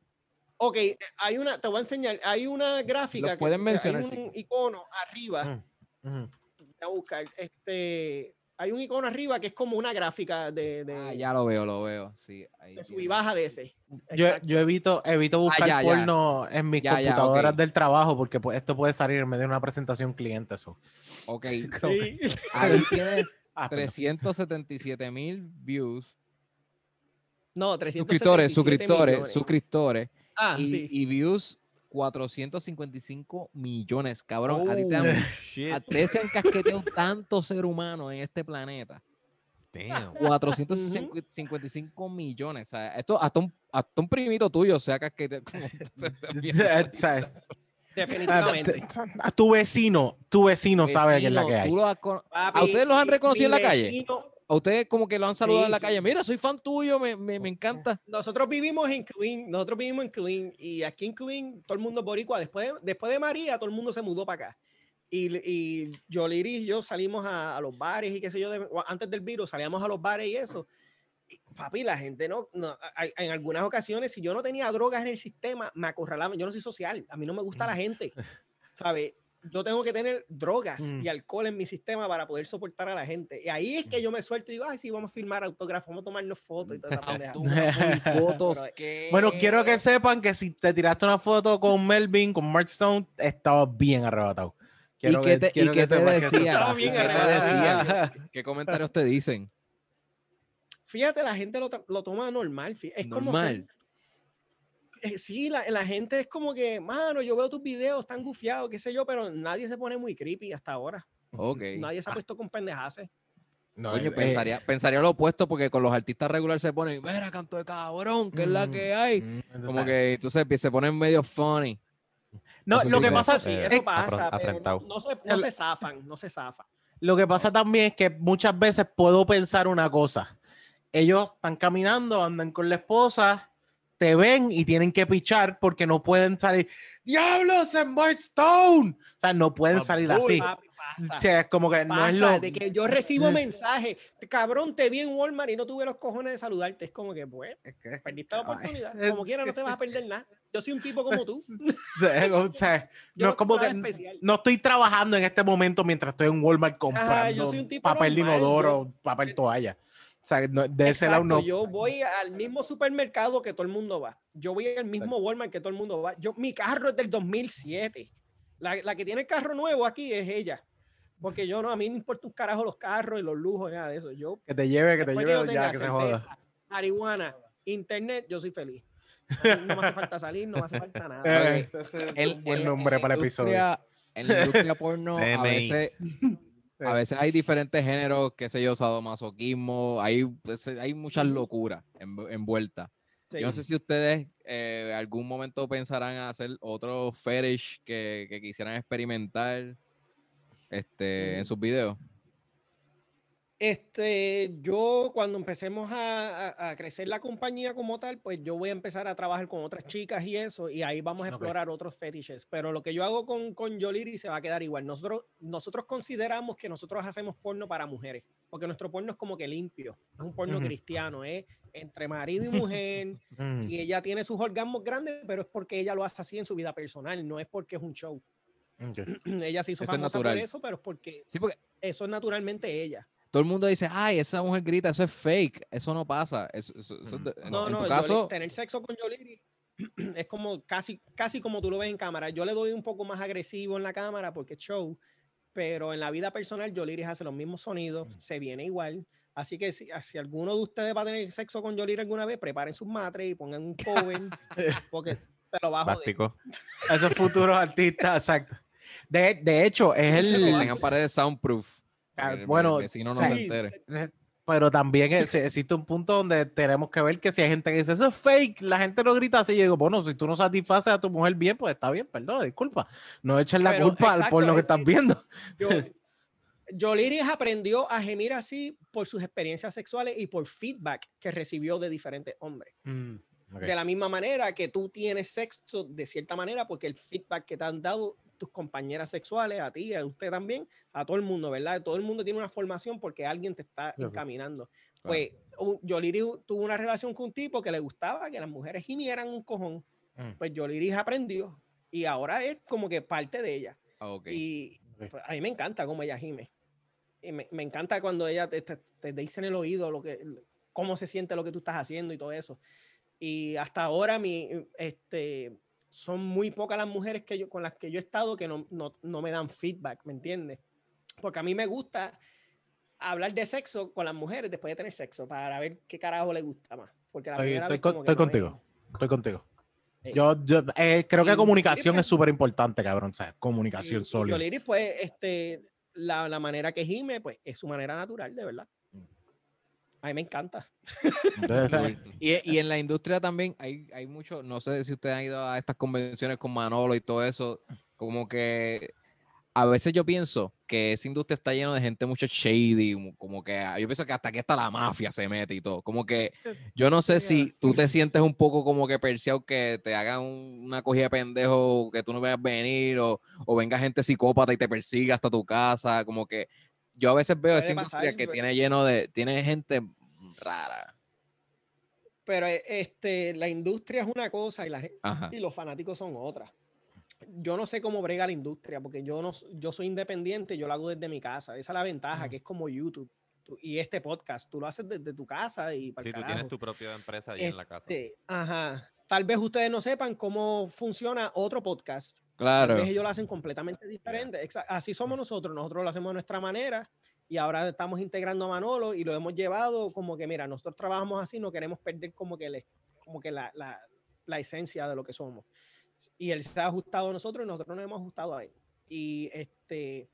Ok, hay una, te voy a enseñar, hay una gráfica. Los que- pueden mencionar, Hay sí. un icono arriba. Ujú. Voy a buscar. Este, hay un icono arriba que es como una gráfica de, de, Ah, ya lo veo, lo veo. Sí, ahí de sub y baja de ese. Yo, yo evito, evito buscar Ah, ya, en mis Ya, ya, computadoras del trabajo porque pues, esto puede salir en medio de una presentación cliente. Eso. Ok, [laughs] Sí. [laughs] ahí tiene Ah, perdón. 377 mil views. No, Suscriptores, 377 suscriptores, millones. suscriptores. Ah, y, sí. y views 455 millones, cabrón. a ti te Oh, han, shit. a se han casqueteado tanto ser humano en este planeta. Damn. 455 millones. O sea, esto hasta un, hasta un primito tuyo se ha casqueteado. como- [laughs] ¿Sabes? Definitivamente. A [laughs] tu vecino, tu vecino sabe que es la Vecino, que hay. has Papi, ¿A ustedes los han reconocido en la calle? vecino- A ustedes como que lo han saludado en la Sí. calle. Mira, soy fan tuyo, me, me, me encanta. Nosotros vivimos en Clean, nosotros vivimos en Clean y aquí en Clean todo el mundo es boricua. Después de, después de María, todo el mundo se mudó para acá. Y, y Yoliri y yo salimos a, a los bares y qué sé yo, de- antes del virus salíamos a los bares y eso. Y, papi, la gente no, no hay- en algunas ocasiones, si yo no tenía drogas en el sistema, me acorralaban. Yo no soy social, a mí no me gusta la gente, ¿sabes? Yo tengo que tener drogas Mm. y alcohol en mi sistema para poder soportar a la gente. Y ahí es que yo me suelto y digo, ay, sí, vamos a filmar autógrafos, vamos a tomarnos fotos y toda esa [laughs] pendeja. [laughs] fotos. Pero-. Bueno, quiero que sepan que si te tiraste una foto con Melvin, con Mark Stone, estaba bien arrebatado. ¿Y Quiero qué que- te, y qué que te que ¿Y bien ¿Qué te arrebatado. decían? ¿Qué comentarios te dicen? Fíjate, la gente lo, lo toma normal. Es como Normal. Eh, sí, la, la gente es como que, mano, yo veo tus videos tan gufiados, qué sé yo, pero nadie se pone muy creepy hasta ahora. Ok. Nadie se ha puesto con pendejaces. No, Coño, eh, pensaría, pensaría lo opuesto porque con los artistas regulares se ponen, mira, canto de cabrón, que es la Mm, que hay. mm, Como entonces- que entonces se ponen medio funny. No, eso lo sí que que- pasa, Eso sí, eh, eso pasa, pero no, no se, no se zafan, no se zafan. Lo que pasa también es que muchas veces puedo pensar una cosa. Ellos están caminando, andan con la esposa, te ven y tienen que pichar porque no pueden salir. ¡Diablos en Stone! O sea, no pueden salir así. Papi, O pasa. sea, es como que no es Pasa, lo. de que yo recibo mensajes, cabrón, te vi en Walmart y no tuve los cojones de saludarte. Es como que, pues, perdiste la oportunidad. Como quiera, no te vas a perder nada. Yo soy un tipo como tú. [laughs] O sea, [laughs] no es como que no estoy trabajando en este momento mientras estoy en Walmart comprando yo soy un tipo papel de inodoro, papel toalla. O sea, no- de ese lado no. Yo voy al mismo supermercado que todo el mundo va. Yo voy al mismo Walmart que todo el mundo va. Yo, mi carro es del 2007. La, la que tiene el carro nuevo aquí es ella. Porque yo no, a mí no me importa un carajo los carros y los lujos, nada de eso. Yo, Que te lleve, que te que lleve yo ya, que se joda. marihuana, internet, yo soy feliz. No me hace falta salir, no me hace falta nada. Eh, [laughs] El- un buen en- nombre en para el episodio. En la industria porno, [laughs] a CMI. A veces hay diferentes géneros, qué sé yo, sadomasoquismo, hay, pues, hay muchas locuras env- envueltas. Sí. Yo no sé si ustedes eh, algún momento pensarán hacer otro fetish que, que quisieran experimentar este, en Mm. sus videos. Este, yo cuando empecemos a, a- a crecer la compañía como tal, pues yo voy a empezar a trabajar con otras chicas y eso, y ahí vamos a explorar otros fetiches. Pero lo que yo hago con, con Yoliri se va a quedar igual. Nosotros, nosotros consideramos que nosotros hacemos porno para mujeres, porque nuestro porno es como que limpio, es un porno cristiano, es entre marido y mujer, [laughs] Mm. y ella tiene sus orgasmos grandes, pero es porque ella lo hace así en su vida personal, no es porque es un show. [clears throat] Ella se hizo es famosa por eso, pero es porque Sí, porque eso es naturalmente ella. Todo el mundo dice, ay, esa mujer grita, eso es fake, eso no pasa. Eso, eso- eso es de- en, No, en no, tu Yoli- caso, tener sexo con Yoliri [clears throat] es como casi, casi como tú lo ves en cámara. Yo le doy un poco más agresivo en la cámara porque es show, pero en la vida personal Yoliri hace los mismos sonidos, se viene igual. Así que si, si alguno de ustedes va a tener sexo con Yoliri alguna vez, preparen sus matres y pongan un cover [laughs] porque te lo va a joder. Esos futuros artistas, exacto. De, de hecho, es el. tengan paredes soundproof. Ah, bueno, el vecino no sí. se entere. Eh, Pero también es- existe un punto donde tenemos que ver que si hay gente que dice eso es fake, la gente lo grita así. Yo digo, bueno, si tú no satisfaces a tu mujer bien, pues está bien, perdón, disculpa. No echen la Pero, culpa al exacto, por lo que es estás viendo. Yo, [laughs] Yoliris aprendió a gemir así por sus experiencias sexuales y por feedback que recibió de diferentes hombres. De la misma manera que tú tienes sexo de cierta manera, porque el feedback que te han dado tus compañeras sexuales, a ti, a usted también, a todo el mundo, ¿verdad? Todo el mundo tiene una formación porque alguien te está encaminando. Pues un- Yoliris tuvo una relación con un tipo que le gustaba que las mujeres gimieran un cojón. Mm. Pues Yoliris aprendió y ahora es como que parte de ella. Ah, ok. Y pues, a mí me encanta cómo ella gime. Y me, me encanta cuando ella te, te- te dice en el oído lo que, cómo se siente lo que tú estás haciendo y todo eso. Y hasta ahora mi, este, son muy pocas las mujeres que yo, con las que yo he estado que no, no, no me dan feedback, ¿me entiendes? Porque a mí me gusta hablar de sexo con las mujeres después de tener sexo para ver qué carajo le gusta más. Porque la Estoy, con- estoy no contigo. Estoy contigo. Yo, yo eh, creo que Y- comunicación y- es súper importante, cabrón. O sea, comunicación Y- y sólida. Yoliris, pues, este, la, la manera que gime, pues, es su manera natural, de verdad. A mí me encanta. Y, y en la industria también hay, hay mucho, no sé si ustedes han ido a estas convenciones con Manolo y todo eso, como que a veces yo pienso que esa industria está llena de gente mucho shady, como- que ah, yo pienso que hasta aquí hasta la mafia se mete y todo, como que yo no sé si tú te sientes un poco como que perseado que te hagan un- una cogida de pendejo que tú no veas venir o, o venga gente psicópata y te persiga hasta tu casa, como que yo a veces veo esa industria pasar, que pero- tiene lleno de, tiene gente rara. Pero eh, este, la industria es una cosa y, la, Ajá. y los fanáticos son otra. Yo no sé cómo brega la industria, porque yo, no, yo soy independiente, yo lo hago desde mi casa. Esa es la ventaja, que es como YouTube tú- y este podcast. Tú lo haces desde tu casa y para Si tú tienes tu propia empresa ahí en la casa. Este, ajá. Tal vez ustedes no sepan cómo funciona otro podcast. Tal Claro. vez ellos lo hacen completamente diferente. Así somos nosotros. Nosotros lo hacemos de nuestra manera y ahora estamos integrando a Manolo y lo hemos llevado como que, mira, nosotros trabajamos así, no queremos perder como que, el- como que la, la- la esencia de lo que somos. Y él se ha ajustado a nosotros y nosotros nos hemos ajustado a él. Y este,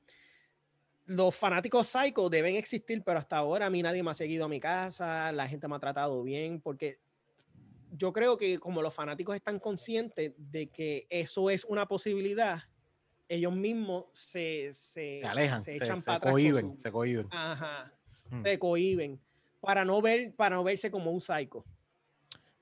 los fanáticos psycho deben existir, pero hasta ahora a mí nadie me ha seguido a mi casa, la gente me ha tratado bien, porque yo creo que como los fanáticos están conscientes de que eso es una posibilidad, ellos mismos se, se, se alejan, se echan se para atrás. su- se cohíben. Ajá, Mm. se cohiben para no ver, para no verse como un psycho.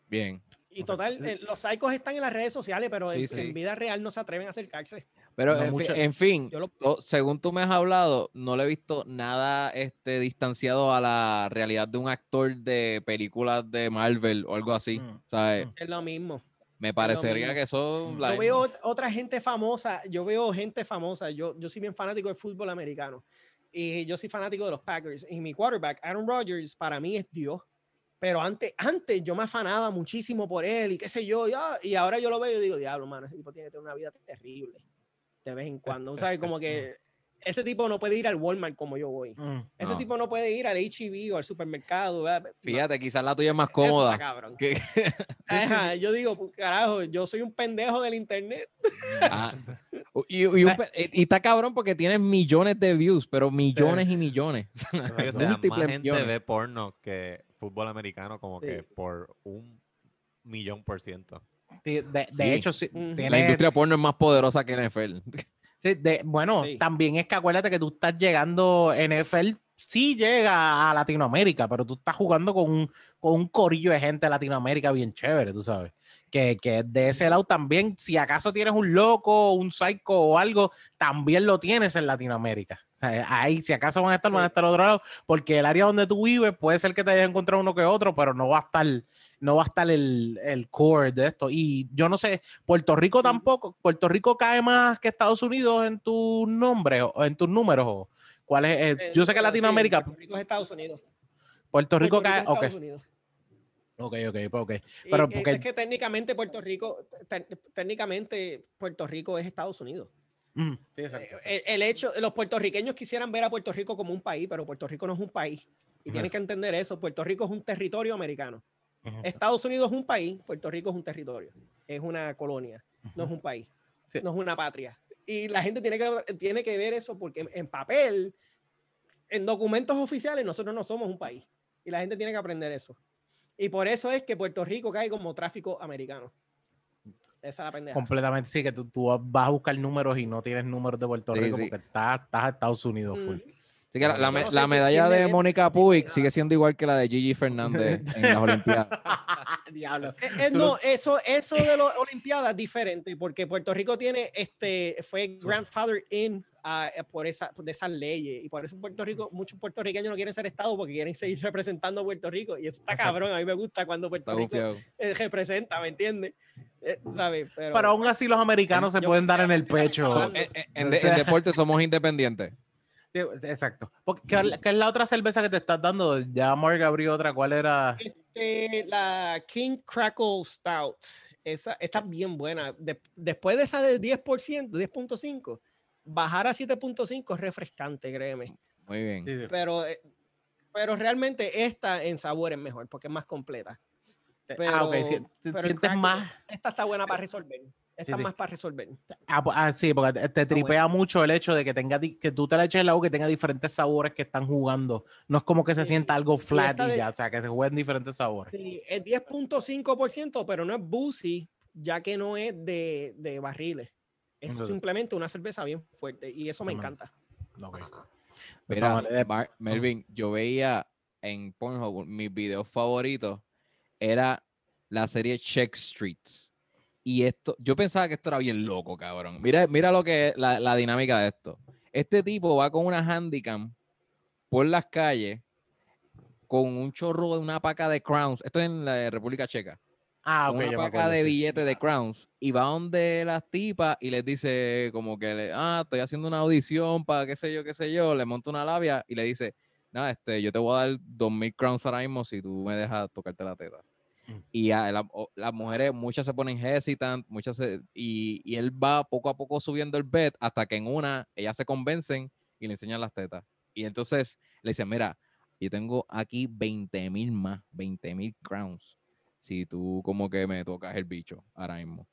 Bien. Y total, eh, los psychos están en las redes sociales, pero Sí, en, sí. en vida real no se atreven a acercarse. Pero No en, mucho- en fin, lo- to- según tú me has hablado, no le he visto nada este, distanciado a la realidad de un actor de películas de Marvel o algo así. Mm. ¿sabes? Mm. Es lo mismo. Me parecería mismo. que eso... Mm. Yo veo ot- otra gente famosa, yo veo gente famosa, yo, yo soy bien fanático del fútbol americano y yo soy fanático de los Packers y mi quarterback, Aaron Rodgers, para mí es Dios. Pero antes, antes yo me afanaba muchísimo por él y qué sé yo, y, ah, y ahora yo lo veo y digo, diablo, mano, ese tipo tiene que tener una vida terrible de vez en cuando. ¿Sabes? Como que ese tipo no puede ir al Walmart como yo voy. Mm. Ese No. tipo no puede ir al HEB o al supermercado. ¿verdad? No, Fíjate, quizás la tuya es más eso cómoda. cabrón. que- [laughs] Ajá, yo digo, pues, carajo, yo soy un pendejo del internet. Ah, [laughs] y, y un y está cabrón porque tienes millones de views, pero millones y millones. [laughs] O sea, más gente millones. ve porno que fútbol americano como que Sí. por un millón por ciento. De, de Sí. hecho, sí. La industria porno es más poderosa que NFL. sí, de- bueno, Sí. también es que acuérdate que tú estás llegando, NFL sí llega a Latinoamérica, pero tú estás jugando con un, con un corillo de gente de Latinoamérica bien chévere, tú sabes. Que, que de ese lado también, si acaso tienes un loco, un psycho o algo, también lo tienes en Latinoamérica. O sea, ahí, si acaso van a estar, van a estar a otro lado, porque el área donde tú vives puede ser que te hayas encontrado uno que otro, pero no va a estar, no va a estar el, el core de esto. Y yo no sé, Puerto Rico tampoco, Puerto Rico cae más que Estados Unidos en tus nombres o en tus números. ¿Cuál es? el- Eh, yo sé que sí, Latinoamérica, Puerto Rico es Estados Unidos. Puerto Rico Puerto cae, es ok, Unidos. ok, ok, pues, ok. Pero porque- es que técnicamente Puerto Rico, te- técnicamente Puerto Rico es Estados Unidos. Mm, sí, Eh, El, el hecho, los puertorriqueños quisieran ver a Puerto Rico como un país, pero Puerto Rico no es un país. Y tienes que entender eso. Puerto Rico es un territorio americano. Estados Unidos es un país, Puerto Rico es un territorio. Es una colonia, no es un país. Sí. No es una patria. Y la gente tiene que, tiene que ver eso porque en papel, en documentos oficiales, nosotros no somos un país. Y la gente tiene que aprender eso. Y por eso es que Puerto Rico cae como tráfico americano. Esa es la pendeja. Completamente, sí, que tú, tú vas a buscar números y no tienes números de Puerto Sí, Rico sí. porque estás, estás a Estados Unidos full. Mm. Así que la, medalla de Mónica Puig sigue siendo igual que la de Gigi Fernández en las [laughs] Olimpiadas. Diablo. Eh, eh, no, eso, eso de las Olimpiadas es diferente porque Puerto Rico tiene, este, fue grandfather in eh, por, esa, por esas leyes y por eso Puerto Rico, muchos puertorriqueños no quieren ser Estado porque quieren seguir representando a Puerto Rico y eso está Exacto. cabrón, a mí me gusta cuando Puerto Está Rico eh, representa, ¿me entiendes? Eh, ¿sabes? Pero, Pero aún así los americanos se pueden dar en el pecho. hablando. En, en- en de- en deporte somos independientes. [laughs] Exacto. Porque, ¿qué, qué es la otra cerveza que te estás dando? Ya Mark abrió otra. ¿Cuál era? Este, la King Crackle Stout, esa está bien buena. De- después de esa de 10%, 10.5, bajar a 7.5 es refrescante, créeme. Muy bien. Sí, sí. Pero, eh, pero realmente esta en sabor es mejor porque es más completa. ah, ok. sí, pero- te pero sientes crack- más. Esta está buena para resolver. Esta es sí. más para resolver. Ah, pues, ah, sí, porque te, te tripea mucho el hecho de que tenga que tú te la eches el agua y que tenga diferentes sabores que están jugando. No es como que se Sí. sienta algo flat y de- ya, o sea, que se jueguen diferentes sabores. Sí, es 10.5%, pero no es boozy, ya que no es de, de barriles. Es Entonces- simplemente una cerveza bien fuerte y eso me encanta. Mira, de- Mar- Melvin, yo veía en Pornhub mis videos favoritos era la serie Check Street. Y esto, yo pensaba que esto era bien loco, cabrón. Mira, mira lo que es la, la dinámica de esto. Este tipo va con una handicam por las calles con un chorro de una paca de crowns. Esto es en la República Checa. Ah, con ok, una paca de billetes de crowns y va donde las tipas y les dice como que ah estoy haciendo una audición para qué sé yo qué sé yo le monta una labia y le dice nada este yo te voy a dar dos mil crowns ahora mismo si tú me dejas tocarte la teta Mm. y a la- las mujeres muchas se ponen hesitant muchas se- y, y él va poco a poco subiendo el bet hasta que en una ellas se convencen y le enseñan las tetas y entonces le dicen mira yo tengo aquí 20 mil más 20 mil crowns si tú como que me tocas el bicho ahora mismo.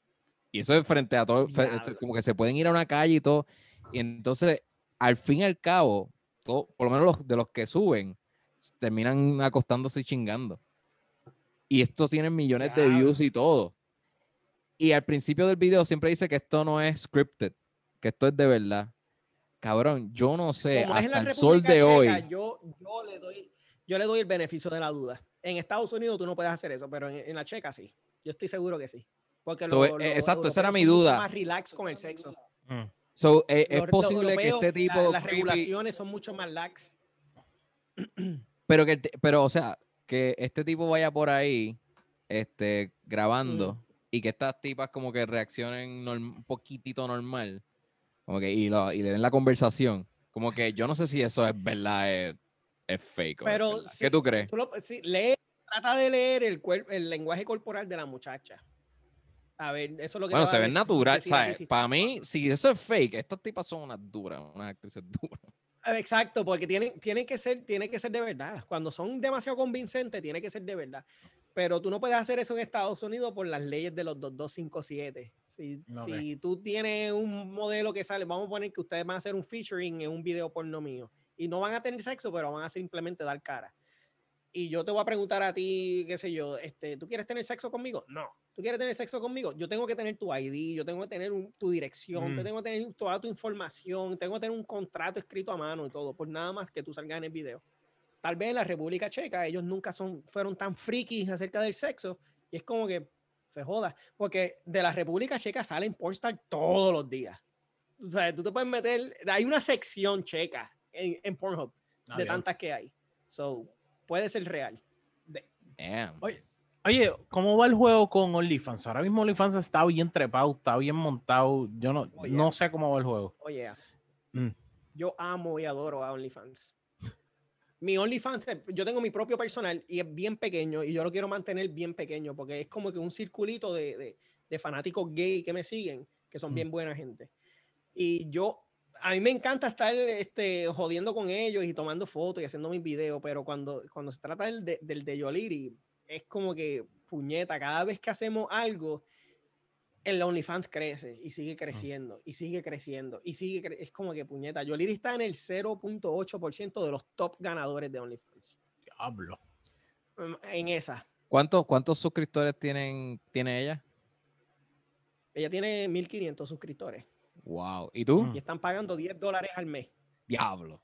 Y eso es frente a todo, Diablo. como que se pueden ir a una calle y todo. Y entonces, al fin y al cabo, todo- por lo menos los de los que suben, terminan acostándose y chingando. Y estos tienen millones de views y todo. Y al principio del video siempre dice que esto no es scripted, que esto es de verdad. Cabrón, yo no sé, Como la hasta el sol de hoy. Yo, yo, le doy, yo le doy el beneficio de la duda. En Estados Unidos tú no puedes hacer eso, pero en, en la Checa sí. Yo estoy seguro que sí. Porque So, lo- eh, los exacto, esa era mi duda. más relax con el sexo. Mm. So, eh, es posible que este la- tipo las creepy- regulaciones son mucho más lax. Pero que, te- pero, o sea, que este tipo vaya por ahí, este, grabando, y que estas tipas como que reaccionen un poquitito normal, como que, y, lo- y le den la conversación, como que yo no sé si eso es verdad, es, es fake. es ¿Qué tú crees? Tú lo- sí, lee, trata de leer el, el lenguaje corporal de la muchacha. A ver, eso es lo que Bueno, se decir- natural, ¿sabes? Para mí, si eso es fake, estas tipas son unas duras, unas actrices duras. Exacto, porque tienen, tienen que ser, tiene que ser de verdad. Cuando son demasiado convincentes, tiene que ser de verdad. Pero tú no puedes hacer eso en Estados Unidos por las leyes de los 2257. Si, si tú tienes un modelo que sale, vamos a poner que ustedes van a hacer un featuring en un video porno mío y no van a tener sexo, pero van a simplemente dar cara. Y yo te voy a preguntar a ti, qué sé yo, este, ¿tú quieres tener sexo conmigo? No. ¿Tú quieres tener sexo conmigo? Yo tengo que tener tu ID, yo tengo que tener un- tu dirección, Mm. yo tengo que tener toda tu información, tengo que tener un contrato escrito a mano y todo, por nada más que tú salgas en el video. Tal vez en la República Checa ellos nunca son, fueron tan frikis acerca del sexo y es como que se joda, porque de la República Checa salen pornstar todos los días. O sea, tú te puedes meter, hay una sección checa en, en Pornhub Ah, de bien. tantas que hay. So, puede ser real. Damn. Oye, Oye, ¿cómo va el juego con OnlyFans? Ahora mismo OnlyFans está bien trepado, está bien montado. Yo no, Oh, no yeah. sé cómo va el juego. Oye, Mm. yo amo y adoro a OnlyFans. Mi OnlyFans, es- yo tengo mi propio personal y es bien pequeño y yo lo quiero mantener bien pequeño porque es como que un circulito de, de- de fanáticos gay que me siguen, que son Mm. bien buena gente. Y yo, a mí me encanta estar este, jodiendo con ellos y tomando fotos y haciendo mis videos, pero cuando, cuando se trata del de, del de Yoliri, es como que puñeta, cada vez que hacemos algo, el OnlyFans crece y sigue creciendo y sigue creciendo y sigue cre- es como que puñeta. Yoliri está en el 0.8% de los top ganadores de OnlyFans. Diablo. Mm, En esa. ¿Cuántos, ¿Cuántos suscriptores tienen, tiene ella? Ella tiene 1500 suscriptores Wow. ¿Y tú? Y están pagando 10 dólares al mes, Diablo.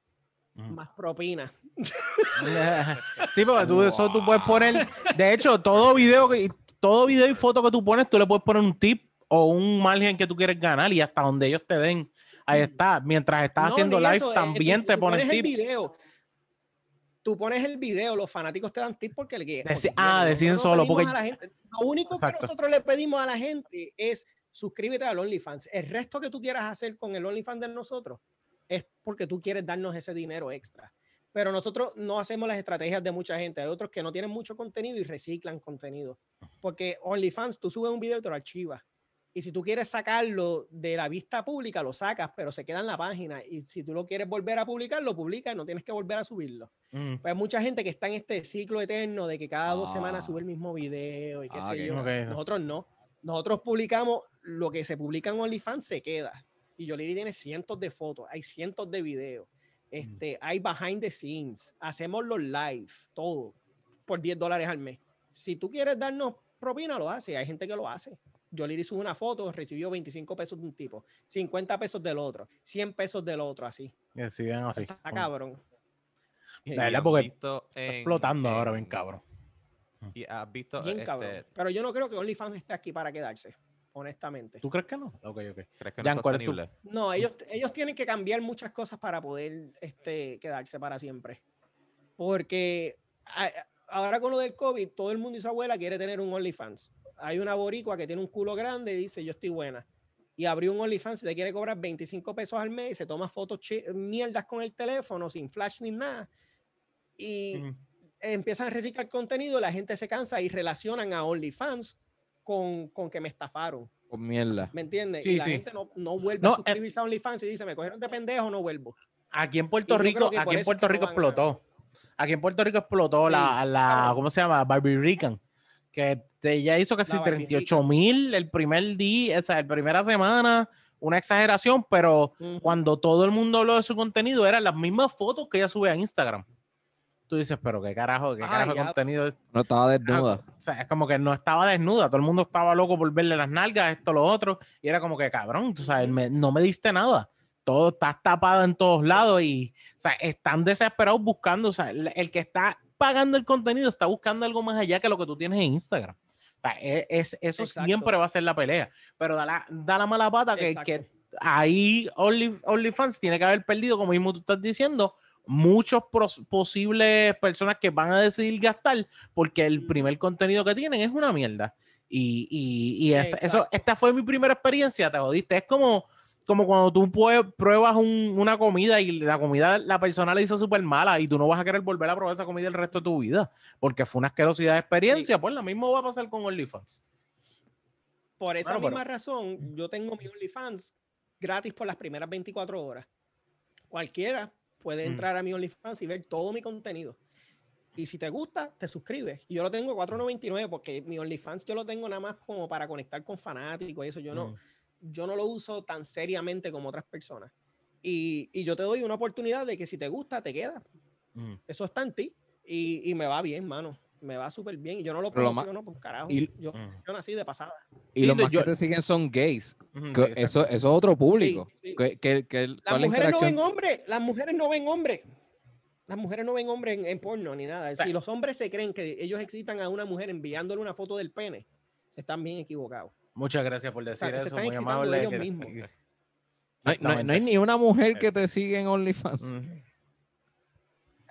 Mm. más propina. [laughs] Sí, porque tú eso tú puedes poner. De hecho, todo video que todo video y foto que tú pones, tú le puedes poner un tip o un margen que tú quieres ganar y hasta donde ellos te den. Ahí está. Mientras estás No, haciendo live, eso, eh, también te tú ponen pones el tips. video, Tú pones el video, los fanáticos te dan tips porque le porque ah, quieren. deciden solo, porque- a la gente- lo único Exacto. que nosotros le pedimos a la gente es suscríbete al OnlyFans. El resto que tú quieras hacer con el OnlyFans de nosotros es porque tú quieres darnos ese dinero extra. Pero nosotros no hacemos las estrategias de mucha gente. Hay otros que no tienen mucho contenido y reciclan contenido. Porque OnlyFans, tú subes un video y te lo archivas. Y si tú quieres sacarlo de la vista pública, lo sacas, pero se queda en la página. Y si tú lo quieres volver a publicar, lo publicas y no tienes que volver a subirlo. Mm, Pues hay mucha gente que está en este ciclo eterno de que cada dos semanas Ah. sube el mismo video y qué Ah, sé ok. yo. Ok. Nosotros no. Nosotros publicamos lo que se publica en OnlyFans se queda. Y Yoliri tiene cientos de fotos, hay cientos de videos. Este, Hay behind the scenes, hacemos los live, todo, por 10 dólares al mes. Si tú quieres darnos propina, lo hace. Hay gente que lo hace. Yoliri sube una foto, recibió 25 pesos de un tipo, 50 pesos del otro, 100 pesos del otro, así. deciden así. Está cabrón. De verdad, porque Está en- explotando ahora, bien en- cabrón. Y has visto, Bien este, cabrón. Pero yo no creo que OnlyFans esté aquí para quedarse, honestamente. ¿Tú crees que no? Ok, ok. ¿crees que no. No, ellos, ellos tienen que cambiar muchas cosas para poder este, quedarse para siempre. Porque a- ahora con lo del COVID, todo el mundo y su abuela quiere tener un OnlyFans. Hay una boricua que tiene un culo grande y dice, yo estoy buena. Y abrió un OnlyFans y te quiere cobrar 25 pesos al mes y se toma fotos mierdas con el teléfono, sin flash ni nada. Y Mm. empiezan a reciclar contenido, la gente se cansa y relacionan a OnlyFans con, con que me estafaron. Con mierda. ¿Me entiendes? Sí, y la sí. gente no, no vuelve No, a eh, suscribirse a OnlyFans y dice, me cogieron de pendejo, no vuelvo. Aquí en Puerto Rico, aquí en Puerto Rico explotó. Aquí en Puerto Rico explotó la, Sí, la, cabrón. ¿cómo se llama? Barbie Rican. Que te- ya hizo casi La Barbie 38 mil el primer día, o sea, la primera semana, una exageración, pero Ujú. cuando todo el mundo habló de su contenido, eran las mismas fotos que ella sube a Instagram. Tú dices, pero qué carajo, qué Ah, carajo de contenido es? No estaba desnuda. O sea, es como que no estaba desnuda, todo el mundo estaba loco por verle las nalgas, esto, lo otro, y era como que cabrón, tú sabes, me- no me diste nada. Todo está tapado en todos lados y, o sea, están desesperados buscando, o sea, el, el que está pagando el contenido está buscando algo más allá que lo que tú tienes en Instagram. O sea, e- es, eso Exacto. siempre va a ser la pelea, pero da la, da la mala pata que, que ahí Only, OnlyFans tiene que haber perdido, como mismo tú estás diciendo, muchos pros- posibles personas que van a decidir gastar porque el primer contenido que tienen es una mierda. Y, y, y es- eso, esta fue mi primera experiencia, te jodiste. Es como, como cuando tú pruebas un- una comida y la comida la persona le hizo súper mala y tú no vas a querer volver a probar esa comida el resto de tu vida porque fue una asquerosidad de experiencia. Pues lo mismo va a pasar con OnlyFans. Por esa Bueno, pero- misma razón, yo tengo mi OnlyFans gratis por las primeras 24 horas. Cualquiera puede Mm. entrar a mi OnlyFans y ver todo mi contenido. Y si te gusta, te suscribes. Y yo lo tengo 4.99 porque mi OnlyFans yo lo tengo nada más como para conectar con fanáticos y eso. Yo no, Mm. yo no lo uso tan seriamente como otras personas. Y, y yo te doy una oportunidad de que si te gusta, te queda. Mm. Eso está en ti. Y, y me va bien, mano. Me va súper bien. Y yo no lo lo promociono por carajo. y- yo, yo nací de pasada. Y los más yo- que te siguen son gays. Ujú, que sí, eso, eso es otro público. Sí, sí. Que, que, que- Las ¿cuál es la mujeres no ven hombres. Las mujeres no ven hombres. Las mujeres no ven hombres en, en porno ni nada. Si los hombres se creen que ellos excitan a una mujer enviándole una foto del pene, están bien equivocados. Muchas gracias por decir sea, se eso. están Muy excitando amable. ellos que- mismos. No hay, no hay- Exactamente. no hay ni una mujer que te sigue en OnlyFans. Mm.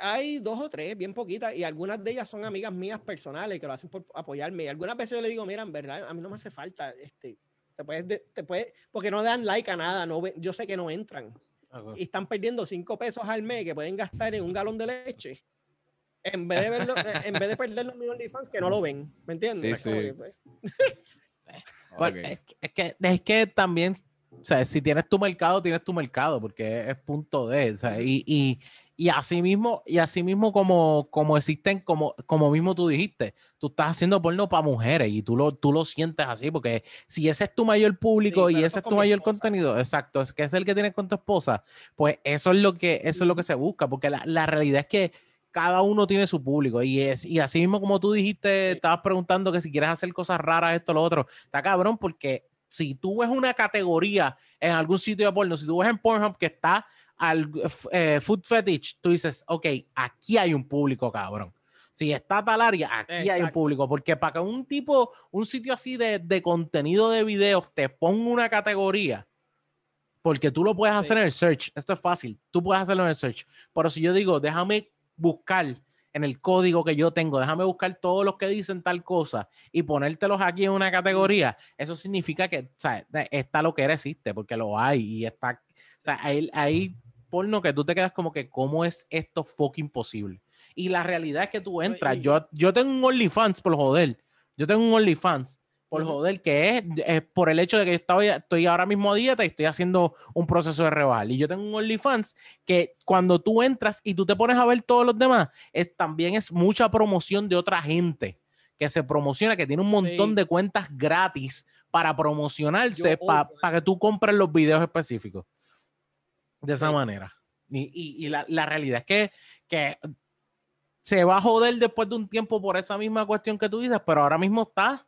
Hay dos o tres, bien poquitas, y algunas de ellas son amigas mías personales que lo hacen por apoyarme. Y algunas veces yo le digo, mira, en verdad, a mí no me hace falta, este, te puedes, de- te puedes, porque no dan like a nada, no yo sé que no entran. Ok. y están perdiendo cinco pesos al mes que pueden gastar en un galón de leche. En vez de verlo, eh, en vez de perderlo en mi OnlyFans, que no lo ven. ¿Me entiendes? Sí, sí. que, pues, Bueno, [laughs] Ok. es, que- es que, es que también, o sea, si tienes tu mercado, tienes tu mercado, porque es, es punto de, o sea, y, y, y así mismo, y así mismo como, como existen, como, como mismo tú dijiste, tú estás haciendo porno para mujeres y tú lo, tú lo sientes así, porque si ese es tu mayor público Sí, y ese es tu mayor esposa. contenido, exacto, es que es el que tienes con tu esposa, pues eso es lo que, eso es lo que se busca, porque la, la realidad es que cada uno tiene su público y es y así mismo como tú dijiste, estabas preguntando que si quieres hacer cosas raras, esto, lo otro, está cabrón porque si tú ves una categoría en algún sitio de porno, si tú ves en Pornhub que está al eh, food fetish, tú dices, ok, aquí hay un público, cabrón. Si está tal área, aquí hay un Exacto. público, porque para que un tipo, un sitio así de, de contenido de videos te ponga una categoría, porque tú lo puedes hacer Sí. en el search, esto es fácil, tú puedes hacerlo en el search, pero si yo digo, déjame buscar en el código que yo tengo, déjame buscar todos los que dicen tal cosa y ponértelos aquí en una categoría, eso significa que, o sea, está lo que existe, porque lo hay y está, o sea, hay, hay porno que tú te quedas como que, ¿cómo es esto fucking posible? Y la realidad es que tú entras, y- yo, yo tengo un OnlyFans por joder, yo tengo un OnlyFans por joder, que es, es por el hecho de que yo estaba, estoy ahora mismo a dieta y estoy haciendo un proceso de reval. Y yo tengo un OnlyFans que cuando tú entras y tú te pones a ver todos los demás, es, también es mucha promoción de otra gente que se promociona, que tiene un montón Sí. de cuentas gratis para promocionarse, para odio que tú compres los videos específicos. De esa manera. Y, y- y la, la realidad es que, que se va a joder después de un tiempo por esa misma cuestión que tú dices, pero ahora mismo está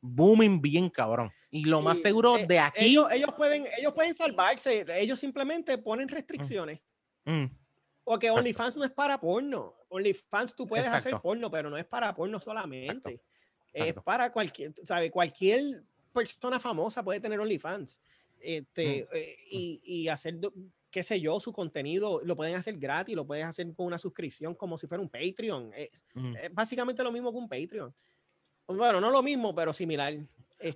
booming bien cabrón. Y lo más Y, seguro eh, de aquí... ellos, ellos, pueden, ellos pueden salvarse. Ellos simplemente ponen restricciones. Mm, Porque OnlyFans no es para porno. OnlyFans tú puedes hacer Exacto. porno, pero no es para porno solamente. Es exacto. para cualquier, ¿sabe? Cualquier persona famosa puede tener OnlyFans. Este, Mm. eh, y, y hacer, qué sé yo, su contenido, lo pueden hacer gratis, lo puedes hacer con una suscripción como si fuera un Patreon. Es, mm. es básicamente lo mismo que un Patreon. Bueno, no lo mismo, pero similar.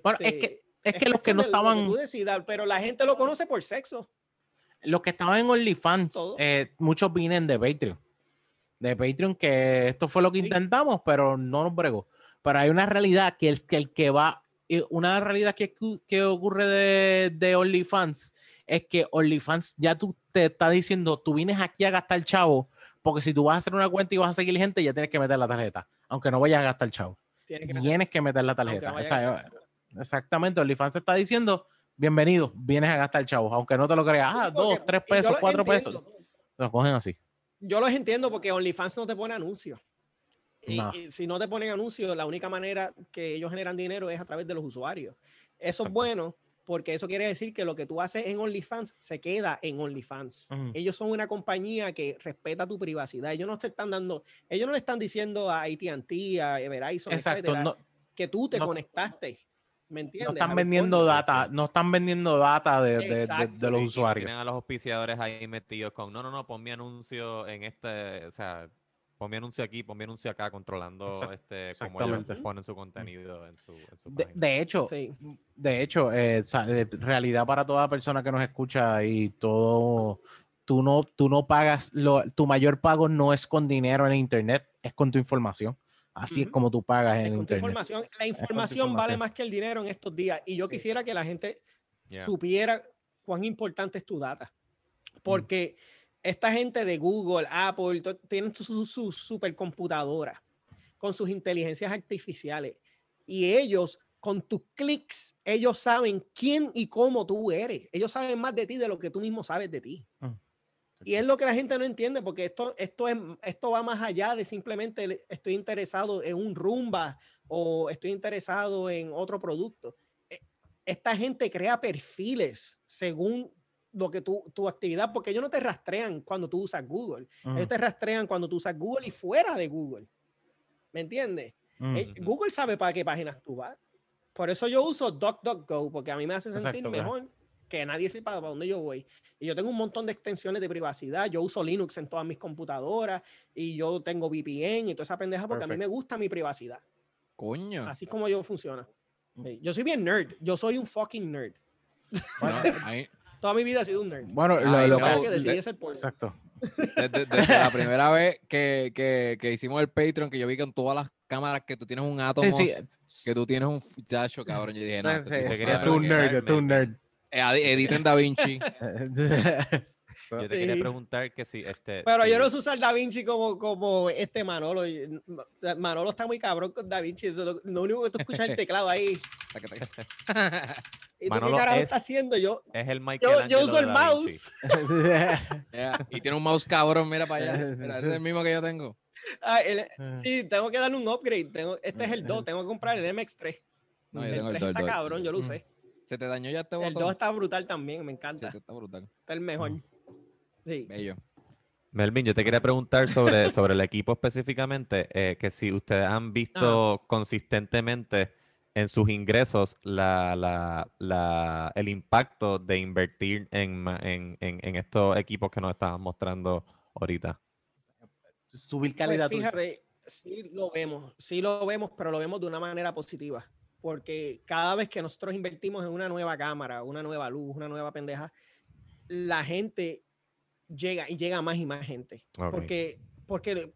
Bueno, es Este, que, es que los que no lo estaban... decidas, pero la gente lo conoce por sexo. los que estaban en OnlyFans, eh, muchos vienen de Patreon. De Patreon, que esto fue lo que Sí. intentamos, pero no nos bregó. Pero hay una realidad que el que, el que va, eh, una realidad que ocurre de, de OnlyFans es que OnlyFans ya tú te está diciendo, tú vienes aquí a gastar chavo, porque si tú vas a hacer una cuenta y vas a seguir gente, ya tienes que meter la tarjeta, aunque no vayas a gastar chavo. Tienes que Tienes que meter la tarjeta. no Esa- exactamente, OnlyFans está diciendo, bienvenido, vienes a gastar chavo, aunque no te lo creas, ah, Sí, dos, tres pesos, cuatro pesos. Lo cogen así. Yo los entiendo porque OnlyFans no te pone anuncios. Y, No. y si no te ponen anuncios, la única manera que ellos generan dinero es a través de los usuarios. Eso es bueno porque eso quiere decir que lo que tú haces en OnlyFans se queda en OnlyFans. Ujú. Ellos son una compañía que respeta tu privacidad. Ellos no te están dando, ellos no le están diciendo a AT&T, a Verizon, Exacto, etcétera, no, que tú te no- conectaste. ¿Me entiendes? no están vendiendo data, no están vendiendo data de, de- de- de los usuarios. Tienen a los auspiciadores ahí metidos con, no, no, no, pon mi anuncio en este, o sea, pon mi anuncio aquí, pon mi anuncio acá, controlando este, cómo ellos ponen su contenido en su, en su De, página. de hecho, Sí. de hecho, eh, realidad para toda persona que nos escucha y todo, tú no, tú no pagas, lo, tu mayor pago no es con dinero en internet, es con tu información. Así es Ujú. como tú pagas Es en internet. información. La tu información vale información. más que el dinero en estos días. Y yo Sí. quisiera que la gente Yeah. supiera cuán importante es tu data. Mm. Porque esta gente de Google, Apple, tienen sus su, su supercomputadoras con sus inteligencias artificiales. Y ellos, con tus clics, ellos saben quién y cómo tú eres. Ellos saben más de ti de lo que tú mismo sabes de ti. Mm. Y es lo que la gente no entiende, porque esto, esto, es, esto va más allá de simplemente estoy interesado en un rumba o estoy interesado en otro producto. E- Esta gente crea perfiles según lo que tú, tu actividad, porque ellos no te rastrean cuando tú usas Google. Ujú, Ellos te rastrean cuando tú usas Google y fuera de Google. ¿Me entiendes? ujú. Eh, Ujú. Google sabe para qué páginas tú vas. Por eso yo uso DuckDuckGo, porque a mí me hace sentir Exacto, claro. mejor que nadie sepa para dónde yo voy. Y yo tengo un montón de extensiones de privacidad. Yo uso Linux en todas mis computadoras y yo tengo VPN y toda esa pendeja porque a mí me gusta mi privacidad. Coño. Así como yo funciona. Mm. Sí, Yo soy bien nerd. Yo soy un fucking nerd. No, [laughs] a mí- Toda mi vida he sido un nerd. Bueno, lo, Ay, lo no, que- decidí ser porno. Exacto. desde, desde la primera vez que, que, que hicimos el Patreon, que yo vi con todas las cámaras que tú tienes un átomo, Sí, sí. que tú tienes un chacho, cabrón. Yo dije, no, este Tú lo un nerd, tú un nerd. Eh, adi- Edita en Da Vinci. [laughs] Yo te quería preguntar que si este. Pero yo no sé usar Da Vinci como, como este Manolo. y- Manolo está muy cabrón con Da Vinci. eso es lo, lo único que tú escuchas es el [laughs] teclado ahí. [laughs] ¿Y tú Manolo qué carajo es- estás haciendo? Yo, Es el yo, yo uso el mouse. [laughs] Yeah, Y tiene un mouse cabrón, mira para allá. Mira, ese es el mismo que yo tengo. Ah, el- sí, tengo que darle un upgrade. Tengo, este es el 2. Tengo que comprar el MX3. No, yo el tengo el 3 2, el está 2. cabrón, yo lo Mm. usé. Se te dañó ya este El 2 botón. está brutal también, me Sí, encanta. este está brutal. Está el mejor. Sí. Bello. Melvin, yo te quería preguntar sobre, [laughs] sobre el equipo específicamente, eh, que si ustedes han visto consistentemente en sus ingresos la, la- la- el impacto de invertir en, en, en- en estos equipos que nos estaban mostrando ahorita. Subir Pues calidad. fíjate, sí lo vemos, sí lo vemos, pero lo vemos de una manera positiva. Porque cada vez que nosotros invertimos en una nueva cámara, una nueva luz, una nueva pendeja, la gente llega y llega más y más gente. Porque, porque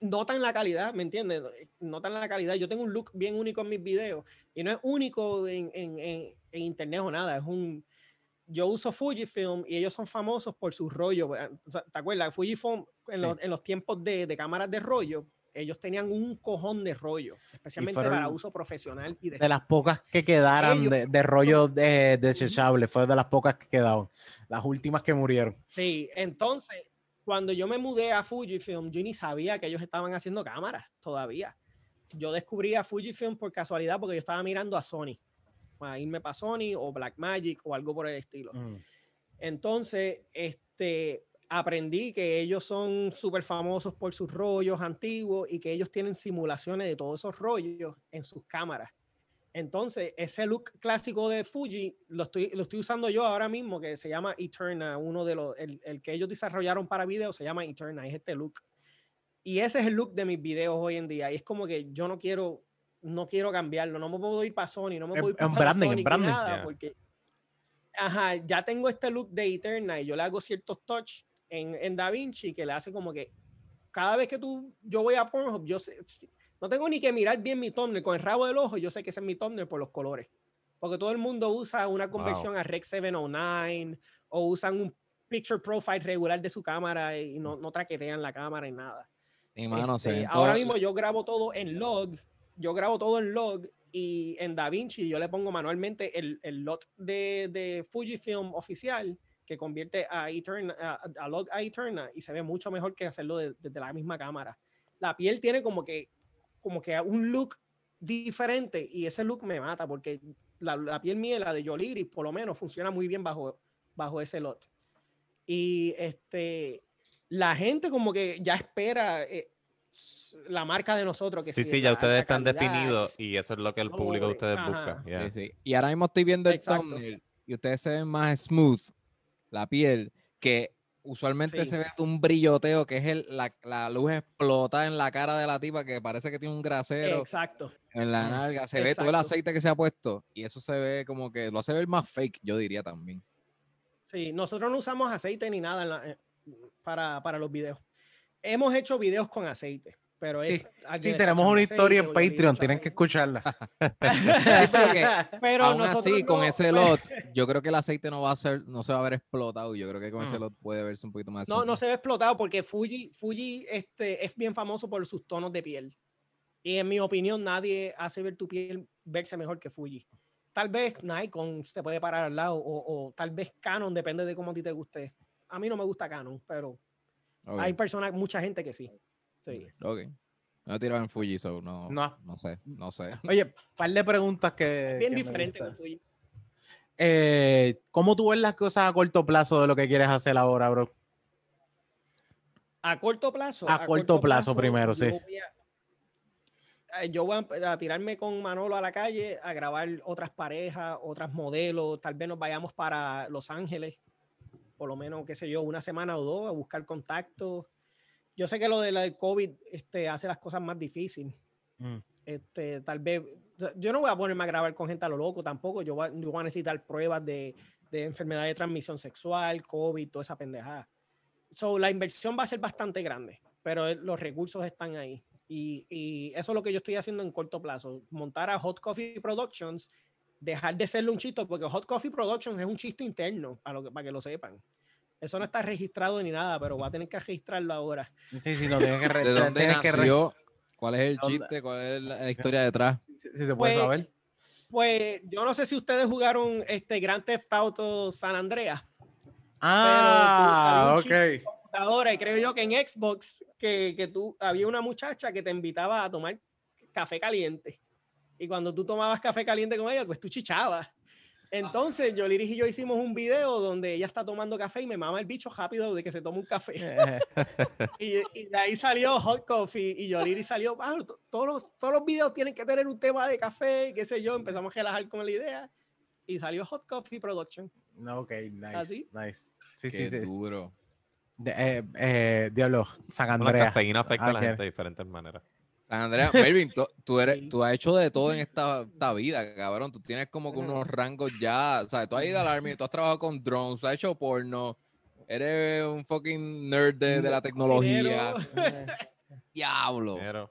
notan la calidad, ¿me entiendes? Notan la calidad. Yo tengo un look bien único en mis videos y no es único en, en- en- en internet o nada. Es un. Yo uso Fujifilm y ellos son famosos por sus rollos. ¿Te acuerdas? Fujifilm en, Sí. los, en los tiempos de, de cámaras de rollo, ellos tenían un cojón de rollo, especialmente para uso profesional y de de las pocas que quedaran Ellos- de, de rollo de, desechable, fue de las pocas que quedaban. Las últimas que murieron. Sí, entonces, cuando yo me mudé a Fujifilm, yo ni sabía que ellos estaban haciendo cámaras todavía. Yo descubrí a Fujifilm por casualidad porque yo estaba mirando a Sony, a irme para Sony o Blackmagic o algo por el estilo. Mm. Entonces, este, aprendí que ellos son súper famosos por sus rollos antiguos y que ellos tienen simulaciones de todos esos rollos en sus cámaras. Entonces, ese look clásico de Fuji lo estoy, lo estoy usando yo ahora mismo, que se llama Eterna, uno de los, el, el que ellos desarrollaron para video se llama Eterna, es este look. Y ese es el look de mis videos hoy en día. Y es como que yo no quiero, no quiero cambiarlo, no me puedo ir para Sony, no me puedo ir para branding, Sony branding. nada, Yeah. porque ajá, ya tengo este look de Eterna y yo le hago ciertos touch en, en DaVinci que le hace como que cada vez que tú, yo voy a Pornhub, yo sé, no tengo ni que mirar bien mi thumbnail con el rabo del ojo, yo sé que ese es mi thumbnail por los colores. Porque todo el mundo usa una conversión a Rec 709 o usan un picture profile regular de su cámara y no, no traquetean la cámara y nada. Y mano, se Este, ven ahora mismo yo grabo todo en log, yo grabo todo en log y en DaVinci yo le pongo manualmente el, el lot de, de Fujifilm oficial que convierte a, Eterna, a, a log a Eterna y se ve mucho mejor que hacerlo de- desde la misma cámara. La piel tiene como que, como que un look diferente y ese look me mata porque la, la piel mía, la de Yoliri, por lo menos funciona muy bien bajo, bajo ese lot. Y este, la gente como que ya espera eh, la marca de nosotros. Que Sí, sí, ya la ustedes alta están definidos y eso es lo que el público de ustedes ajá. busca. Sí, yeah. sí. Y ahora mismo estoy viendo el Exacto. thumbnail y ustedes se ven más smooth, la piel, que usualmente Sí. se ve un brilloteo, que es el, la, la luz explota en la cara de la tipa, que parece que tiene un grasero Exacto. en la nalga. Se ve todo el aceite que se ha puesto y eso se ve como que lo hace ver más fake, yo diría también. Sí, nosotros no usamos aceite ni nada en la- eh, para, para los videos. Hemos hecho videos con aceite, pero es Sí, Sí, tenemos una historia en Patreon, tienen que escucharla. [laughs] [laughs] Sí, pero que Pero aún nosotros así, con no- ese pues, lot, [laughs] yo creo que el aceite no va a ser, no se va a ver explotado. Yo creo que con ese Mm. lot puede verse un poquito más. No, no se ve explotado porque Fuji, Fuji este, es bien famoso por sus tonos de piel. Y en mi opinión, nadie hace ver tu piel verse mejor que Fuji. Tal vez Nikon se puede parar al lado o, o tal vez Canon, depende de cómo a ti te guste. A mí no me gusta Canon, pero Ok, hay personas, mucha gente que sí. Sí. ok. No he tirado en Fuji, so no, No. no sé, no sé. [laughs] Oye, par de preguntas que. Bien que diferente con Fuji. Eh, ¿Cómo tú ves las cosas a corto plazo de lo que quieres hacer ahora, bro? A corto plazo. A corto plazo primero, sí. yo voy a- eh, Yo voy a a tirarme con Manolo a la calle a grabar otras parejas, otras modelos. Tal vez nos vayamos para Los Ángeles, por lo menos, qué sé yo, una semana o dos a buscar contactos. Yo sé que lo de del COVID este, hace las cosas más difíciles. Mm. Este, tal vez, yo no voy a ponerme a grabar con gente a lo loco tampoco. Yo voy, a- yo voy a necesitar pruebas de, de enfermedad de transmisión sexual, COVID, toda esa pendejada. So, la inversión va a ser bastante grande, pero los recursos están ahí. Y, y eso es lo que yo estoy haciendo en corto plazo. Montar a Hot Coffee Productions, dejar de serle un chiste, porque Hot Coffee Productions es un chiste interno, para, lo que, para que lo sepan. Eso no está registrado ni nada, pero va a tener que registrarlo ahora. Sí, sí, no, tienes que. ¿De dónde tienes que re- nació? ¿Cuál es el chiste? ¿Cuál es la, la historia detrás? Si, si se puede Pues, saber. Pues yo no sé si ustedes jugaron este Grand Theft Auto San Andreas. Ah, había un ok. Ahora, y creo yo que en Xbox, que, que tú, había una muchacha que te invitaba a tomar café caliente. Y cuando tú tomabas café caliente con ella, pues tú chichabas. Entonces, Yoliris y yo hicimos un video donde ella está tomando café y me mama el bicho rápido de que se toma un café. [laughs] Y, y de ahí salió Hot Coffee y Yoliris salió, "Ah, to- todos, los, todos los videos tienen que tener un tema de café, y qué sé yo, empezamos a relajar con la idea y salió Hot Coffee Production. no, ok, nice. ¿Así? Nice. Sí, Qué sí, sí. duro. De- eh, eh, Diablo, San La Andrea. cafeína afecta a la Ah, gente de diferentes maneras. Andrea, Melvin, tú, tú [laughs] eres, tú has hecho de todo en esta, esta vida, cabrón. Tú tienes como que unos rangos ya, o sea, tú has ido al Army, tú has trabajado con drones, tú has hecho porno, eres un fucking nerd de, de la tecnología. [laughs] Diablo. Pero,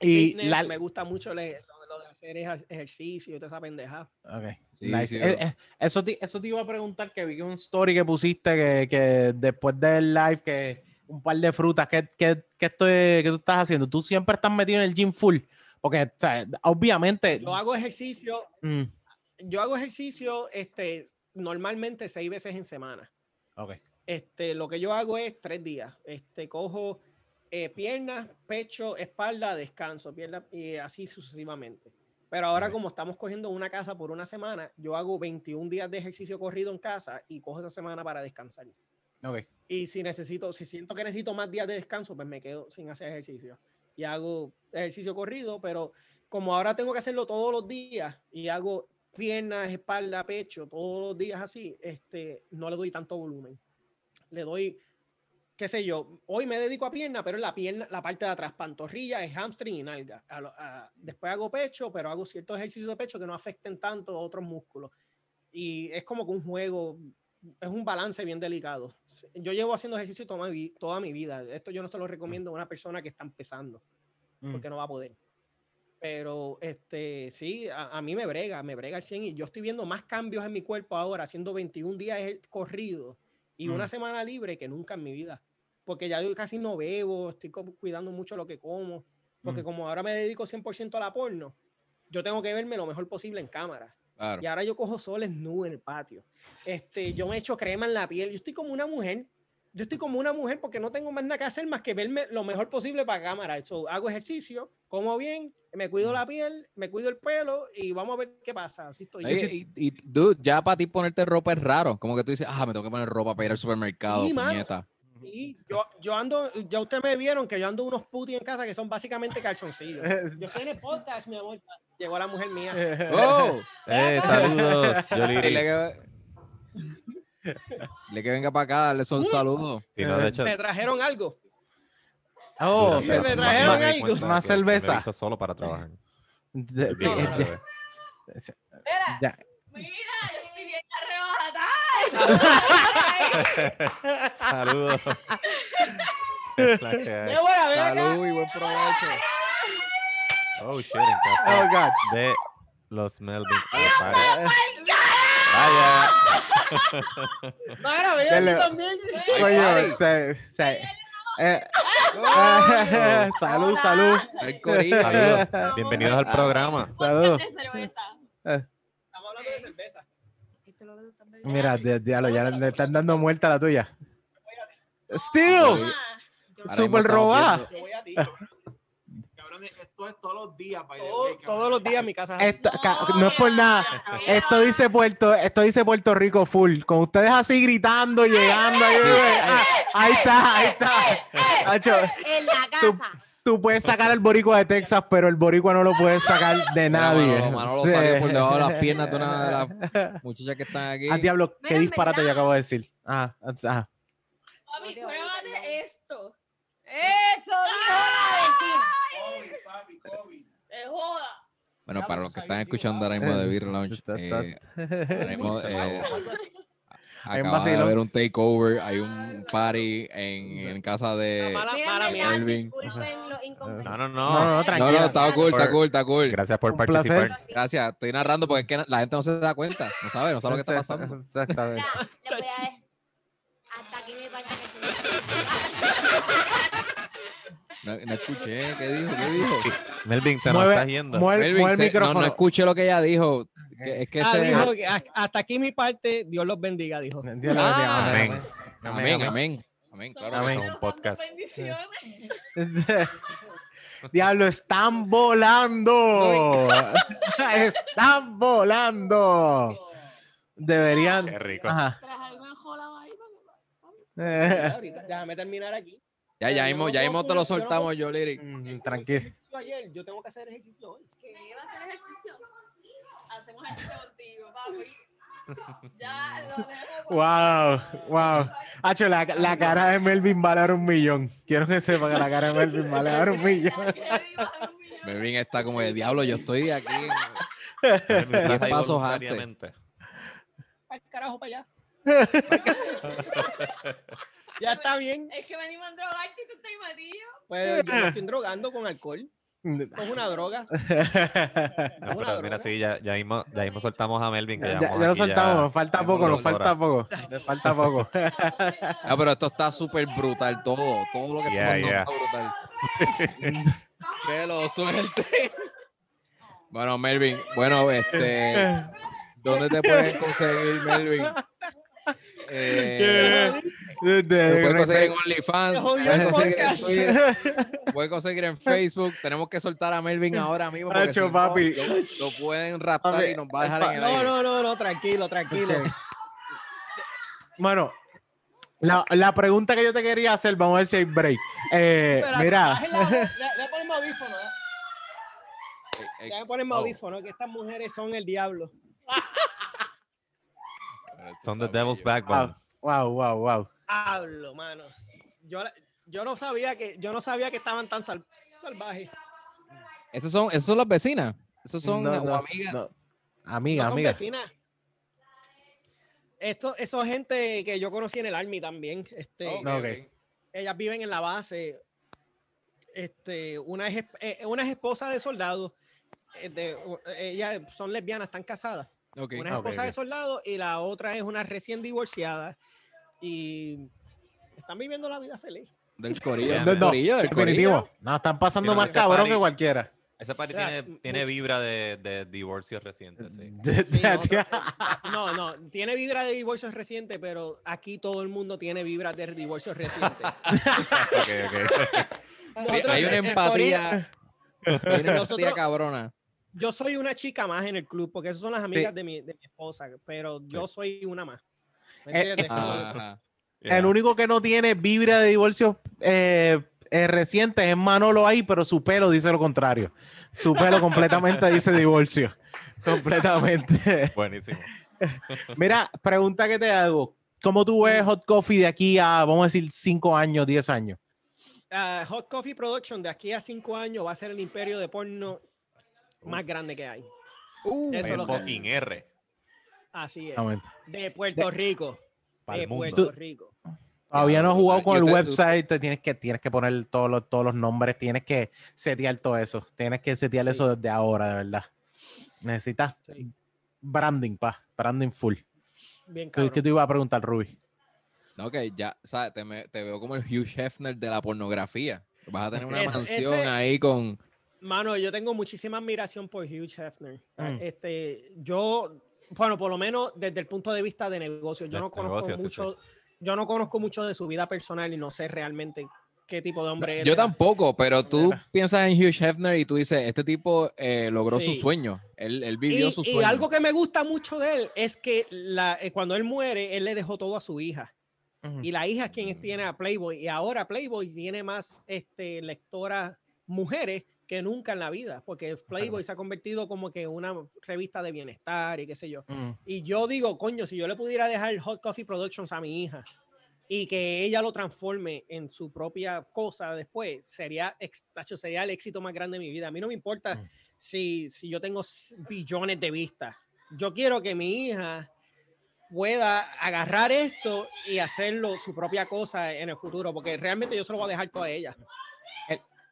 Y fitness, la, me gusta mucho lo, lo de hacer ej- ejercicio y toda esa pendeja. Ok, Sí, nice. sí, Eh, eh, eso, te, eso te iba a preguntar que vi que un story que pusiste que, que después del live que un par de frutas, ¿qué, qué, qué estoy, qué tú estás haciendo? Tú siempre estás metido en el gym full, porque o sea, obviamente... Yo hago ejercicio, Mm, yo hago ejercicio este, normalmente seis veces en semana. ok, Este, lo que yo hago es tres días. Este, cojo eh, piernas, pecho, espalda, descanso, piernas y así sucesivamente. Pero ahora Ok. como estamos cogiendo una casa por una semana, yo hago 21 días de ejercicio corrido en casa y cojo esa semana para descansar. Ok. Y si necesito, si siento que necesito más días de descanso, pues me quedo sin hacer ejercicio. Y hago ejercicio corrido, pero como ahora tengo que hacerlo todos los días y hago piernas, espalda, pecho, todos los días así, este, no le doy tanto volumen. Le doy, qué sé yo, hoy me dedico a pierna, pero la pierna, la parte de atrás, pantorrilla, es hamstring y nalga. A a- después hago pecho, pero hago ciertos ejercicios de pecho que no afecten tanto a otros músculos. Y es como que un juego, es un balance bien delicado. Yo llevo haciendo ejercicio toda mi, toda mi vida. Esto yo no se lo recomiendo a una persona que está empezando, Mm. porque no va a poder. Pero este, sí, a, a mí me brega, me brega el 100 y yo estoy viendo más cambios en mi cuerpo ahora, haciendo 21 días corridos y una Mm. semana libre que nunca en mi vida. Porque ya yo casi no bebo, estoy cuidando mucho lo que como. Porque Mm. como ahora me dedico 100% a la porno, yo tengo que verme lo mejor posible en cámara. Claro. Y ahora yo cojo soles nu en el patio. Este, yo me echo crema en la piel. Yo estoy como una mujer. Yo estoy como una mujer porque no tengo más nada que hacer más que verme lo mejor posible para cámara. Eso, hago ejercicio, como bien, me cuido la piel, me cuido el pelo y vamos a ver qué pasa. Así estoy. yo. Oye, y, y, dude, ya para ti ponerte ropa es raro. Como que tú dices, ah, me tengo que poner ropa para ir al supermercado, Sí. Sí, yo, yo ando, ya ustedes me vieron que yo ando unos putis en casa que son básicamente calzoncillos. [laughs] Yo estoy en el podcast, mi amor. Llegó la mujer mía. [laughs] ¡Oh! eh, saludos, [laughs] Dile que, dile que venga para acá, darle son saludos. Si no, de hecho, ¿Me trajeron algo? Oh, se me trajeron algo. Más cerveza. visto solo para trabajar. de-. Mira, ya. mira, yo estoy bien arrebatada. [laughs] Saludos. Salud y buen provecho. Oh, shit, en casa Oh, God. de los Melvin. Vaya. Vaya. Aquí también. Coño, party. se- se- eh, Oh, salud, salud. Saludos. Bienvenidos al programa. Salud. de cerveza. Estamos hablando de cerveza. Bebiendo. Mira, diablo, ya le están dando muerta a la tuya. Steel, Super robada. viendo- Yo voy a ti. Cabrones, esto es todos los días. by the Todo- way, cabrón. todos los días mi casa. Esto- no es por nada. Esto dice Puerto, esto dice Puerto Rico full. Con ustedes así gritando, llegando. Ahí, ah, ahí está, ahí está. Hacho, En la casa. tú puedes sacar al boricua de Texas, pero el boricua no lo puedes sacar de nadie. Manolo, Manolo salió por debajo de las piernas de una de las [laughs] muchachas que están aquí. Ah, diablo, qué Mira, disparate yo acabo de decir. Ah, ah, Papi, Dios, pruébate esto. Eso, vecina. COVID, papi, COVID. [laughs] Te joda. Bueno, para lo los que están escuchando ahora mismo de Beer [laughs] Lounge, eh, [laughs] ahora mismo, eh, acaba de haber un takeover, hay un party en, en casa de... Inconvenientes. No, no, No, no, no. no, No, tranquila. no, está cool, está cool, está cool. Gracias por participar. placer. Gracias, estoy narrando porque es que la gente no se da cuenta, no sabe, no sabe lo que está pasando. Exactamente. Hasta aquí No, no escuché, ¿qué dijo? ¿Qué dijo? Melvin, te nos Mueve, estás yendo. mueve- Melvin, mueve el se- no, micrófono. no escuché lo que ella dijo. que- es que Ah, se... dijo que a- hasta aquí mi parte, Dios los bendiga, dijo. Dios lo Ah, amén. Amén, amén. Amén, claro. Amén. que es un podcast. Bendiciones. [laughs] Diablo, están volando. [laughs] están volando. Deberían. Qué rico. Ajá. Tras algo en jola ahí. Eh, Ahorita, déjame terminar aquí. Ya, ya mismo, ya mismo te lo soltamos, yo, mm, Tranquilo. Ayer, yo tengo que hacer ejercicio hoy. Que iba a hacer ejercicio. Hacemos ejercicio contigo, papi. Ya, lo dejo. Wow, wow. Hacho, la, la cara de Melvin vale ahora un millón. Quiero que sepa que la cara de Melvin vale ahora un millón. Melvin está como de diablo, yo estoy aquí. Diez pasos voluntariamente. Al carajo para allá. [laughs] ya está bien. Es que venimos a drogarte y tú estás metido. Pues yo me estoy drogando con alcohol. Es una droga. [laughs] No, Una pero droga. mira, sí, ya, ya, mismo, ya mismo soltamos a Melvin. Que Ya, ya lo soltamos, nos falta poco, nos falta poco. Nos falta poco. Ah, pero esto está súper brutal, todo. Todo lo que Yeah, está pasando yeah. está brutal. [laughs] que lo suelte. Bueno, Melvin, bueno, este, ¿dónde te pueden conseguir, Melvin? Eh, De- te de- pueden conseguir en OnlyFans, el conseguir en. Twitter, [laughs] pueden conseguir en Facebook. Tenemos que soltar a Melvin ahora mismo. porque Hacho, si no, papi. Lo, lo pueden raptar Papi, y nos va a dejar en el No, aire. no, no, no, tranquilo, tranquilo. Bueno, la, la pregunta que yo te quería hacer, vamos a ver si hay break. Eh, Espera, mira, ya ponerme audífono, ¿eh? Eh, eh, Ya ponerme Oh. audífono, que estas mujeres son el diablo. Son the devil's backbone. wow, wow, wow. Hablo, mano. Yo, yo no sabía que yo no sabía que estaban tan sal- salvajes. Esos son, esos son las vecinas. Esos son No, amigas. no. Amiga, No son amiga. vecinas. Esto, eso es gente que yo conocí en el Army también. Este. Ellas viven en la base. Este, una es, eh, una es esposa de soldado. eh, de- u- ellas son lesbianas, están casadas. Una es Ah, esposa ok. de soldado y la otra es una recién divorciada. Y están viviendo la vida feliz. Del corillo. Del no, corillo, del Definitivo. corillo. No, están pasando más cabrón party. que cualquiera. Ese party O sea, tiene, es tiene mucho. vibra de, de divorcio reciente, sí. [laughs] No, no, tiene vibra de divorcio reciente, pero aquí todo el mundo tiene vibra de divorcio reciente. [laughs] Ok, ok. [laughs] Nosotros- Hay una empatía. Hay una empatía Nosotros- cabrona. Yo soy una chica más en el club, porque esas son las amigas de, mi, de mi esposa, pero yo soy una más. ¿Me Eh, entiendes? Como- Ajá. El único que no tiene vibra de divorcio eh, eh, reciente es Manolo ahí, pero su pelo dice lo contrario. Su pelo [laughs] completamente dice divorcio. Completamente. Buenísimo. [laughs] Mira, pregunta que te hago. ¿Cómo tú ves Hot Coffee de aquí a, vamos a decir, 5 años, 10 años? Ah, Hot Coffee Production de aquí a cinco años va a ser el imperio de porno más grande que hay. Eso es El lo que- fucking R. Así es. De Puerto Rico. De. Puerto Rico. Todavía no he jugado con el website, te tienes que, tienes que poner todos los, todos los nombres, tienes que setear todo eso. Tienes que setear Sí. eso desde ahora, de verdad. Necesitas Sí. branding, pa, branding full. Bien ¿Qué, cabrón. qué te iba a preguntar, Ruby? No, que ya, ¿sabes? Te, me- te veo como el Hugh Hefner de la pornografía. Vas a tener una Ese- mansión ese- ahí con. Mano, yo tengo muchísima admiración por Hugh Hefner. Mm. Este, yo, bueno, por lo menos desde el punto de vista de negocio, yo De no conozco negocio, sí, mucho, yo no conozco mucho de su vida personal y no sé realmente qué tipo de hombre él Yo era. tampoco, pero tú Mira. piensas en Hugh Hefner y tú dices, este tipo eh, logró su Sí. sueño. Él, él vivió Y, su y sueño. algo que me gusta mucho de él es que la- eh, cuando él muere, él le dejó todo a su hija. Ujú. Y la hija es quien tiene a Playboy. Y ahora Playboy tiene más este, lectoras mujeres que nunca en la vida, porque Playboy se ha convertido como que una revista de bienestar y qué sé yo. Ujú. Y yo digo, coño, si yo le pudiera dejar Hot Coffee Productions a mi hija y que ella lo transforme en su propia cosa después, sería, sería el éxito más grande de mi vida. A mí no me importa Mm. si, si yo tengo billones de vistas. Yo quiero que mi hija pueda agarrar esto y hacerlo su propia cosa en el futuro, porque realmente yo se lo voy a dejar todo a ella.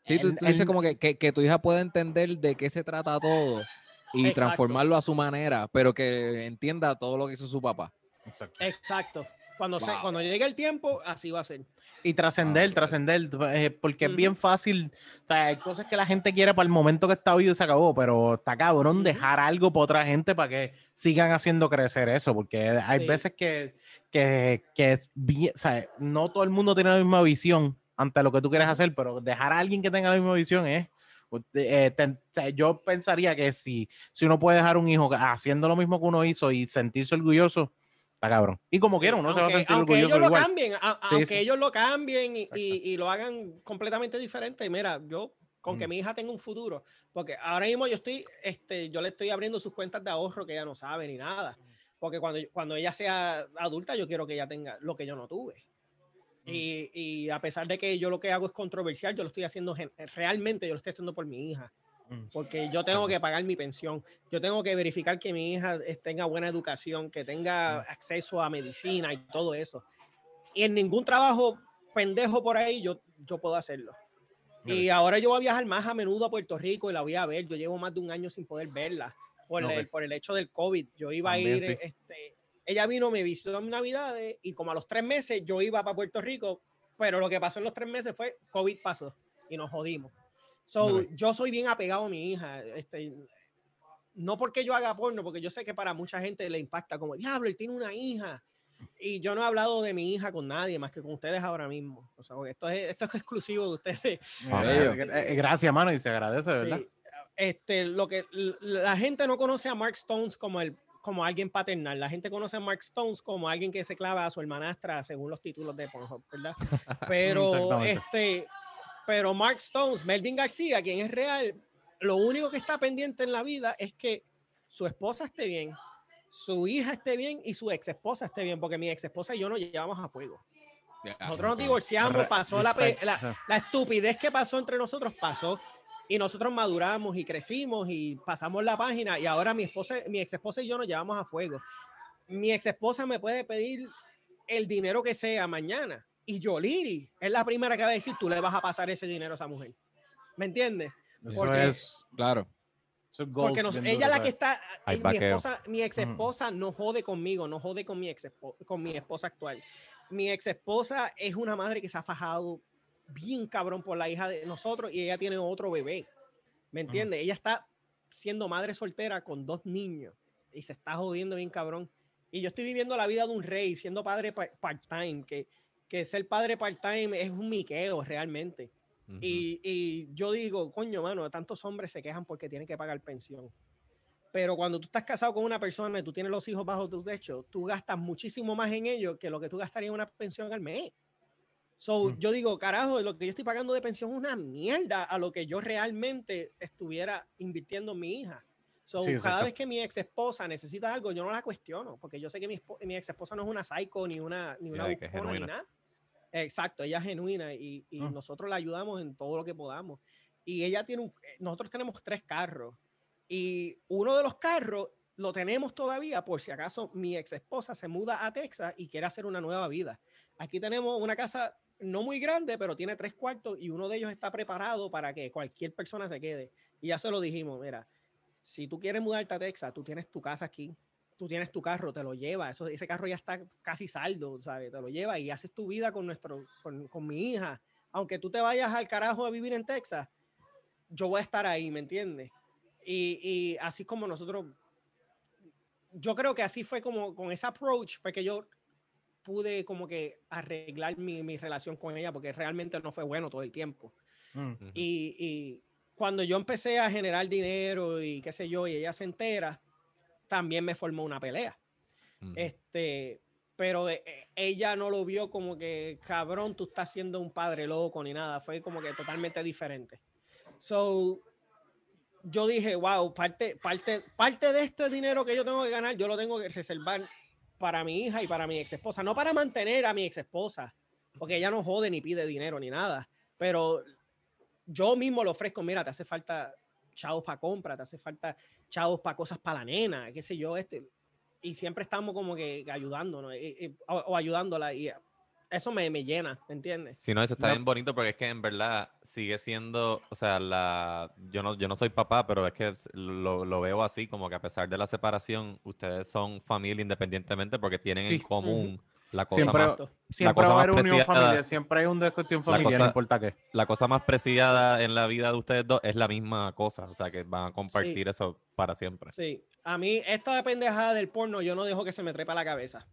Sí, tú, tú dices como que, que, que tu hija pueda entender de qué se trata todo y Exacto. transformarlo a su manera, pero que entienda todo lo que hizo su papá. Exacto. Exacto. Cuando, se, Wow. cuando llegue el tiempo, así va a ser. Y trascender, Ah, trascender, eh, porque es Ujú. bien fácil. O sea, hay cosas que la gente quiere para el momento que está vivo y se acabó, pero está cabrón Ujú. dejar algo para otra gente para que sigan haciendo crecer eso, porque hay Sí. veces que, que, que es bien, o sea, no todo el mundo tiene la misma visión ante lo que tú quieres hacer, pero dejar a alguien que tenga la misma visión es. eh, te- yo pensaría que si, si uno puede dejar un hijo haciendo lo mismo que uno hizo y sentirse orgulloso, está cabrón. Y como Sí, quiera, uno se va a sentir aunque orgulloso ellos lo igual. cambien, a- Sí, aunque sí. ellos lo cambien y, y- y lo hagan completamente diferente. Mira, yo con que Ujú. mi hija tenga un futuro, porque ahora mismo yo estoy, este, yo le estoy abriendo sus cuentas de ahorro que ella no sabe ni nada, porque cuando, cuando ella sea adulta yo quiero que ella tenga lo que yo no tuve. Y, y a pesar de que yo lo que hago es controversial, yo lo estoy haciendo realmente, yo lo estoy haciendo por mi hija Mm. porque yo tengo que pagar mi pensión, yo tengo que verificar que mi hija es- tenga buena educación, que tenga acceso a medicina y todo eso. Y en ningún trabajo pendejo por ahí yo, yo puedo hacerlo. Y ahora yo voy a viajar más a menudo a Puerto Rico y la voy a ver. Yo llevo más de un año sin poder verla por, Ok. el, por el hecho del COVID. Yo iba a ir, sí. este, ella vino, me visitó en Navidades y como a los tres meses yo iba para Puerto Rico, pero lo que pasó en los tres meses fue COVID pasó y nos jodimos. So, yo soy bien apegado a mi hija. Este, no porque yo haga porno, porque yo sé que para mucha gente le impacta como, diablo, él tiene una hija. Y yo no he hablado de mi hija con nadie más que con ustedes ahora mismo. O sea, esto es, esto es [laughs] exclusivo de ustedes. Eh, eh, Gracias, mano, y se agradece, ¿verdad? Sí. Este, lo que la gente no conoce a Mark Stones como el como alguien paternal. La gente conoce a Mark Stones como alguien que se clava a su hermanastra según los títulos de Pornhub, ¿verdad? [laughs] Pero este, pero Mark Stones, Melvin García, quien es real, lo único que está pendiente en la vida es que su esposa esté bien, su hija esté bien y su ex esposa esté bien, porque mi ex esposa y yo nos llevamos a fuego. Nosotros nos divorciamos, pasó la, la, la estupidez que pasó entre nosotros pasó y nosotros maduramos y crecimos y pasamos la página y ahora mi esposa, mi ex esposa y yo nos llevamos a fuego. Mi ex esposa me puede pedir el dinero que sea mañana y Yoliri es la primera que va a decir tú le vas a pasar ese dinero a esa mujer. ¿Me entiendes? Eso Porque- es. Claro. eso es Porque nos- ella duro, la que está, mi vaqueo. esposa, mi ex esposa no jode conmigo, no jode con mi ex con mi esposa actual. Mi ex esposa es una madre que se ha fajado bien cabrón por la hija de nosotros y ella tiene otro bebé. ¿Me entiendes? Ella está siendo madre soltera con dos niños y se está jodiendo bien cabrón. Y yo estoy viviendo la vida de un rey, siendo padre pa- part-time, que, que ser padre part-time es un miqueo realmente. Ujú. Y, y yo digo, coño, mano, tantos hombres se quejan porque tienen que pagar pensión. Pero cuando tú estás casado con una persona y tú tienes los hijos bajo tu techo, tú gastas muchísimo más en ellos que lo que tú gastarías en una pensión al mes. So, Mm. yo digo, carajo, lo que yo estoy pagando de pensión es una mierda a lo que yo realmente estuviera invirtiendo en mi hija. So, Sí, cada vez que mi ex esposa necesita algo, yo no la cuestiono, porque yo sé que mi, mi ex esposa no es una psycho ni una, ni una es buscona ni nada. Exacto, ella es genuina y, y Ah. nosotros la ayudamos en todo lo que podamos. Y ella tiene un, eh, nosotros tenemos tres carros y uno de los carros lo tenemos todavía por si acaso mi ex esposa se muda a Texas y quiere hacer una nueva vida. Aquí tenemos una casa no muy grande, pero tiene tres cuartos y uno de ellos está preparado para que cualquier persona se quede. Y ya se lo dijimos, mira, si tú quieres mudarte a Texas, tú tienes tu casa aquí, tú tienes tu carro, te lo llevas, eso, ese carro ya está casi saldo, ¿sabes? Te lo llevas y haces tu vida con, nuestro, con, con mi hija. Aunque tú te vayas al carajo a vivir en Texas, yo voy a estar ahí, ¿me entiendes? Y, y así como nosotros, yo creo que así fue como con ese approach, fue que yo pude como que arreglar mi, mi relación con ella, porque realmente no fue bueno todo el tiempo. Mm. Ujú. Y, y cuando yo empecé a generar dinero y qué sé yo, y ella se entera, también me formó una pelea. Ujú. Este, pero eh, eh, ella no lo vio como que, cabrón, tú estás siendo un padre loco ni nada. Fue como que totalmente diferente. So, yo dije, wow, parte, parte, parte de este dinero que yo tengo que ganar, yo lo tengo que reservar para mi hija y para mi ex esposa. No para mantener a mi ex esposa, porque ella no jode ni pide dinero ni nada. Pero yo mismo le ofrezco, mira, te hace falta chavos para compra, te hace falta chavos para cosas para la nena, qué sé yo, este. Y siempre estamos como que ayudándonos y- y- o, o ayudándola y eso me, me llena, ¿me entiendes? Si no, eso está No. bien bonito porque es que en verdad sigue siendo, o sea, la, yo no, yo no soy papá, pero es que lo, lo veo así, como que a pesar de la separación, ustedes son familia independientemente porque tienen Sí. en común la cosa Siempre- más. Siempre cosa va a más haber unión familiar, siempre hay una cuestión familiar, no cosa- importa qué. la cosa más preciada en la vida de ustedes dos es la misma cosa, o sea, que van a compartir eso para siempre. Sí, a mí esta pendejada del porno yo no dejo que se me trepa la cabeza.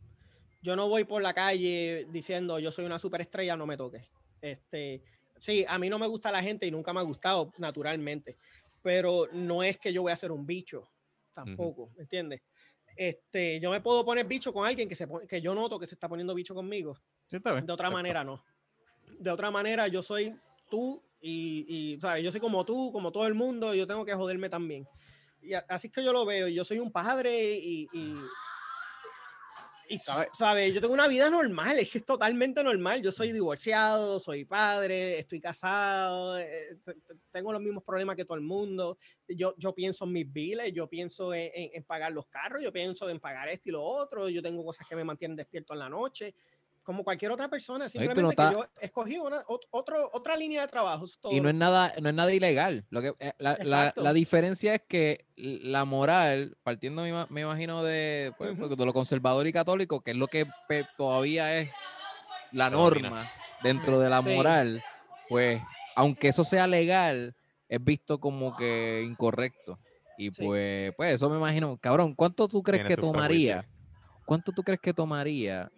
Yo no voy por la calle diciendo yo soy una superestrella, no me toques. Este, sí, a mí no me gusta la gente y nunca me ha gustado naturalmente, pero no es que yo voy a ser un bicho tampoco, ¿me entiendes? Este, yo me puedo poner bicho con alguien que, se pone- que yo noto que se está poniendo bicho conmigo. Sí, está bien. De otra manera, no. De otra manera, yo soy tú y, y ¿sabes? yo soy como tú, como todo el mundo, y yo tengo que joderme también. Y así es que yo lo veo. Yo soy un padre y. y y, ¿Sabe? ¿sabes? Yo tengo una vida normal, es que es totalmente normal. Yo soy divorciado, soy padre, estoy casado, eh, te- te- tengo los mismos problemas que todo el mundo. Yo, yo pienso en mis biles, yo pienso en, en- en pagar los carros, yo pienso en pagar esto y lo otro. Yo tengo cosas que me mantienen despierto en la noche como cualquier otra persona, simplemente no que estás- yo escogí una, ot- otro, otra línea de trabajo. Y no es nada, no es nada ilegal. Lo que, eh, la, la- la diferencia es que la moral, partiendo me, ima- me imagino de, pues, Ujú. de lo conservador y católico, que es lo que todavía es la norma dentro de la moral, pues aunque eso sea legal, es visto como que incorrecto. Y Sí. pues, pues eso me imagino, cabrón, ¿cuánto tú crees Tiene que tomaría? ¿Cuánto tú crees que tomaría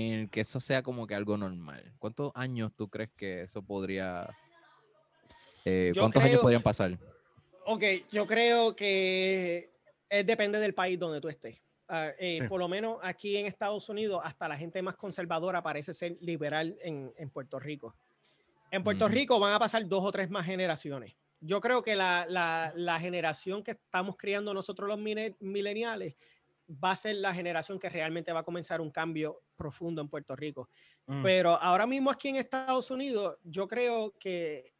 en el que eso sea como que algo normal? ¿Cuántos años tú crees que eso podría... eh, ¿Cuántos años creo- podrían pasar? Ok, yo creo que es depende del país donde tú estés. Ah, eh, Sí. Por lo menos aquí en Estados Unidos, hasta la gente más conservadora parece ser liberal en, en Puerto Rico. En Puerto Ujú. Rico van a pasar dos o tres más generaciones. Yo creo que la, la- la generación que estamos criando nosotros los millennials va a ser la generación que realmente va a comenzar un cambio profundo en Puerto Rico. Mm. Pero ahora mismo aquí en Estados Unidos, yo creo que,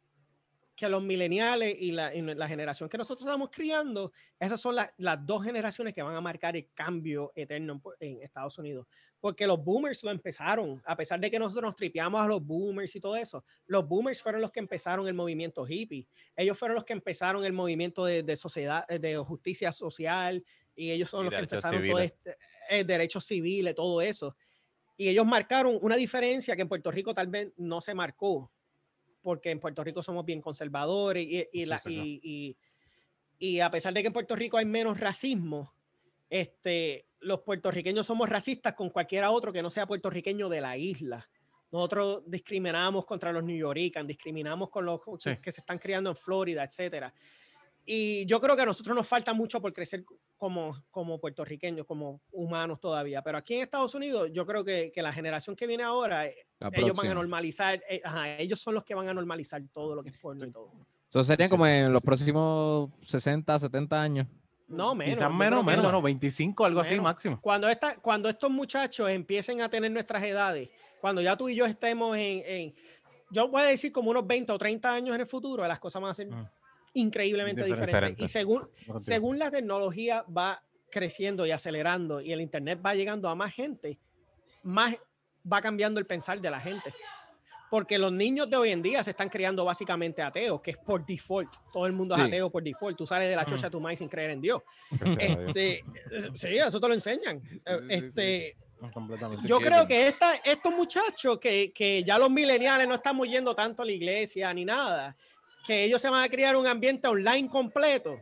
que los millennials y la, y la generación que nosotros estamos criando, esas son las- las dos generaciones que van a marcar el cambio eterno en, Estados Unidos. Porque los boomers lo empezaron, a pesar de que nosotros nos tripeamos a los boomers y todo eso, los boomers fueron los que empezaron el movimiento hippie. Ellos fueron los que empezaron el movimiento de, de sociedad, de justicia social, y ellos son Y los que empezaron todo civiles. este, eh, derechos civiles, todo eso y ellos marcaron una diferencia que en Puerto Rico tal vez no se marcó, porque en Puerto Rico somos bien conservadores y, y, la- señor. y- y- y a pesar de que en Puerto Rico hay menos racismo, este, los puertorriqueños somos racistas con cualquiera otro que no sea puertorriqueño de la isla. Nosotros discriminamos contra los New Yorkers, discriminamos con los Sí. que se están criando en Florida, etcétera. Y yo creo que a nosotros nos falta mucho por crecer como, como puertorriqueños, como humanos todavía. Pero aquí en Estados Unidos, yo creo que, que la generación que viene ahora, eh, La ellos van a próxima. normalizar, eh, ajá, ellos son los que van a normalizar todo lo que es porno y todo. Eso serían Sí. como en los próximos 60, 70 años. No, menos. Quizás menos, menos, no. menos, 25, algo así Menos. máximo. Cuando, esta, cuando estos muchachos empiecen a tener nuestras edades, cuando ya tú y yo estemos en, en- yo voy a decir como unos 20 o 30 años en el futuro, las cosas van a ser Mm. Increíblemente Diferente. diferentes. Y Diferente. según, según la tecnología va creciendo y acelerando y el internet va llegando a más gente, más va cambiando el pensar de la gente. Porque los niños de hoy en día se están criando básicamente ateos, que es por default. Todo el mundo es Sí. ateo por default. Tú sales de la chocha de tu maíz sin creer en Dios. A Dios. Este, sí, eso te lo enseñan. sí, Este, Completamente. yo creo que esta, estos muchachos que, que ya los millennials no estamos yendo tanto a la iglesia ni nada, que ellos se van a crear un ambiente online completo,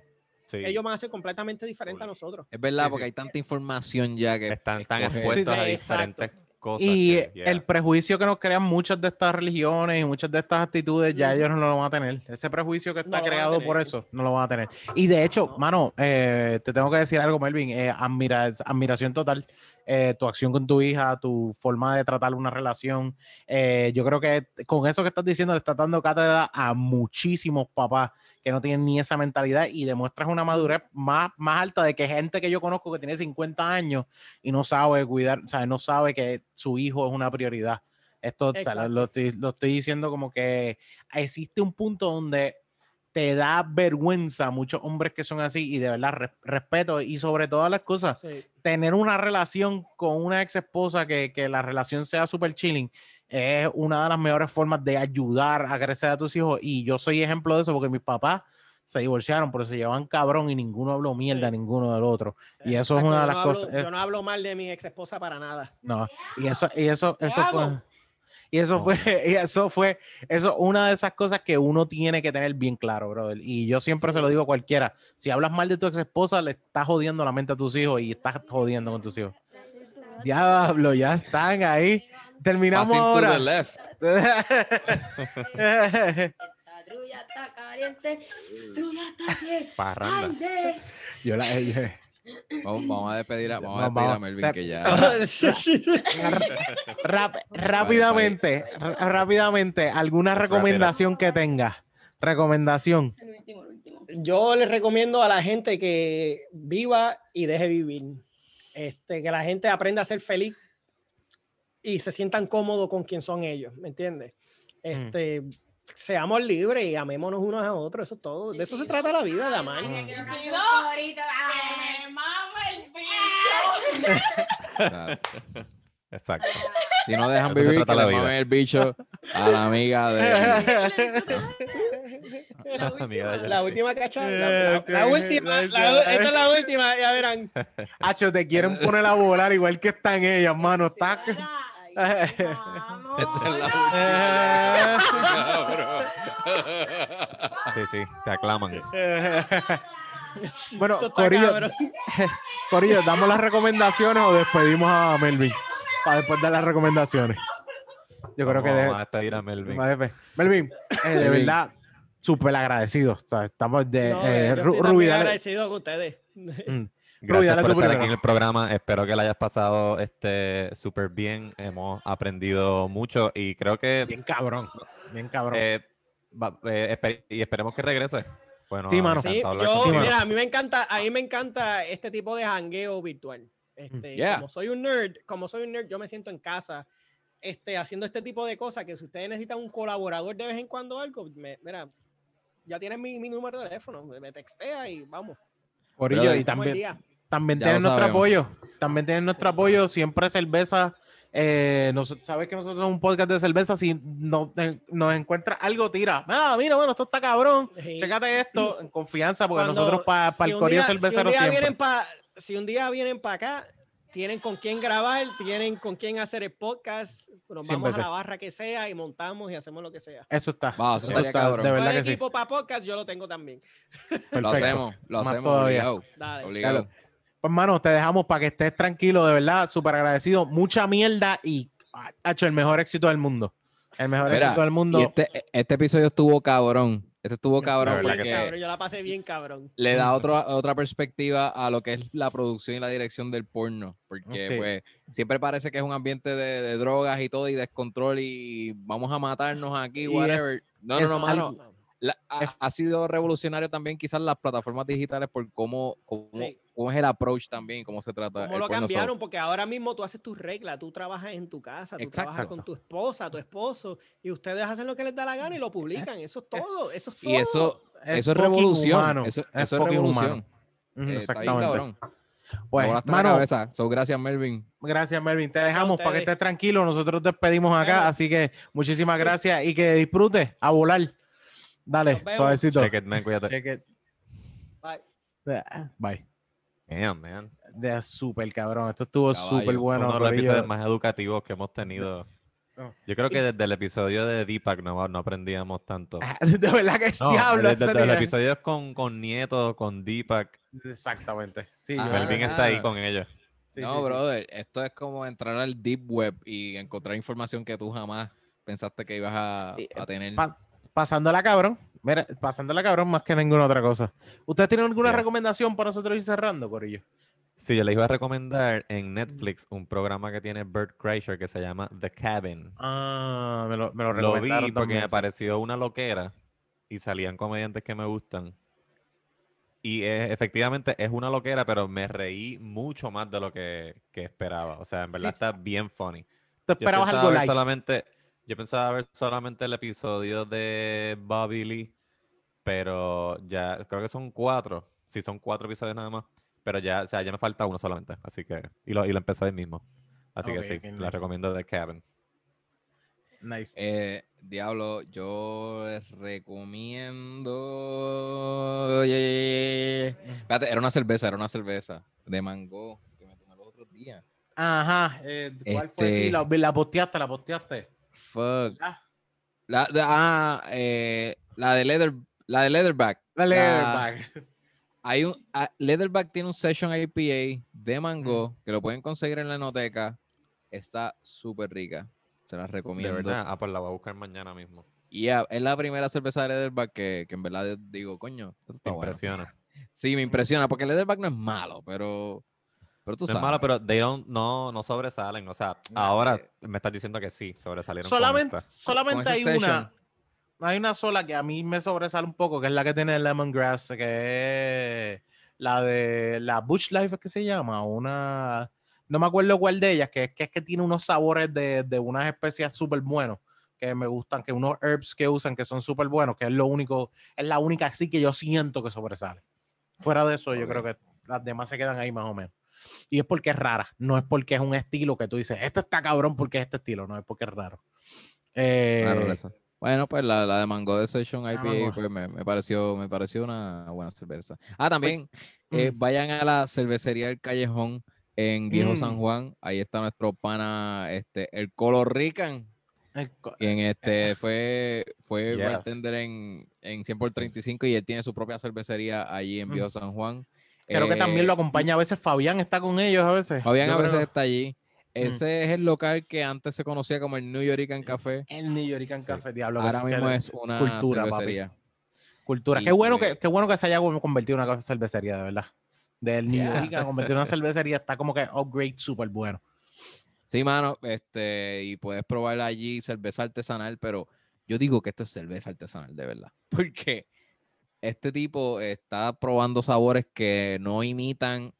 Sí. ellos van a ser completamente diferentes a nosotros. Es verdad, Sí, porque sí. hay tanta información ya que están tan expuestos Sí, a diferentes cosas. Y que, yeah. el prejuicio que nos crean muchas de estas religiones y muchas de estas actitudes, ya ellos no lo van a tener. Ese prejuicio que No está a creado por eso, no lo van a tener. Y de hecho, No. mano, eh, te tengo que decir algo, Melvin. eh, admira- admiración total. Eh, tu acción con tu hija, tu forma de tratar una relación. eh, yo creo que con eso que estás diciendo le estás dando cátedra a muchísimos papás que no tienen ni esa mentalidad y demuestras una madurez más, más alta de que gente que yo conozco que tiene 50 años y no sabe cuidar, o sea, no sabe que su hijo es una prioridad. Esto o sea, Exacto. lo, estoy, lo estoy diciendo como que existe un punto donde te da vergüenza muchos hombres que son así y de verdad res- respeto y sobre todas las cosas, Sí. tener una relación con una ex esposa que, que la relación sea súper chilling es una de las mejores formas de ayudar a crecer a tus hijos y yo soy ejemplo de eso porque mis papás se divorciaron, pero se llevaban cabrón y ninguno habló mierda, Sí. ninguno del otro. Y eso es una de las no hablo- cosas, Yo no hablo mal de mi ex esposa para nada. No, y eso, y eso, eso fue. Y eso fue, [laughs] y eso fue, eso una de esas cosas que uno tiene que tener bien claro, brother. Y yo siempre se lo digo a cualquiera. Si hablas mal de tu ex esposa, le estás jodiendo la mente a tus hijos y estás jodiendo con tus hijos. Diablo, ya están ahí. Terminamos Passing to the ahora. left. [laughs] Esta trulla está caliente. Trulla está bien. Parranda. yo la, Vamos, vamos a despedir a, vamos a, Vamos, despedir a. Melvin, que ya. rápidamente, rápidamente, alguna recomendación que tengas. Recomendación. El último, el último. Yo les recomiendo a la gente que viva y deje vivir. Este, que la gente aprenda a ser feliz y se sientan cómodos con quien son ellos, ¿me entiendes? Este, Seamos libres y amémonos unos a otros, eso es todo. De eso se trata la vida, de amar. [laughs] Exacto. Si no dejan Eso vivir, que la le mamen el bicho a la amiga de. [laughs] La última. La última cachada. La, la- la última, la- esta es la última, ya verán. [laughs] Hacho, te quieren poner a volar igual que están ellas, mano. Está... Vamos. Eh, Sí, sí, te aclaman. [laughs] Bueno, Corillo. [laughs] Corillo, ¿damos las recomendaciones o despedimos a Melvin? Para después dar las recomendaciones. Yo creo que Vamos de- a despedir a Melvin. Pepe. Melvin, eh, de verdad, súper agradecido. O sea, estamos de No, eh, agradecido con ustedes. Mm. Gracias por estar aquí en el programa. Espero que la hayas pasado este súper bien. Hemos aprendido mucho y creo que Bien cabrón. Bien cabrón. eh, va- eh, espe- y esperemos que regrese. Bueno, Sí, mano. Sí, yo, Sí, mano. mira, a mí me encanta, a mí me encanta este tipo de jangueo virtual. Este, Yeah. Como soy un nerd, como soy un nerd, yo me siento en casa este, haciendo este tipo de cosas que si ustedes necesitan un colaborador de vez en cuando algo, me- mira, ya tienen mi, mi número de teléfono, me, me textea y vamos. Corillo, y también, también tienen nuestro apoyo. También tienen nuestro apoyo. Siempre cerveza. Eh, nos- sabes que nosotros somos un podcast de cerveza. Si no- eh, nos encuentra algo, tira. Ah, mira, bueno, esto está cabrón. Sí. Chécate esto en confianza, porque Cuando- nosotros para si el corillo cervecero si un día siempre. vienen pa- si un día vienen para acá, tienen con quién grabar, tienen con quién hacer el podcast, nos vamos veces. a la barra que sea y montamos y hacemos lo que sea. Eso está. Va, eso está, cabrón. de verdad que sí. equipo para podcast, yo lo tengo también. Lo hacemos, lo Más hacemos todavía. obligado. Dale. obligado. Pues, mano, te dejamos para que estés tranquilo, de verdad, súper agradecido. Mucha mierda y ha hecho el mejor éxito del mundo. El mejor Mira, éxito del mundo. Y este, este episodio estuvo cabrón. Este estuvo cabrón porque yo la pasé bien, cabrón. le da otra otra perspectiva a lo que es la producción y la dirección del porno. Porque Sí. pues siempre parece que es un ambiente de, de drogas y todo y descontrol y vamos a matarnos aquí, Y whatever. es- no, no, no, mano. La- ha, sido revolucionario también quizás las plataformas digitales por cómo, cómo, Sí. cómo es el approach también, cómo se trata. ¿Cómo el lo cambiaron? Porque ahora mismo tú haces tus reglas, tú trabajas en tu casa, tú trabajas con tu esposa, tu esposo, y ustedes hacen lo que les da la gana y lo publican. Eso es todo, eso es todo. y eso, eso es revolución. humano, Eso, es eso es revolución. humano. Eh, está bien exactamente. cabrón. Pues, mano, cabeza. So, gracias, Melvin. gracias, Melvin. Te dejamos para que estés tranquilo. Nosotros despedimos acá, Bueno. así que muchísimas gracias y que disfrutes a volar. Dale, suavecito. Check it, man, cuídate. Check it. Bye. Bye. Damn, man. De súper cabrón. Esto estuvo súper bueno. Uno de los episodios más educativos que hemos tenido. No. Yo creo que desde el episodio de Deepak no, no aprendíamos tanto. [laughs] De verdad que es No, diablo. desde, desde los episodios con, con Nieto, con Deepak, Exactamente. Sí, Ah, Melvin ah. está ahí con ellos. sí, no, sí, sí. brother, esto es como entrar al deep web y encontrar información que tú jamás pensaste que ibas a, a tener. Pa- pasándola cabrón. Mira, pasándola cabrón más que ninguna otra cosa. ¿Ustedes tienen alguna recomendación para nosotros ir cerrando, Corillo? Sí, yo les iba a recomendar en Netflix un programa que tiene Bert Kreischer que se llama The Cabin. Ah, me lo, me lo Lo vi recomendaron porque me pareció una loquera y salían comediantes que me gustan. Y es- efectivamente es una loquera, pero me reí mucho más de lo que, que esperaba. O sea, en verdad Sí. está bien funny. ¿Tú Yo esperabas algo light? solamente, yo pensaba ver solamente el episodio de Bobby Lee, pero ya creo que son cuatro. Sí, son cuatro episodios nada más. Pero ya, o sea, ya me falta uno solamente. Así que, y lo, y lo empezó ahí mismo. Así que sí, la nice. recomiendo The Cabin. Nice. Eh, Diablo, yo les recomiendo. Oye, oye, oye, oye. Espérate, era una cerveza, era una cerveza de mango que me tomé los otros días. Ajá. eh, ¿Cuál fue? Sí, Este- la, la posteaste, la posteaste. Fuck. Ah. La, de- ah, eh, la de Leather, la de Leatherback. La La- Leatherback. Hay un ah, Leatherback tiene un session IPA de mango que lo pueden conseguir en la enoteca. Está súper rica. Se las De recomiendo. verdad, ah, pues la voy a buscar mañana mismo. Y ya, es la primera cerveza de Leatherback que, que en verdad digo, coño, esto Te está bueno. impresiona. [laughs] Sí, me impresiona, porque el Leatherback no es malo, pero, pero tú No es sabes. malo, pero they don't- no, no sobresalen. O sea, ahora me estás diciendo que sí, sobresalieron. Solamente, solamente hay una. Hay una sola que a mí me sobresale un poco, que es la que tiene el lemongrass, que es la de la Bush Life, es que se llama, una, no me acuerdo cuál de ellas, que es que, es que tiene unos sabores de, de unas especias súper buenos, que me gustan, que unos herbs que usan que son súper buenos, que es lo único, es la única así que yo siento que sobresale. Fuera de eso, yo creo que las demás se quedan ahí más o menos. Y es porque es rara, no es porque es un estilo que tú dices, este está cabrón porque es este estilo, no es porque es raro. Eh, Claro, eso. Bueno, pues la, la de mango de Session IPA pues me, me pareció, me pareció una buena cerveza. Ah, también eh, mm. vayan a la cervecería El Callejón en Viejo San Mm. Juan. Ahí está nuestro pana, este, el Color Rican, el co- quien este fue, fue Yeah. bartender en, en 100 por 35 y él tiene su propia cervecería allí en Mm. Viejo San Juan. Creo que también Eh, lo acompaña a veces Fabián, está con ellos a veces. Fabián Yo a veces creo. está allí. Ese es el local que antes se conocía como el New Yorican Café. El New Yorican Sí. Café, diablo. Ahora mismo es una cultura, papi. cervecería. cultura. y Qué bueno, pues- que, qué bueno que se haya convertido en una cervecería, de verdad. Del New Yeah. Yorican, convertido en una [laughs] cervecería, está como que upgrade súper bueno. Sí, mano, este, y puedes probar allí cerveza artesanal, pero yo digo que esto es cerveza artesanal, de verdad. [laughs] Porque este tipo está probando sabores que no imitan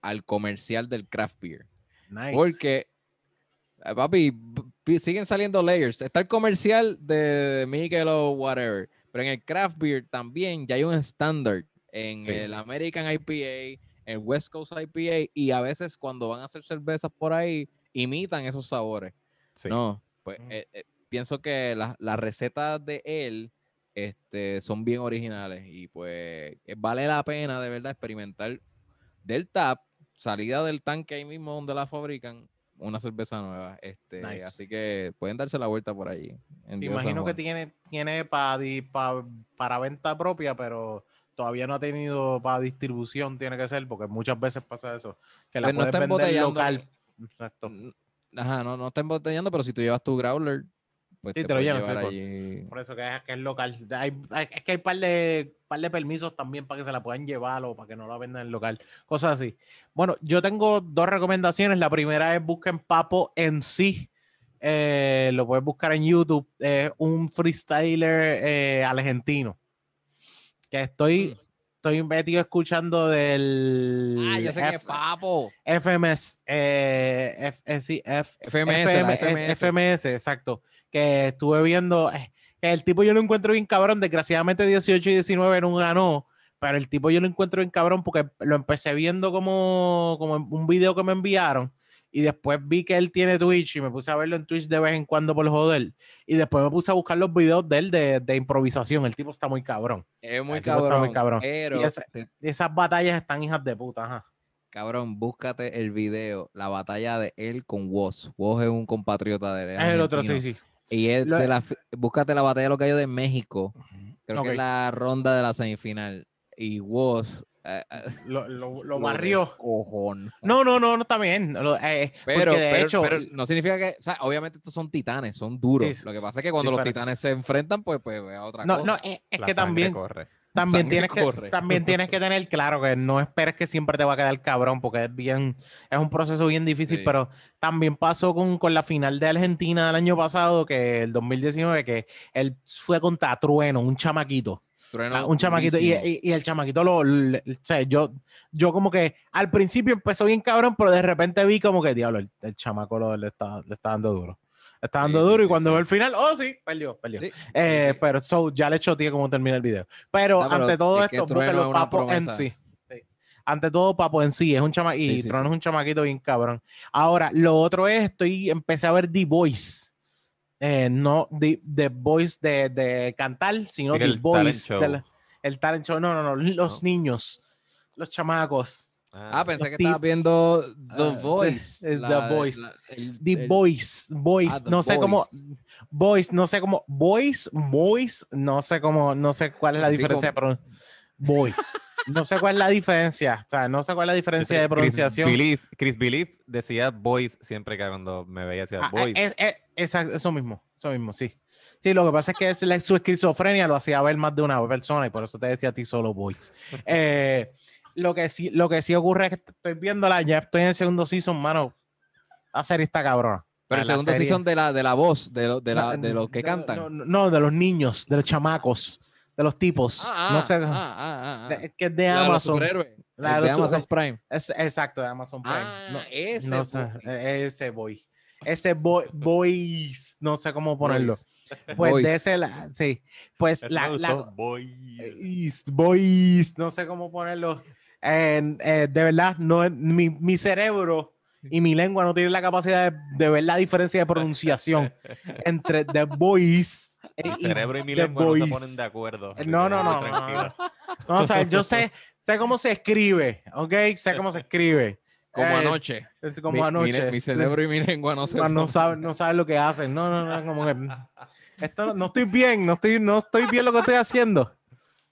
al comercial del craft beer. Nice. Porque, eh, papi, siguen saliendo layers. Está el comercial de Miguel o whatever, pero en el craft beer también ya hay un estándar en Sí. el American IPA, el West Coast IPA, y a veces cuando van a hacer cervezas por ahí, imitan esos sabores. Sí. No, pues Ujú. eh, eh, pienso que las las recetas de él este, son bien originales y pues eh, vale la pena de verdad experimentar del tap, salida del tanque ahí mismo donde la fabrican, una cerveza nueva. Este, Nice. Así que pueden darse la vuelta por allí. Te imagino que tiene, tiene para para venta propia, pero todavía no ha tenido para distribución, tiene que ser, porque muchas veces pasa eso. Que la Pues no puedes está vender local. Exacto. Ajá, no, no está embotellando, pero si tú llevas tu growler, pues Sí, te, te lo llenas, sí, por-. Por eso que es, que es local. Hay- hay- es que hay par de, par de permisos también para que se la puedan llevar o para que no la vendan en local. Cosas así. Bueno, yo tengo dos recomendaciones. La primera es busquen Papo en sí. Eh, lo puedes buscar en YouTube. Es un freestyler eh, argentino. Que estoy, estoy metido escuchando del Ah, yo sé que es F- papo. FMS. eh, F- eh, sí, F- FMS, la FM, FMS. FMS, exacto. Que estuve viendo. eh, El tipo yo lo encuentro bien cabrón. Desgraciadamente 18 y 19 no ganó. pero el tipo yo lo encuentro bien cabrón porque lo empecé viendo como, como un video que me enviaron y después vi que él tiene Twitch y me puse a verlo en Twitch de vez en cuando por joder y después me puse a buscar los videos de él de, de improvisación. El tipo está muy cabrón. Es muy El tipo está cabrón. muy cabrón. Pero, Y Esas batallas están hijas de puta. Ajá. cabrón, búscate el video, la batalla de él con Woz. Woz es un compatriota de él. Es el otro, sí, sí. Y es Lo- de la, búscate la batalla de los gallos de México. Creo que es la ronda de la semifinal. Y Woz eh, eh, Lo, lo, lo lo barrió. No, no, no, no está bien. Lo- eh, Pero, de pero, hecho, pero no significa que, o sea, obviamente estos son titanes, son duros. Sí, Lo que pasa es que cuando sí, los pero- titanes se enfrentan, pues, pues es otra no, cosa. no, es, es La que también, corre. También tienes que corre. también tienes que tener claro que no esperes que siempre te va a quedar cabrón porque es bien es un proceso bien difícil Sí. pero también pasó con, con la final de Argentina del año pasado que el 2019 que él fue contra Trueno un chamaquito Trueno Ah, un chamaquito y, y- y el chamaquito lo, le- o sea, yo yo como que al principio empezó bien cabrón pero de repente vi como que diablo el, el chamaco lo- le está le está dando duro está dando sí, duro y sí, cuando sí. ve el final oh sí perdió perdió Sí, eh, pero so, ya le choteé cómo termina el video. Pero, No, pero ante todo es esto, una Papo en sí. Ante todo, Papo en sí es un chama y Sí, sí, Trueno sí. es un chamaquito bien cabrón. Ahora, lo otro es, estoy, empecé a ver The Voice. Eh, no The, The Voice de, de cantar, sino Sí, The el talent Voice. show. de la- el talent show. No, no, no. Los No. niños, los chamacos. Ah, pensé que estabas viendo The Ah, Voice. es The Voice. The Voice, Voice, Ah, no sé cómo, Voice. No sé cómo, Voice, Voice, no sé cómo, no sé cuál es la Sí, diferencia de pronun- Voice, no sé cuál es la diferencia, o sea, no sé cuál es la diferencia de pronunciación. Chris Belief, Chris Belief decía voice siempre que cuando me veía decía Ah, voice. es- es- exacto, eso mismo, eso mismo, sí. Sí, lo que pasa es que es la- su esquizofrenia lo hacía ver más de una persona y por eso te decía a ti solo Voice. [laughs] Eh, lo, que sí, lo que sí ocurre es que estoy viéndola, ya estoy en el segundo season, mano, la serie está cabrona. Pero el La segundo serie- season de la, de la voz, de, lo- de, la, No, de los que no, cantan. No, no, no, de los niños, de los chamacos, de los tipos. Ah, no ah, sé, ah, ah, ah, ah. de- que es de La de los Amazon. La de de los Amazon Prime. Es, exacto, de Amazon Prime. Ah, no, ese no sé, e- ese boy. Ese boy, boys, no sé cómo ponerlo. [laughs] Pues Boys. de ese, la- sí. Pues la, la- boys, boys, no sé cómo ponerlo. Eh, eh, de verdad, no, mi, mi cerebro y mi lengua no tienen la capacidad de, de ver la diferencia de pronunciación [laughs] entre the boys Mi y cerebro y mi the lengua no se boys. ponen de acuerdo. así No, no, no, no, o sea, yo sé, sé cómo se escribe, ¿ok? Sé cómo se escribe. Como Eh, anoche. Es como Mi- mi, anoche. mi cerebro y mi lengua no se no, no saben, no saben lo que hacen. No, no, no, como que esto no, no estoy bien, no estoy, no estoy bien lo que estoy haciendo.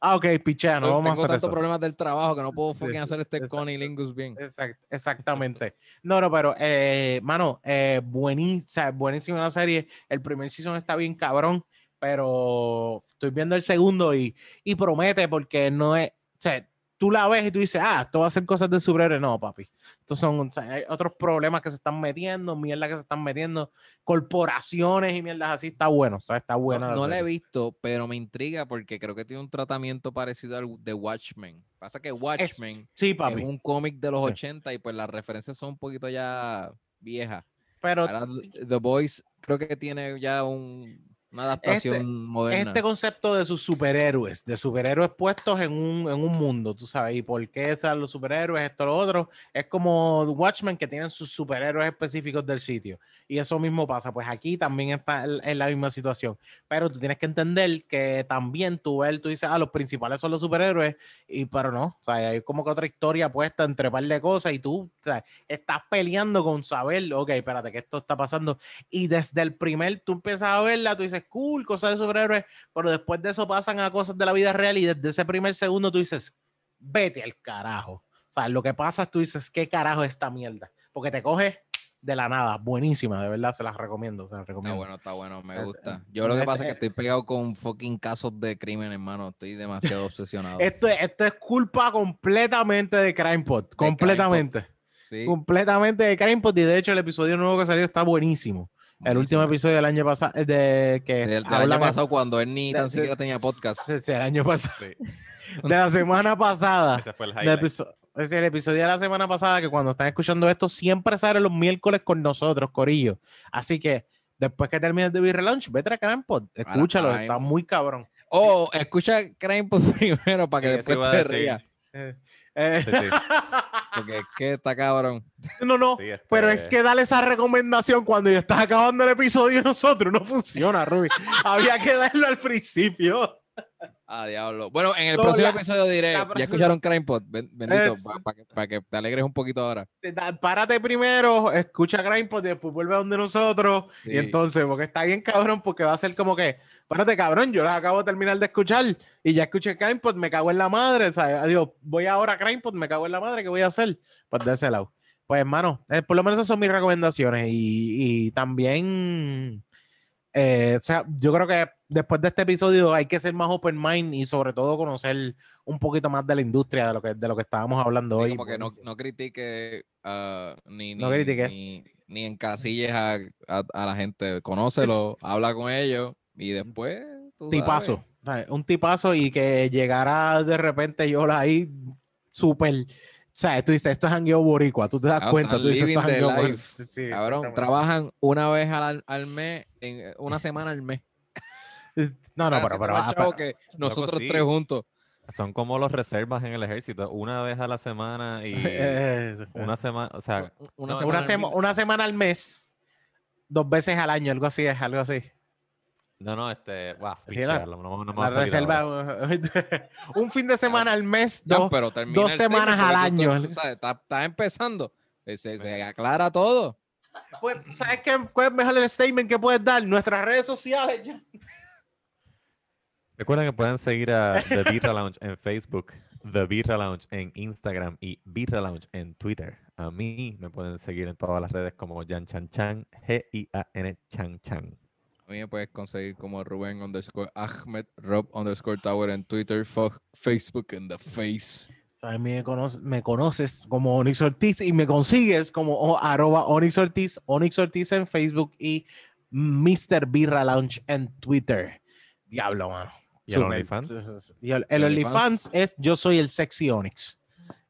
Ah, ok, pichea, no Soy- vamos a hacer tantos eso. problemas del trabajo que no puedo fucking Sí, hacer este exacto. Connie Lingus bien. Exact- exactamente. No, no, pero, eh, mano, eh, buenísima, buenísima la serie. El primer season está bien cabrón, pero estoy viendo el segundo y, y promete porque no es, o sea, tú la ves y tú dices, ah, esto va a ser cosas de superhéroes. No, papi. Estos son o sea, hay otros problemas que se están metiendo, mierda que se están metiendo, corporaciones y mierdas así. Está bueno, o sea, está buena. no no la he visto, pero me intriga porque creo que tiene un tratamiento parecido al de Watchmen. Pasa que Watchmen Sí, es papi. un cómic de los Sí. 80 y pues las referencias son un poquito ya viejas. Pero Ahora The Boys creo que tiene ya un- una adaptación moderna. este concepto de sus superhéroes, de superhéroes puestos en un, en un mundo, tú sabes, y por qué son los superhéroes, esto, lo otro, es como Watchmen que tienen sus superhéroes específicos del sitio. Y eso mismo pasa, pues aquí también está en, la misma situación. Pero tú tienes que entender que también tú ves, tú dices, ah, los principales son los superhéroes, y pero no, o sea, hay como que otra historia puesta entre par de cosas y tú o sea, estás peleando con saber, ok, espérate, que esto está pasando. Y desde el primer, tú empiezas a verla, tú dices, cool, cosas de superhéroes, pero después de eso pasan a cosas de la vida real y desde ese primer segundo tú dices, vete al carajo. O sea, lo que pasa es tú dices, ¿qué carajo es esta mierda? Porque te coge de la nada, buenísima, de verdad, se las recomiendo, se las Está recomiendo. bueno, está bueno, me gusta. Yo lo que pasa es que eh, estoy pegado con fucking casos de crimen, hermano. Estoy demasiado [laughs] obsesionado. Esto, es- esto es culpa completamente de CrimePod, completamente. Sí, Completamente de CrimePod y de hecho el episodio nuevo que salió está buenísimo. El último episodio del año pasado, eh, de que Del, del hablan- año pasado cuando él ni de- tan de- siquiera tenía podcast. Sí, el año pasado. Sí. [laughs] De la semana pasada. Ese fue el highlight. es decir, el episodio de la semana pasada, que cuando están escuchando esto, siempre sale los miércoles con nosotros, Corillo. Así que después que termines de ver Relaunch, vete a CrimePod, escúchalo, Prime. está muy cabrón. Oh, escucha Crime por [laughs] primero para que después te rías. Eh, eh, Sí, sí. [laughs] Porque es que está cabrón. [laughs] no, no. Sí, este- Pero es que darle esa recomendación cuando ya estás acabando el episodio nosotros no funciona, Ruby. [laughs] Había que darlo al principio. Ah, diablo. Bueno, en el No, próximo la- episodio diré, la ya escucharon Crime Pod, Ben- bendito, para que, pa' que te alegres un poquito ahora. Párate primero, escucha Grindpod, después vuelve a donde nosotros. Sí. Y entonces, porque está bien cabrón, porque va a ser como que, párate cabrón, yo las acabo de terminar de escuchar y ya escuché Grindpod, me cago en la madre. O sea, adiós, voy ahora a Grindpod, me cago en la madre, ¿qué voy a hacer? Pues de ese lado. Pues hermano, eh, por lo menos esas son mis recomendaciones. Y, y también, eh, o sea, yo creo que después de este episodio hay que ser más open mind y sobre todo conocer un poquito más de la industria, de lo que, de lo que estábamos hablando Sí, hoy. como que no, no critique ah, ni, ni, No critique. ni, ni encasilles a, a, a la gente. Conócelo, habla con ellos y después. tú tipazo, un tipazo y que llegara de repente yo ahí súper, ¿sabes? Tú dices, esto es jangueo boricua, tú te das cuenta, tú dices, esto es jangueo boricua. Sí, sí, Cabrón, trabajan una vez al, al mes, en una semana al mes. No, no, pero, pero, ah, pero- que nosotros sí. tres juntos. Son como los reservas en el ejército, una vez a la semana y [laughs] una semana, o sea, Una no, semana sema- una semana al mes, dos veces al año, algo así es, algo así. No, no, este, wow, Sí, la- no, no, no me La va a salir ahora. reserva, [laughs] un fin de semana al mes, No, dos. pero dos semanas al tú- año. tú sabes, Está, está empezando. eh, Se, se aclara todo. Pues, ¿sabes qué? ¿Cuál es mejor el statement que puedes dar? Nuestras redes sociales. ya. Recuerden que pueden seguir a The Birra Lounge en Facebook, The Birra Lounge en Instagram y Birra Lounge en Twitter. A mí me pueden seguir en todas las redes como Jan Chan Chan, G-I-A-N Chan Chan. A mí me puedes conseguir como Rubén underscore Ahmed, Rob underscore Tower en Twitter, Facebook en The Face. A mí me, conoces, me conoces como Onyx Ortiz y me consigues como o- arroba Onyx Ortiz, Onyx Ortiz en Facebook y Mr. Birra Lounge en Twitter. Diablo, mano. ¿Y el. OnlyFans? Y el, el ¿El OnlyFans es Yo soy el sexy Onyx.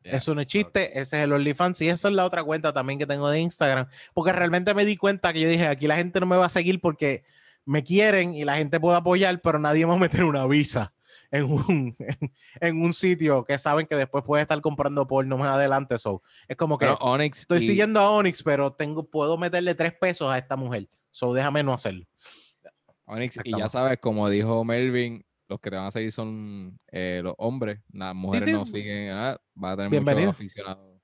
Ya, Eso no es chiste, ese es el OnlyFans y esa es la otra cuenta también que tengo de Instagram. Porque realmente me di cuenta que yo dije, aquí la gente no me va a seguir porque me quieren y la gente puede apoyar, pero nadie va a meter una visa en un, en, [laughs] en un sitio que saben que después puede estar comprando porno más adelante. So, es como que Onyx. estoy y- siguiendo a Onyx, pero tengo, puedo meterle tres pesos a esta mujer. So, déjame no hacerlo. Onyx, y ya sabes, como dijo Melvin, los que te van a seguir son eh, los hombres. Las mujeres sí. no siguen. ah, va a tener Bienvenido. muchos aficionados.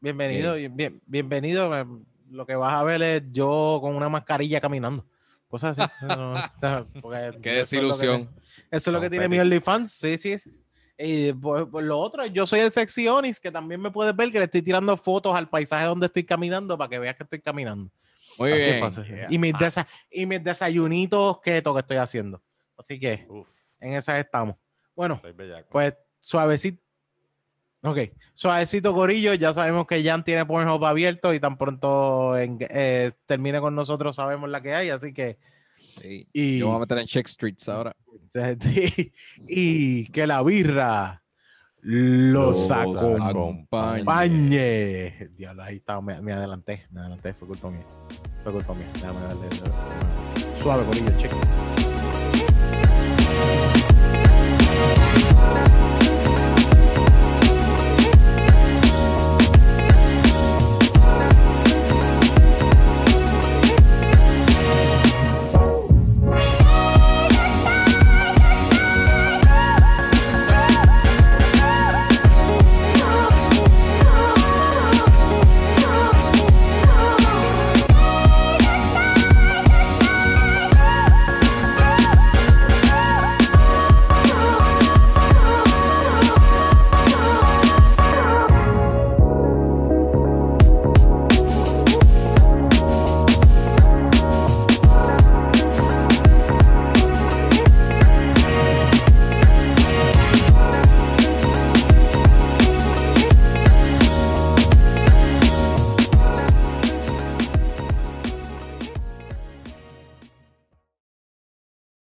Bienvenido, bien, bienvenido. eh, Lo que vas a ver es yo con una mascarilla caminando. Cosas así. No, está- porque [laughs] Qué eso es lo que- desilusión. Eso es lo que tiene mi. OnlyFans. Sí, sí. sí. Y por, por lo otro, yo soy el Sexy que también me puedes ver que le estoy tirando fotos al paisaje donde estoy caminando para que veas que estoy caminando. Muy Así bien. fácil. Yeah. Y, mis desa- y mis desayunitos keto que estoy haciendo. Así que Uf, en esas estamos. Bueno, pues suavecito. Ok, suavecito Corillo, ya sabemos que Jan tiene Pornhub abierto y tan pronto en- eh, termine con nosotros sabemos la que hay, así que... Sí. Y, Yo voy a meter en Check Streets ahora. [laughs] y, que la birra los acompañe. acompañe. Diablo, ahí está, me, me adelanté, me adelanté, fue culpa mía. Fue culpa mía. Déjame darle, suave, Corillo, chico.